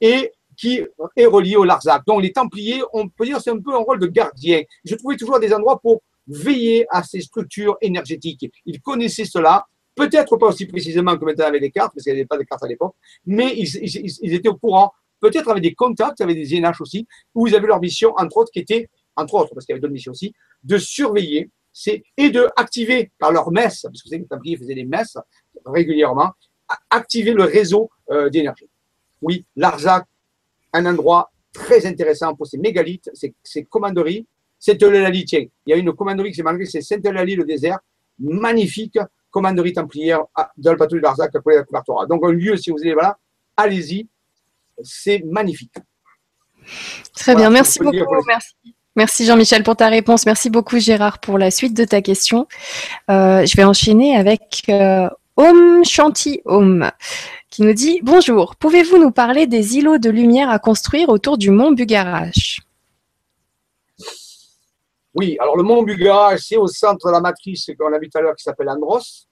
et qui est reliée au Larzac. Donc les Templiers, on peut dire, c'est un peu un rôle de gardien. Je trouvais toujours des endroits pour veiller à ces structures énergétiques. Ils connaissaient cela, peut-être pas aussi précisément que maintenant avec les cartes, parce qu'il n'y avait pas de cartes à l'époque, mais ils, étaient au courant, peut-être avec des contacts, avec des INH aussi, où ils avaient leur mission, entre autres, qui était, entre autres, parce qu'il y avait d'autres missions aussi, de surveiller et de activer par leur messe, parce que c'est les Templiers faisaient des messes régulièrement, activer le réseau euh, d'énergie. Oui, Larzac, un endroit très intéressant pour ces mégalithes, ces, commanderies. Sainte-Eulalie, tiens, il y a une commanderie qui s'est malgré, c'est Sainte-Eulalie, le désert, magnifique commanderie templière dans le plateau de Larzac, à côté de la Donc, un lieu, si vous allez là, allez-y, c'est magnifique. Très bien, merci beaucoup. Merci. Merci Jean-Michel pour ta réponse. Merci beaucoup Gérard pour la suite de ta question. Euh, je vais enchaîner avec euh, Om Shanti Om qui nous dit Bonjour, pouvez-vous nous parler des îlots de lumière à construire autour du mont Bugarache? Oui, alors le mont Bugarache, c'est au centre de la matrice qu'on a vu tout à l'heure qui s'appelle Andros.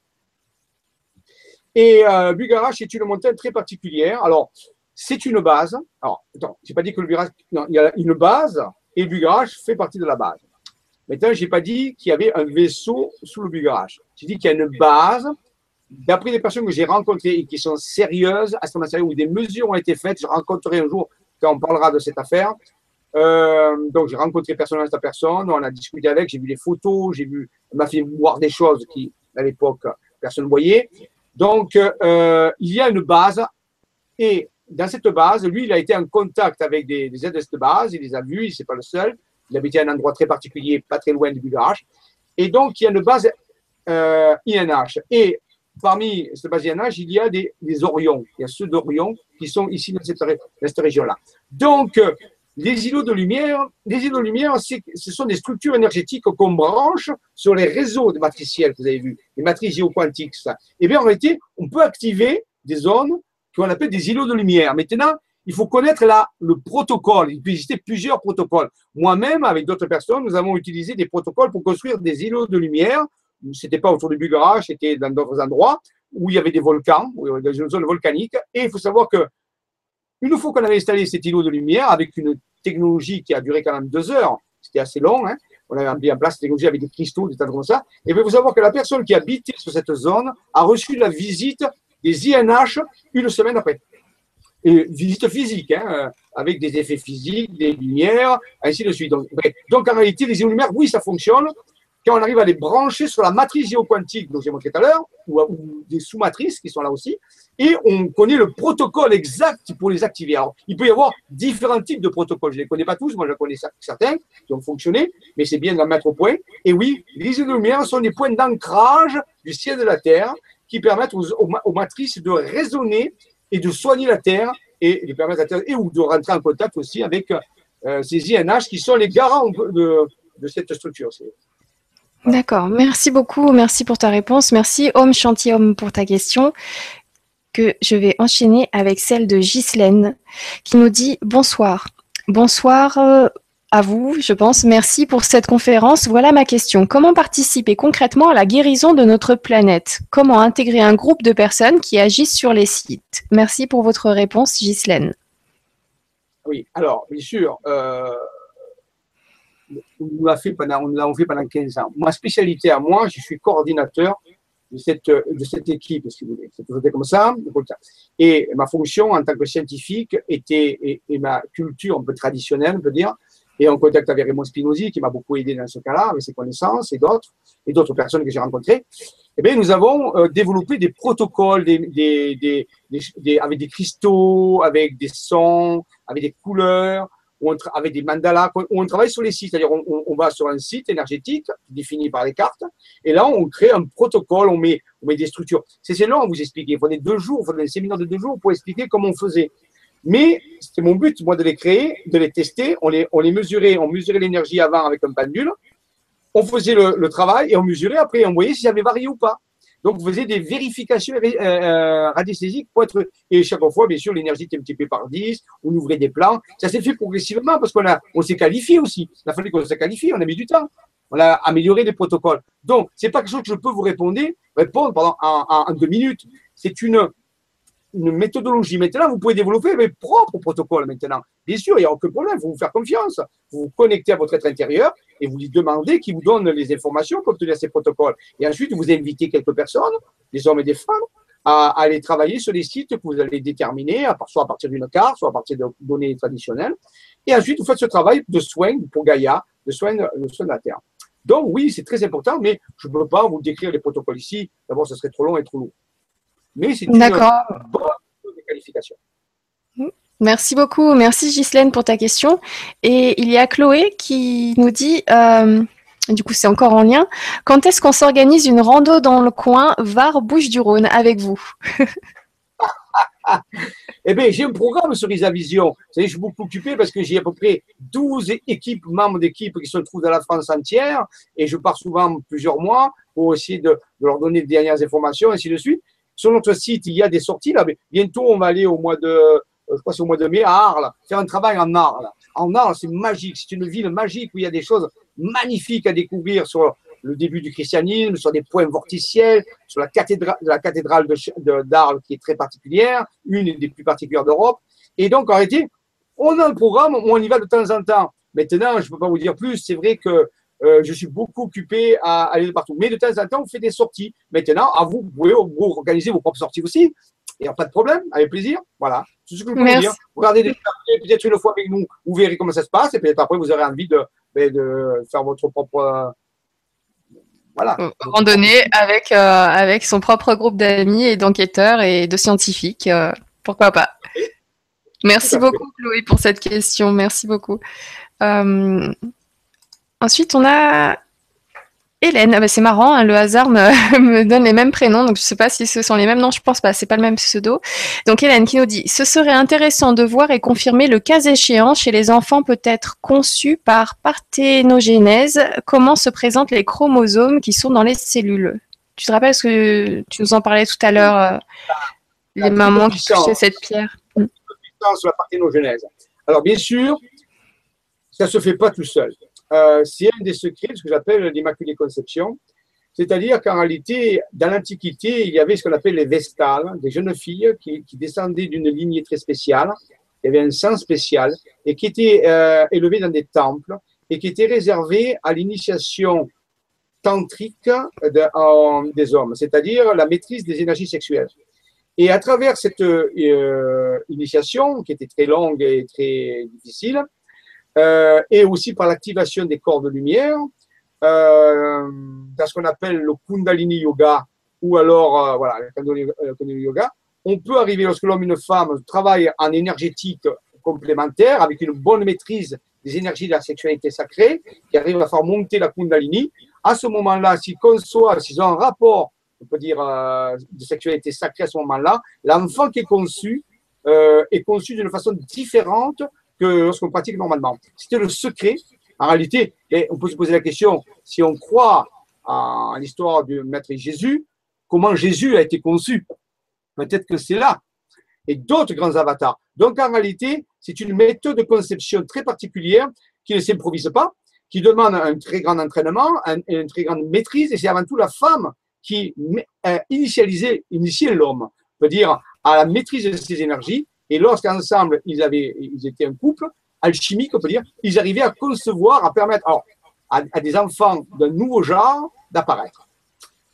Et euh, Bugarache est une montagne très particulière. Alors, c'est une base. Alors, attends, je n'ai pas dit que le Bugarache. Il y a une base et Bugarache fait partie de la base. Maintenant, je n'ai pas dit qu'il y avait un vaisseau sous le Bugarache. J'ai dit qu'il y a une base. D'après les personnes que j'ai rencontrées et qui sont sérieuses, à ce moment où des mesures ont été faites, je rencontrerai un jour quand on parlera de cette affaire. Euh, donc, j'ai rencontré personnellement cette personne, on a discuté avec, j'ai vu les photos, j'ai vu, m'a fait voir des choses qui, à l'époque, personne ne voyait. Donc, euh, il y a une base et dans cette base, lui, il a été en contact avec des, des aides de cette base, il les a vus, il n'est pas le seul. Il habitait à un endroit très particulier, pas très loin du Bulgare. Et donc, il y a une base euh, INH. Et parmi base INH, il y a des, des Orions. Il y a ceux d'Orion qui sont ici dans cette, région-là. Donc, euh, les îlots de lumière, les îlots de lumière, ce sont des structures énergétiques qu'on branche sur les réseaux de matriciels que vous avez vus, les matrices géoquantiques. Et eh bien, en réalité, on peut activer des zones qu'on appelle des îlots de lumière. Maintenant, il faut connaître là le protocole. Il peut exister plusieurs protocoles. Moi-même, avec d'autres personnes, nous avons utilisé des protocoles pour construire des îlots de lumière. Ce n'était pas autour du Bugara, c'était dans d'autres endroits où il y avait des volcans, où il y avait des zones volcaniques. Et il faut savoir que une fois qu'on avait installé cet îlot de lumière avec une technologie qui a duré quand même deux heures, c'était assez long, hein, on avait mis en place cette technologie avec des cristaux, des tas de comme ça, et il faut savoir que la personne qui habitait sur cette zone a reçu la visite des INH une semaine après. Et visite physique, hein, avec des effets physiques, des lumières, ainsi de suite. Donc, en réalité, les lumières, oui, ça fonctionne. Quand on arrive à les brancher sur la matrice géoquantique, dont j'ai montré tout à l'heure, ou, des sous-matrices qui sont là aussi, et on connaît le protocole exact pour les activer. Alors, il peut y avoir différents types de protocoles. Je ne les connais pas tous, moi je connais certains qui ont fonctionné, mais c'est bien d'en mettre au point. Et oui, les lumière sont des points d'ancrage du ciel de la Terre qui permettent aux, matrices de raisonner et de soigner la Terre et de permettre à Terre, et ou de rentrer en contact aussi avec euh, ces INH qui sont les garants de, cette structure. D'accord, merci beaucoup, merci pour ta réponse, merci Homme Homme pour ta question que je vais enchaîner avec celle de Ghislaine qui nous dit bonsoir. Bonsoir, euh, à vous, je pense. Merci pour cette conférence. Voilà ma question. Comment participer concrètement à la guérison de notre planète? Comment intégrer un groupe de personnes qui agissent sur les sites? Merci pour votre réponse, Ghislaine. Oui, alors, bien sûr, euh, on l'a fait pendant, on fait pendant 15 ans. Ma spécialité à moi, je suis coordinateur de cette, de cette équipe, si vous voulez. Toujours comme ça. Et ma fonction en tant que scientifique était, et ma culture un peu traditionnelle, on peut dire, et en contact avec Raymond Spinozzi, qui m'a beaucoup aidé dans ce cas-là, avec ses connaissances et d'autres, et d'autres personnes que j'ai rencontrées, eh bien, nous avons euh, développé des protocoles des, des, des, avec des cristaux, avec des sons, avec des couleurs, avec des mandalas, où on travaille sur les sites. C'est-à-dire, on, on, va sur un site énergétique défini par les cartes, et là, on crée un protocole, on met, on des structures. C'est long à vous expliquer. Il faut deux jours, il faut un séminaire de deux jours pour expliquer comment on faisait. Mais c'était mon but, moi, de les créer, de les tester. On les, on les mesurait, on mesurait l'énergie avant avec un pendule. On faisait le, travail et on mesurait après. On voyait si ça avait varié ou pas. Donc, on faisait des vérifications euh, euh, radiesthésiques pour être. Et chaque fois, bien sûr, l'énergie était multipliée par 10. On ouvrait des plans. Ça s'est fait progressivement parce qu'on a, on s'est qualifié aussi. Il a fallu qu'on se qualifie. On a mis du temps. On a amélioré les protocoles. Donc, c'est pas quelque chose que je peux vous répondre, répondre pendant en deux minutes c'est une, une méthodologie. Maintenant, vous pouvez développer votre propre protocole maintenant. Bien sûr, il n'y a aucun problème, il faut vous faire confiance. Vous vous connectez à votre être intérieur et vous lui demandez qu'il vous donne les informations pour obtenir ces protocoles. Et ensuite, vous invitez quelques personnes, des hommes et des femmes, à, aller travailler sur les sites que vous allez déterminer, soit à partir d'une carte, soit à partir de données traditionnelles. Et ensuite, vous faites ce travail de soins pour Gaïa, de soins de, de la Terre. Donc oui, c'est très important, mais je ne peux pas vous décrire les protocoles ici. D'abord, ce serait trop long et trop lourd. Mais c'est une bonne qualification. Merci beaucoup. Merci Ghislaine pour ta question. Et il y a Chloé qui nous dit, euh, du coup c'est encore en lien, quand est-ce qu'on s'organise une rando dans le coin Var-Bouche-du-Rhône avec vous? (laughs) Eh bien, j'ai un programme sur Vision. Vous savez, je suis beaucoup occupé parce que j'ai à peu près 12 équipes, membres d'équipes qui se trouvent dans la France entière et je pars souvent plusieurs mois pour essayer de, de leur donner les dernières informations, ainsi de suite. Sur notre site, il y a des sorties. Là, bientôt, on va aller au mois de, euh, je crois au mois de mai à Arles, faire un travail en Arles. En Arles, c'est magique. C'est une ville magique où il y a des choses magnifiques à découvrir sur le début du christianisme, sur des points vorticiels, sur la cathédrale, la cathédrale d'Arles qui est très particulière, une des plus particulières d'Europe. Et donc, en on a un programme où on y va de temps en temps. Maintenant, je ne peux pas vous dire plus. C'est vrai que euh, je suis beaucoup occupé à aller de partout. Mais de temps en temps, on fait des sorties. Maintenant, à vous, vous pouvez vous organiser vos propres sorties aussi. Il n'y a pas de problème, avec plaisir. Voilà, c'est ce que je peux vous dire. Regardez peut-être une fois avec nous, vous verrez comment ça se passe, et peut-être après, vous aurez envie de, ben, de faire votre propre. Voilà. Randonnée avec, euh, avec son propre groupe d'amis et d'enquêteurs et de scientifiques. Euh, pourquoi pas Merci beaucoup, Chloé, pour cette question. Merci beaucoup. Ensuite, on a Hélène. Ah bah, c'est marrant, hein, le hasard me, (laughs) donne les mêmes prénoms, donc je ne sais pas si ce sont les mêmes. Non, je pense pas, c'est pas le même pseudo. Donc Hélène qui nous dit Ce serait intéressant de voir et confirmer le cas échéant chez les enfants peut-être conçus par parthénogénèse, comment se présentent les chromosomes qui sont dans les cellules? Tu te rappelles ce que tu nous en parlais tout à l'heure, euh, les mamans qui touchaient cette pierre Sur la parthénogénèse. Alors bien sûr, ça ne se fait pas tout seul. Euh, c'est un des secrets de ce que j'appelle l'Immaculée Conception. C'est-à-dire qu'en réalité, dans l'Antiquité, il y avait ce qu'on appelle les Vestales, des jeunes filles qui, descendaient d'une lignée très spéciale. Il y avait un sang spécial et qui étaient euh, élevées dans des temples et qui étaient réservées à l'initiation tantrique des hommes, c'est-à-dire la maîtrise des énergies sexuelles. Et à travers cette euh, initiation, qui était très longue et très difficile, euh, et aussi par l'activation des corps de lumière, euh, dans ce qu'on appelle le Kundalini Yoga, ou alors euh, voilà, le Kundalini Yoga, on peut arriver, lorsque l'homme et une femme travaillent en énergétique complémentaire, avec une bonne maîtrise des énergies de la sexualité sacrée, qui arrivent à faire monter la Kundalini, à ce moment-là, s'ils conçoivent, s'ils ont un rapport, on peut dire, de sexualité sacrée à ce moment-là, l'enfant qui est conçu est conçu d'une façon différente que lorsqu'on pratique normalement. C'était le secret. En réalité, et on peut se poser la question, si on croit en l'histoire du Maître Jésus, comment Jésus a été conçu? Peut-être que c'est là. Et d'autres grands avatars. Donc en réalité, c'est une méthode de conception très particulière qui ne s'improvise pas, qui demande un très grand entraînement, une très grande maîtrise, et c'est avant tout la femme qui a initialisé, initié l'homme, peut dire à la maîtrise de ses énergies, et lorsqu'ensemble, ils, ils étaient un couple alchimique, on peut dire, ils arrivaient à concevoir, à permettre à, des enfants d'un nouveau genre d'apparaître.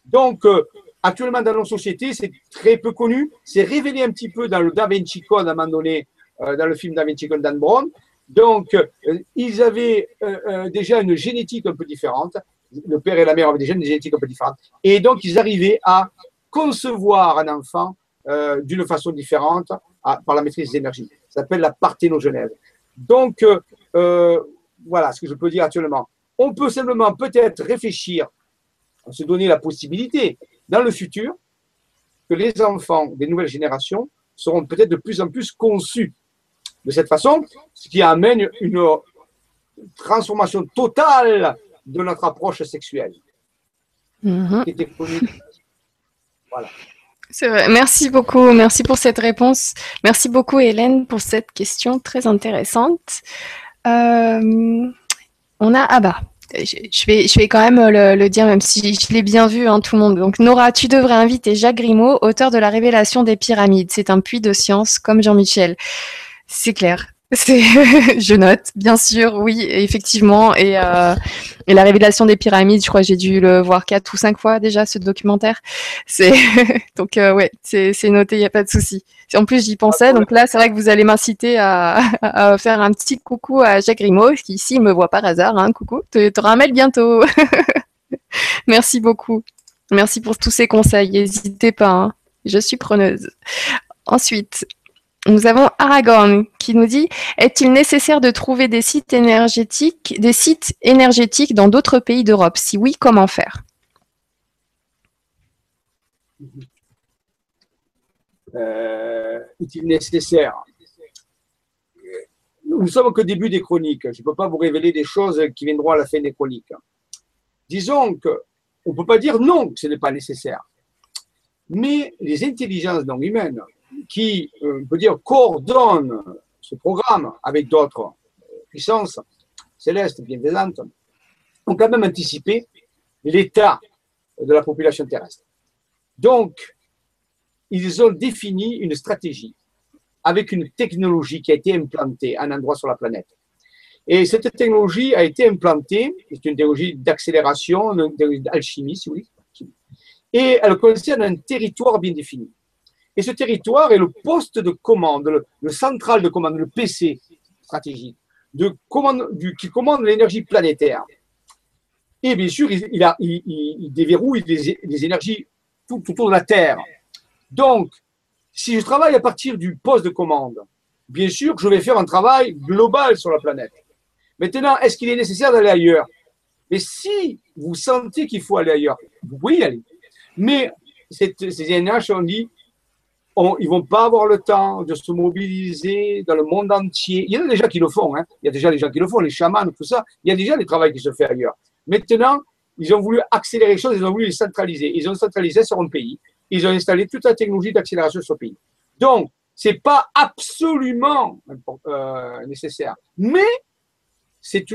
Donc, euh, actuellement, dans nos sociétés, c'est très peu connu. C'est révélé un petit peu dans le Da Vinci Code, à un moment donné, euh, dans le film Da Vinci Code d'Anne Brown. Donc, euh, ils avaient déjà une génétique un peu différente. Le père et la mère avaient déjà une génétique un peu différente. Et donc, ils arrivaient à concevoir un enfant d'une façon différente, par la maîtrise des énergies. Ça s'appelle la parthénogenèse. Donc, euh, euh, voilà ce que je peux dire actuellement. On peut simplement peut-être réfléchir, se donner la possibilité dans le futur que les enfants des nouvelles générations seront peut-être de plus en plus conçus de cette façon, ce qui amène une transformation totale de notre approche sexuelle. Mm-hmm. Voilà. C'est vrai. Merci beaucoup. Merci pour cette réponse. Merci beaucoup, Hélène, pour cette question très intéressante. Euh, on a Abba. je vais, je vais quand même le, dire, même si je l'ai bien vu, hein, tout le monde. Donc, Nora, tu devrais inviter Jacques Grimaud, auteur de La Révélation des pyramides. C'est un puits de science comme Jean-Michel. C'est clair. (laughs) Je note, bien sûr, oui, effectivement. Et, euh, et, la révélation des pyramides, je crois que j'ai dû le voir quatre ou cinq fois déjà ce documentaire. C'est (laughs) donc euh, ouais, c'est, noté, il y a pas de souci. En plus, j'y pensais, donc là, c'est vrai que vous allez m'inciter à, (laughs) à, faire un petit coucou à Jacques Grimaud, qui ici me voit par hasard. Hein, coucou, tu auras un mail bientôt. Merci beaucoup. Merci pour tous ces conseils. N'hésitez pas. Hein. Je suis preneuse. Ensuite, nous avons Aragorn qui nous dit Est-il nécessaire de trouver des sites énergétiques, des sites énergétiques dans d'autres pays d'Europe? Si oui, comment faire? Euh, Est-il nécessaire? Nous sommes qu'au début des chroniques. Je ne peux pas vous révéler des choses qui viendront à la fin des chroniques. Disons qu'on ne peut pas dire non, que ce n'est pas nécessaire. Mais les intelligences non humaines qui, euh, on peut dire, coordonne ce programme avec d'autres puissances célestes bienveillantes, ont quand même anticipé l'état de la population terrestre. Donc, ils ont défini une stratégie avec une technologie qui a été implantée à un endroit sur la planète. Et cette technologie a été implantée, c'est une technologie d'accélération, d'alchimie, si vous voulez, et elle concerne un territoire bien défini. Et ce territoire est le poste de commande, le, central de commande, le PC stratégique, qui commande l'énergie planétaire. Et bien sûr, il, déverrouille les, énergies tout, autour de la Terre. Donc, si je travaille à partir du poste de commande, bien sûr je vais faire un travail global sur la planète. Maintenant, est-ce qu'il est nécessaire d'aller ailleurs? Mais si vous sentez qu'il faut aller ailleurs, vous pouvez y aller. Mais ces énergies ont dit, ils vont pas avoir le temps de se mobiliser dans le monde entier. Il y en a déjà qui le font, hein. il y a déjà des gens qui le font, les chamans, tout ça. Il y a déjà des travaux qui se font ailleurs. Maintenant, ils ont voulu accélérer les choses, ils ont voulu les centraliser. Ils ont centralisé sur un pays. Ils ont installé toute la technologie d'accélération sur ce pays. Donc, c'est pas absolument euh, nécessaire, mais c'est,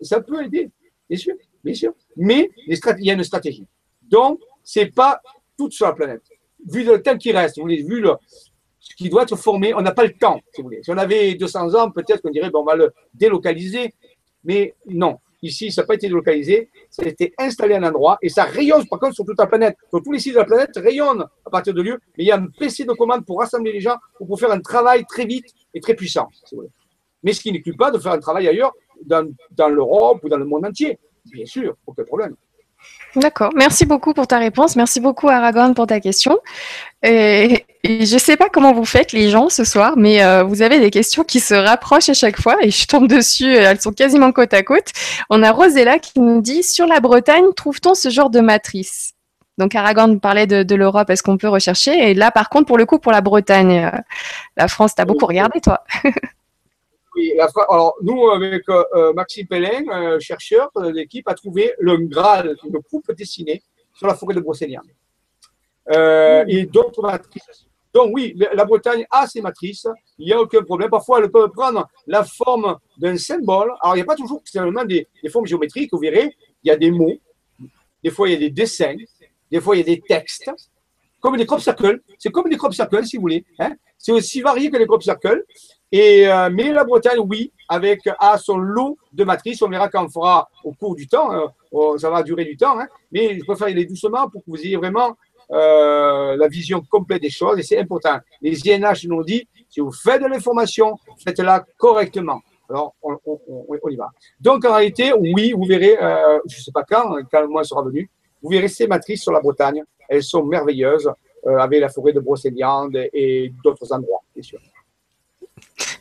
ça peut aider, bien sûr, bien sûr. Mais il y a une stratégie. Donc, c'est pas tout sur la planète vu le temps qui reste, vous voulez, vu ce qui doit être formé, on n'a pas le temps, si vous voulez. Si on avait 200 ans, peut-être qu'on dirait, bon, on va le délocaliser, mais non. Ici, ça n'a pas été délocalisé, ça a été installé à un endroit et ça rayonne, par contre, sur toute la planète. Sur tous les sites de la planète rayonnent à partir de lieux, mais il y a un PC de commande pour rassembler les gens, pour faire un travail très vite et très puissant. Mais ce qui n'exclut pas de faire un travail ailleurs, dans l'Europe ou dans le monde entier. Bien sûr, aucun problème. D'accord. Merci beaucoup pour ta réponse. Merci beaucoup, Aragon, pour ta question. Et, je ne sais pas comment vous faites, les gens, ce soir, mais euh, vous avez des questions qui se rapprochent à chaque fois et je tombe dessus. Elles sont quasiment côte à côte. On a Rosella qui nous dit Sur la Bretagne, trouve-t-on ce genre de matrice? Donc Aragon parlait de, l'Europe, est-ce qu'on peut rechercher? Et là, par contre, pour le coup, pour la Bretagne, euh, la France, tu as beaucoup regardé, toi. (laughs) Oui, alors nous, avec euh, euh, Maxime Pellin, euh, chercheur de l'équipe, a trouvé le Graal, une coupe dessinée sur la forêt de Brocéliande. et d'autres matrices. Donc oui, la Bretagne a ses matrices, il n'y a aucun problème. Parfois, elles peuvent prendre la forme d'un symbole. Alors, il n'y a pas toujours seulement des, des, formes géométriques, vous verrez, il y a des mots, des fois il y a des dessins, des fois il y a des textes, comme des crop circles. C'est comme des crop circles, si vous voulez. Hein. C'est aussi varié que les crop circles. Et, euh, mais la Bretagne, oui, avec à son lot de matrices. On verra quand on fera au cours du temps. Hein. Oh, ça va durer du temps. Hein. mais je préfère y aller doucement pour que vous ayez vraiment euh, la vision complète des choses. Et c'est important. Les INH nous ont dit, si vous faites de l'information, faites-la correctement. Alors, on, y va. Donc, en réalité, oui, vous verrez, euh, je ne sais pas quand, quand le mois sera venu, vous verrez ces matrices sur la Bretagne. Elles sont merveilleuses, avec la forêt de Brocéliande et d'autres endroits, bien sûr.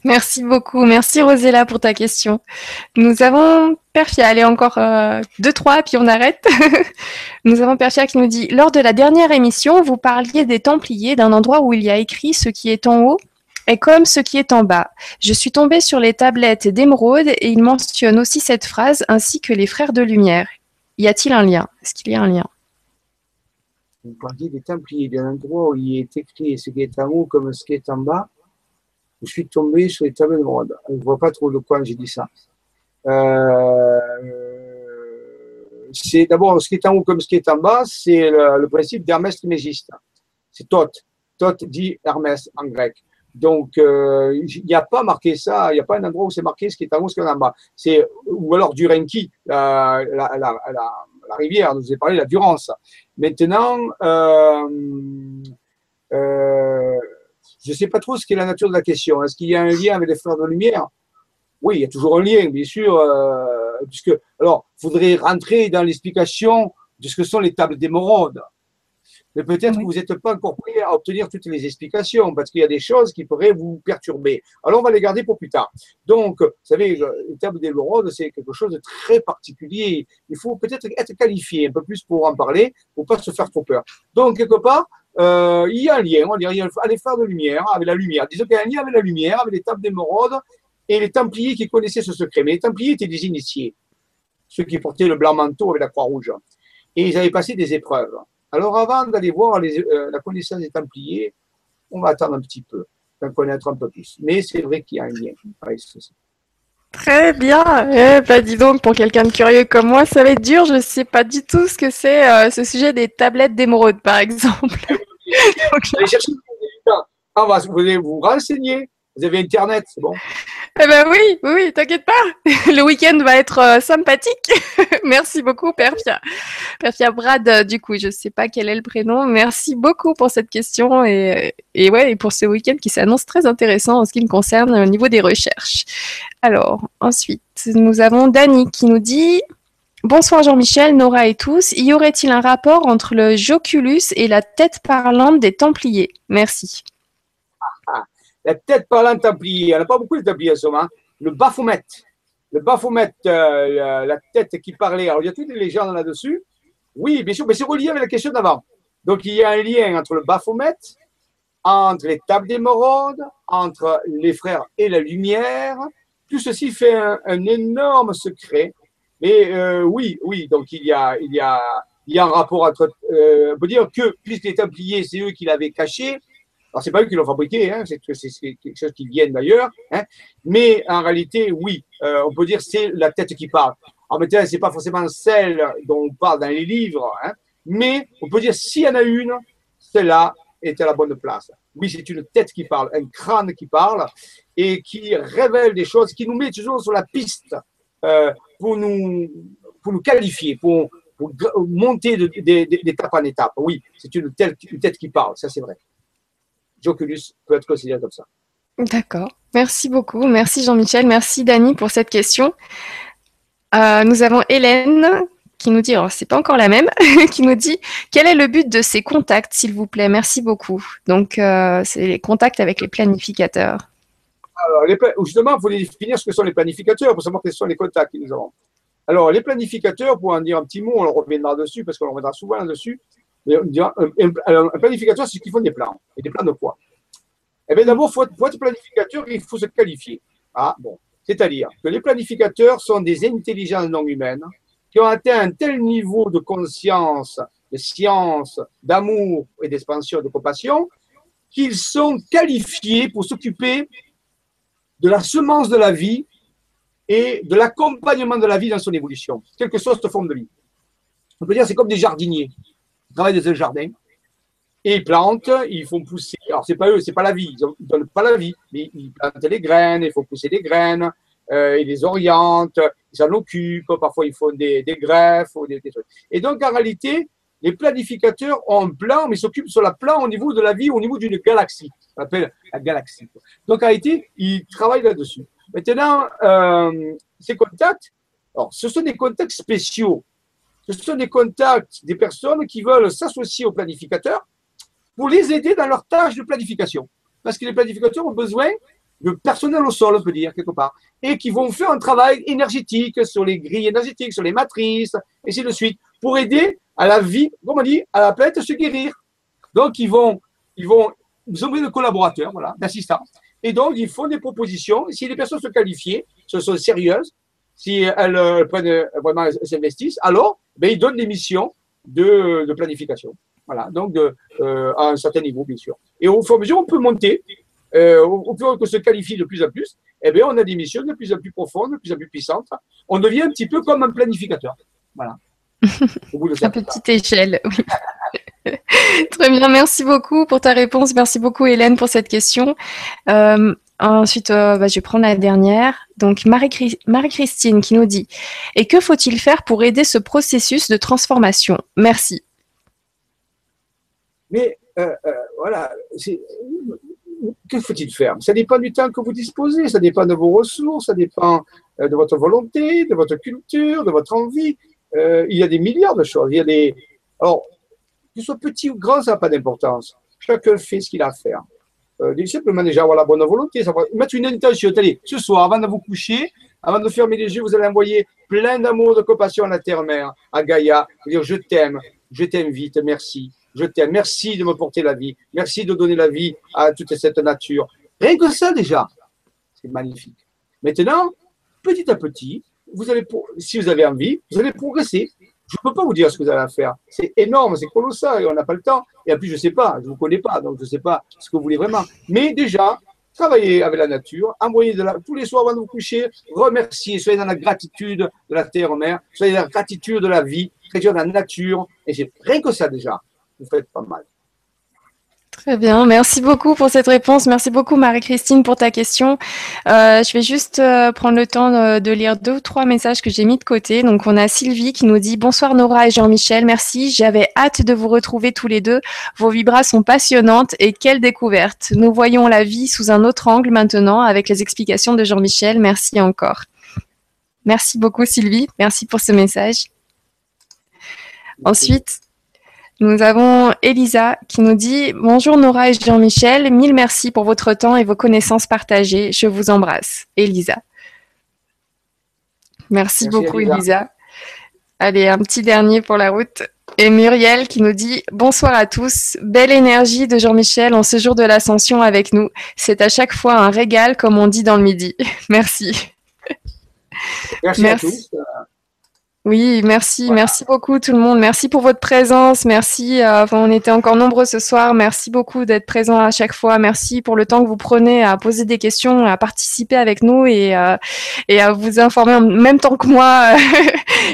Merci beaucoup. Merci Rosella pour ta question. Nous avons Perfia. Allez, encore euh, deux, trois, puis on arrête. (laughs) nous avons Perfia qui nous dit Lors de la dernière émission, vous parliez des Templiers, d'un endroit où il y a écrit ce qui est en haut est comme ce qui est en bas. Je suis tombée sur les tablettes d'émeraude et il mentionne aussi cette phrase ainsi que les frères de lumière. Y a-t-il un lien? Est-ce qu'il y a un lien? Vous parliez des Templiers, d'un endroit où il est écrit ce qui est en haut comme ce qui est en bas je suis tombé sur les tableaux de mode. Je ne vois pas trop de quoi j'ai dit ça. Euh, c'est d'abord ce qui est en haut comme ce qui est en bas, c'est le, principe d'Hermès Trismégiste. C'est Thoth. Thoth dit Hermès en grec. Donc, euh, il n'y a pas marqué ça, il n'y a pas un endroit où c'est marqué ce qui est en haut, ce qui est en bas. C'est, ou alors du Renki, la, la, la, la, rivière, nous avez parlé, la Durance. Maintenant, euh, euh, je ne sais pas trop ce qu'est la nature de la question. Est-ce qu'il y a un lien avec les frères de lumière? Oui, il y a toujours un lien, bien sûr, puisque, alors, il faudrait rentrer dans l'explication de ce que sont les tables d'émeraude. Mais peut-être que vous n'êtes pas encore prêt à obtenir toutes les explications, parce qu'il y a des choses qui pourraient vous perturber. Alors, on va les garder pour plus tard. Donc, vous savez, les tables d'émeraude, c'est quelque chose de très particulier. Il faut peut-être être qualifié un peu plus pour en parler, pour pas se faire trop peur. Donc, quelque part, euh, il y a un lien, on dirait, il y a les phares de lumière avec la lumière. Disons qu'il y a un lien avec la lumière, avec les tables d'émeraude et les Templiers qui connaissaient ce secret. Mais les Templiers étaient des initiés, ceux qui portaient le blanc manteau avec la croix rouge. Et ils avaient passé des épreuves. Alors avant d'aller voir euh, la connaissance des Templiers, on va attendre un petit peu, d'en connaître un peu plus. Mais c'est vrai qu'il y a un lien avec ceci. Très bien. Eh ben, dis donc, pour quelqu'un de curieux comme moi, ça va être dur. Je ne sais pas du tout ce que c'est euh, ce sujet des tablettes d'émeraude, par exemple. (laughs) Allez chercher ah, vous allez vous renseigner. Vous avez Internet, c'est bon Eh ben oui, oui, t'inquiète pas. (laughs) Le week-end va être euh, sympathique. (laughs) Merci beaucoup, Perfia. Perfia Brad, euh, du coup, je ne sais pas quel est le prénom. Merci beaucoup pour cette question et, et ouais, et pour ce week-end qui s'annonce très intéressant en ce qui me concerne au niveau des recherches. Alors, ensuite, nous avons Dani qui nous dit Bonsoir Jean-Michel, Nora et tous. Y aurait-il un rapport entre le joculus et la tête parlante des Templiers? Merci la tête parlante templier. Il n'y en a pas beaucoup de templiers en ce moment. Le Baphomet. Le Baphomet, euh, la tête qui parlait. Alors, il y a toutes les légendes là-dessus. Oui, bien sûr, mais c'est relié avec la question d'avant. Donc, il y a un lien entre le Baphomet, entre les tables d'émeraude, entre les frères et la lumière. Tout ceci fait un, énorme secret. Mais euh, oui, oui, donc il y a, il y a, il y a un rapport entre. Euh, on peut dire que, puisque les Templiers, c'est eux qui l'avaient caché, alors, c'est pas eux qui l'ont fabriqué, hein, c'est quelque chose qui vient d'ailleurs. Hein, mais en réalité, oui, euh, on peut dire c'est la tête qui parle. En même temps, c'est pas forcément celle dont on parle dans les livres, hein, mais on peut dire s'il y en a une, celle-là est à la bonne place. Oui, c'est une tête qui parle, un crâne qui parle et qui révèle des choses, qui nous met toujours sur la piste euh, pour, nous, pour nous qualifier, pour, monter d'étape en étape. Oui, c'est une tête qui parle, ça c'est vrai. Joculus peut être considéré comme ça. D'accord. Merci beaucoup. Merci Jean-Michel. Merci Dani pour cette question. Euh, nous avons Hélène qui nous dit, alors c'est pas encore la même, (laughs) qui nous dit quel est le but de ces contacts, s'il vous plaît? Merci beaucoup. Donc, euh, c'est les contacts avec les planificateurs. Alors, justement, il faut définir ce que sont les planificateurs pour savoir quels sont les contacts que nous avons. Alors, les planificateurs, pour en dire un petit mot, on reviendra dessus parce qu'on reviendra souvent là-dessus. Un, planificateur, c'est ce qu'ils font des plans. Et des plans de quoi Eh bien, d'abord, pour être planificateur, il faut se qualifier. Ah, bon. C'est-à-dire que les planificateurs sont des intelligences non humaines qui ont atteint un tel niveau de conscience, de science, d'amour et d'expansion, de compassion, qu'ils sont qualifiés pour s'occuper de la semence de la vie et de l'accompagnement de la vie dans son évolution, quelle que soit cette forme de vie. On peut dire c'est comme des jardiniers travaillent dans un jardin et ils plantent, ils font pousser. Alors, c'est pas eux, c'est pas la vie, ils ne donnent pas la vie, mais ils plantent les graines, il faut pousser les graines, euh, ils les orientent, ils s'en occupent, parfois ils font des, greffes ou des, trucs. Et donc, en réalité, les planificateurs ont un plan, mais s'occupent sur la plan au niveau de la vie, au niveau d'une galaxie. On appelle la galaxie. Donc, en réalité, ils travaillent là-dessus. Maintenant, euh, ces contacts, alors, ce sont des contacts spéciaux ce sont des contacts des personnes qui veulent s'associer aux planificateurs pour les aider dans leur tâche de planification. Parce que les planificateurs ont besoin de personnel au sol, on peut dire, quelque part, et qui vont faire un travail énergétique sur les grilles énergétiques, sur les matrices, et ainsi de suite, pour aider à la vie, comme on dit, à la planète se guérir. Donc, ils vont, ils vont, ils ont besoin de collaborateurs, voilà, d'assistants. Et donc, ils font des propositions. Si les personnes sont qualifiées, ce sont sérieuses, si elles euh, prennent euh, vraiment s'investissent, alors ben, ils donnent des missions de, de planification. Voilà, donc de, euh, à un certain niveau, bien sûr. Et au fur et à mesure, on peut monter, euh, au fur et à mesure qu'on se qualifie de plus en plus, eh bien, on a des missions de plus en plus profondes, de plus en plus puissantes. On devient un petit peu comme un planificateur. Voilà. (laughs) À petite échelle, oui. (laughs) Très bien, merci beaucoup pour ta réponse. Merci beaucoup Hélène pour cette question. Euh, ensuite, euh, bah, je vais prendre la dernière. Donc Marie-Christine qui nous dit Et que faut-il faire pour aider ce processus de transformation? Merci. Mais euh, voilà, que faut-il faire? Ça dépend du temps que vous disposez, ça dépend de vos ressources, ça dépend de votre volonté, de votre culture, de votre envie. il y a des milliards de choses. Il y a des... Alors, qu'il soit petit ou grand, ça n'a pas d'importance. Chacun fait ce qu'il a à faire. Déjà avoir la bonne volonté, mettre une intention. Allez, ce soir, avant de vous coucher, avant de fermer les yeux, vous allez envoyer plein d'amour, de compassion à la terre-mère, à Gaïa. Vous dire je t'aime, je t'invite, merci, je t'aime, merci de me porter la vie, merci de donner la vie à toute cette nature. Rien que ça déjà, c'est magnifique. Maintenant, petit à petit, vous allez, si vous avez envie, vous allez progresser. Je ne peux pas vous dire ce que vous allez faire. C'est énorme, c'est colossal et on n'a pas le temps. Et plus, je ne sais pas, je ne vous connais pas, donc je ne sais pas ce que vous voulez vraiment. Mais déjà, travaillez avec la nature, envoyez de la, tous les soirs avant de vous coucher, remerciez, soyez dans la gratitude de la terre-mère, soyez dans la gratitude de la vie, soyez dans la nature. Et c'est rien que ça déjà, vous faites pas mal. Très bien, merci beaucoup pour cette réponse. Merci beaucoup Marie-Christine pour ta question. Euh, je vais juste euh, prendre le temps de, lire deux ou trois messages que j'ai mis de côté. Donc on a Sylvie qui nous dit bonsoir Nora et Jean-Michel, merci. J'avais hâte de vous retrouver tous les deux. Vos vibras sont passionnantes et quelle découverte. Nous voyons la vie sous un autre angle maintenant avec les explications de Jean-Michel. Merci encore. Merci beaucoup Sylvie. Merci pour ce message. Ensuite, nous avons Elisa qui nous dit Bonjour Nora et Jean-Michel, mille merci pour votre temps et vos connaissances partagées. Je vous embrasse. Elisa. Merci, beaucoup Elisa. Allez, un petit dernier pour la route. Et Muriel qui nous dit Bonsoir à tous, belle énergie de Jean-Michel en ce jour de l'ascension avec nous. C'est à chaque fois un régal, comme on dit dans le midi. (laughs) Merci. Merci, à tous. Oui, merci, merci beaucoup tout le monde. Merci pour votre présence. Merci. Euh, on était encore nombreux ce soir. Merci beaucoup d'être présents à chaque fois. Merci pour le temps que vous prenez à poser des questions, à participer avec nous et, euh, et à vous informer en même temps que moi.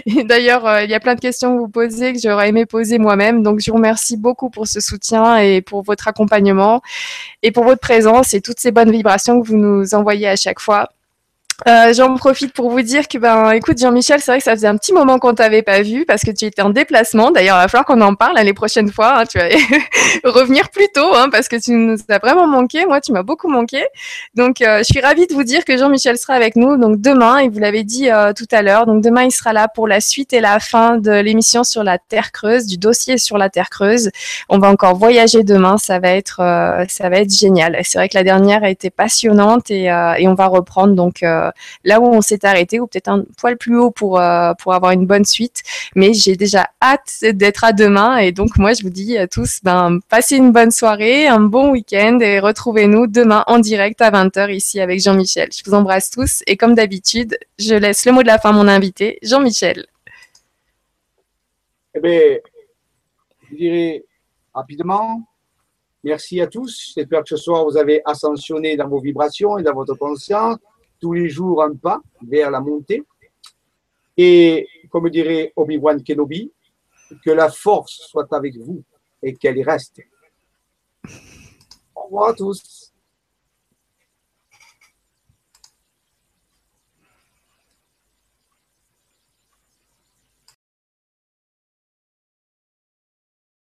(laughs) D'ailleurs, euh, il y a plein de questions que vous posez que j'aurais aimé poser moi-même. Donc, je vous remercie beaucoup pour ce soutien et pour votre accompagnement et pour votre présence et toutes ces bonnes vibrations que vous nous envoyez à chaque fois. Euh, J'en profite pour vous dire que, ben, écoute, Jean-Michel, c'est vrai que ça faisait un petit moment qu'on t'avait pas vu parce que tu étais en déplacement. D'ailleurs, il va falloir qu'on en parle les prochaines fois. Hein, tu vas (laughs) revenir plus tôt hein, parce que tu nous as vraiment manqué. Moi, tu m'as beaucoup manqué. Donc, euh, je suis ravie de vous dire que Jean-Michel sera avec nous. Donc, demain, et vous l'avez dit euh, tout à l'heure, donc demain, il sera là pour la suite et la fin de l'émission sur la Terre creuse, du dossier sur la Terre creuse. On va encore voyager demain. Ça va être, ça va être génial. C'est vrai que la dernière a été passionnante et, et on va reprendre donc là où on s'est arrêté, ou peut-être un poil plus haut pour, euh, pour avoir une bonne suite. Mais j'ai déjà hâte d'être à demain. Et donc, moi, je vous dis à tous, ben, passez une bonne soirée, un bon week-end et retrouvez-nous demain en direct à 20h ici avec Jean-Michel. Je vous embrasse tous. Et comme d'habitude, je laisse le mot de la fin à mon invité, Jean-Michel. Eh bien, je dirais rapidement, merci à tous. J'espère que ce soir, vous avez ascensionné dans vos vibrations et dans votre conscience tous les jours un pas vers la montée. Et comme dirait Obi-Wan Kenobi, que la force soit avec vous et qu'elle y reste. Au revoir tous.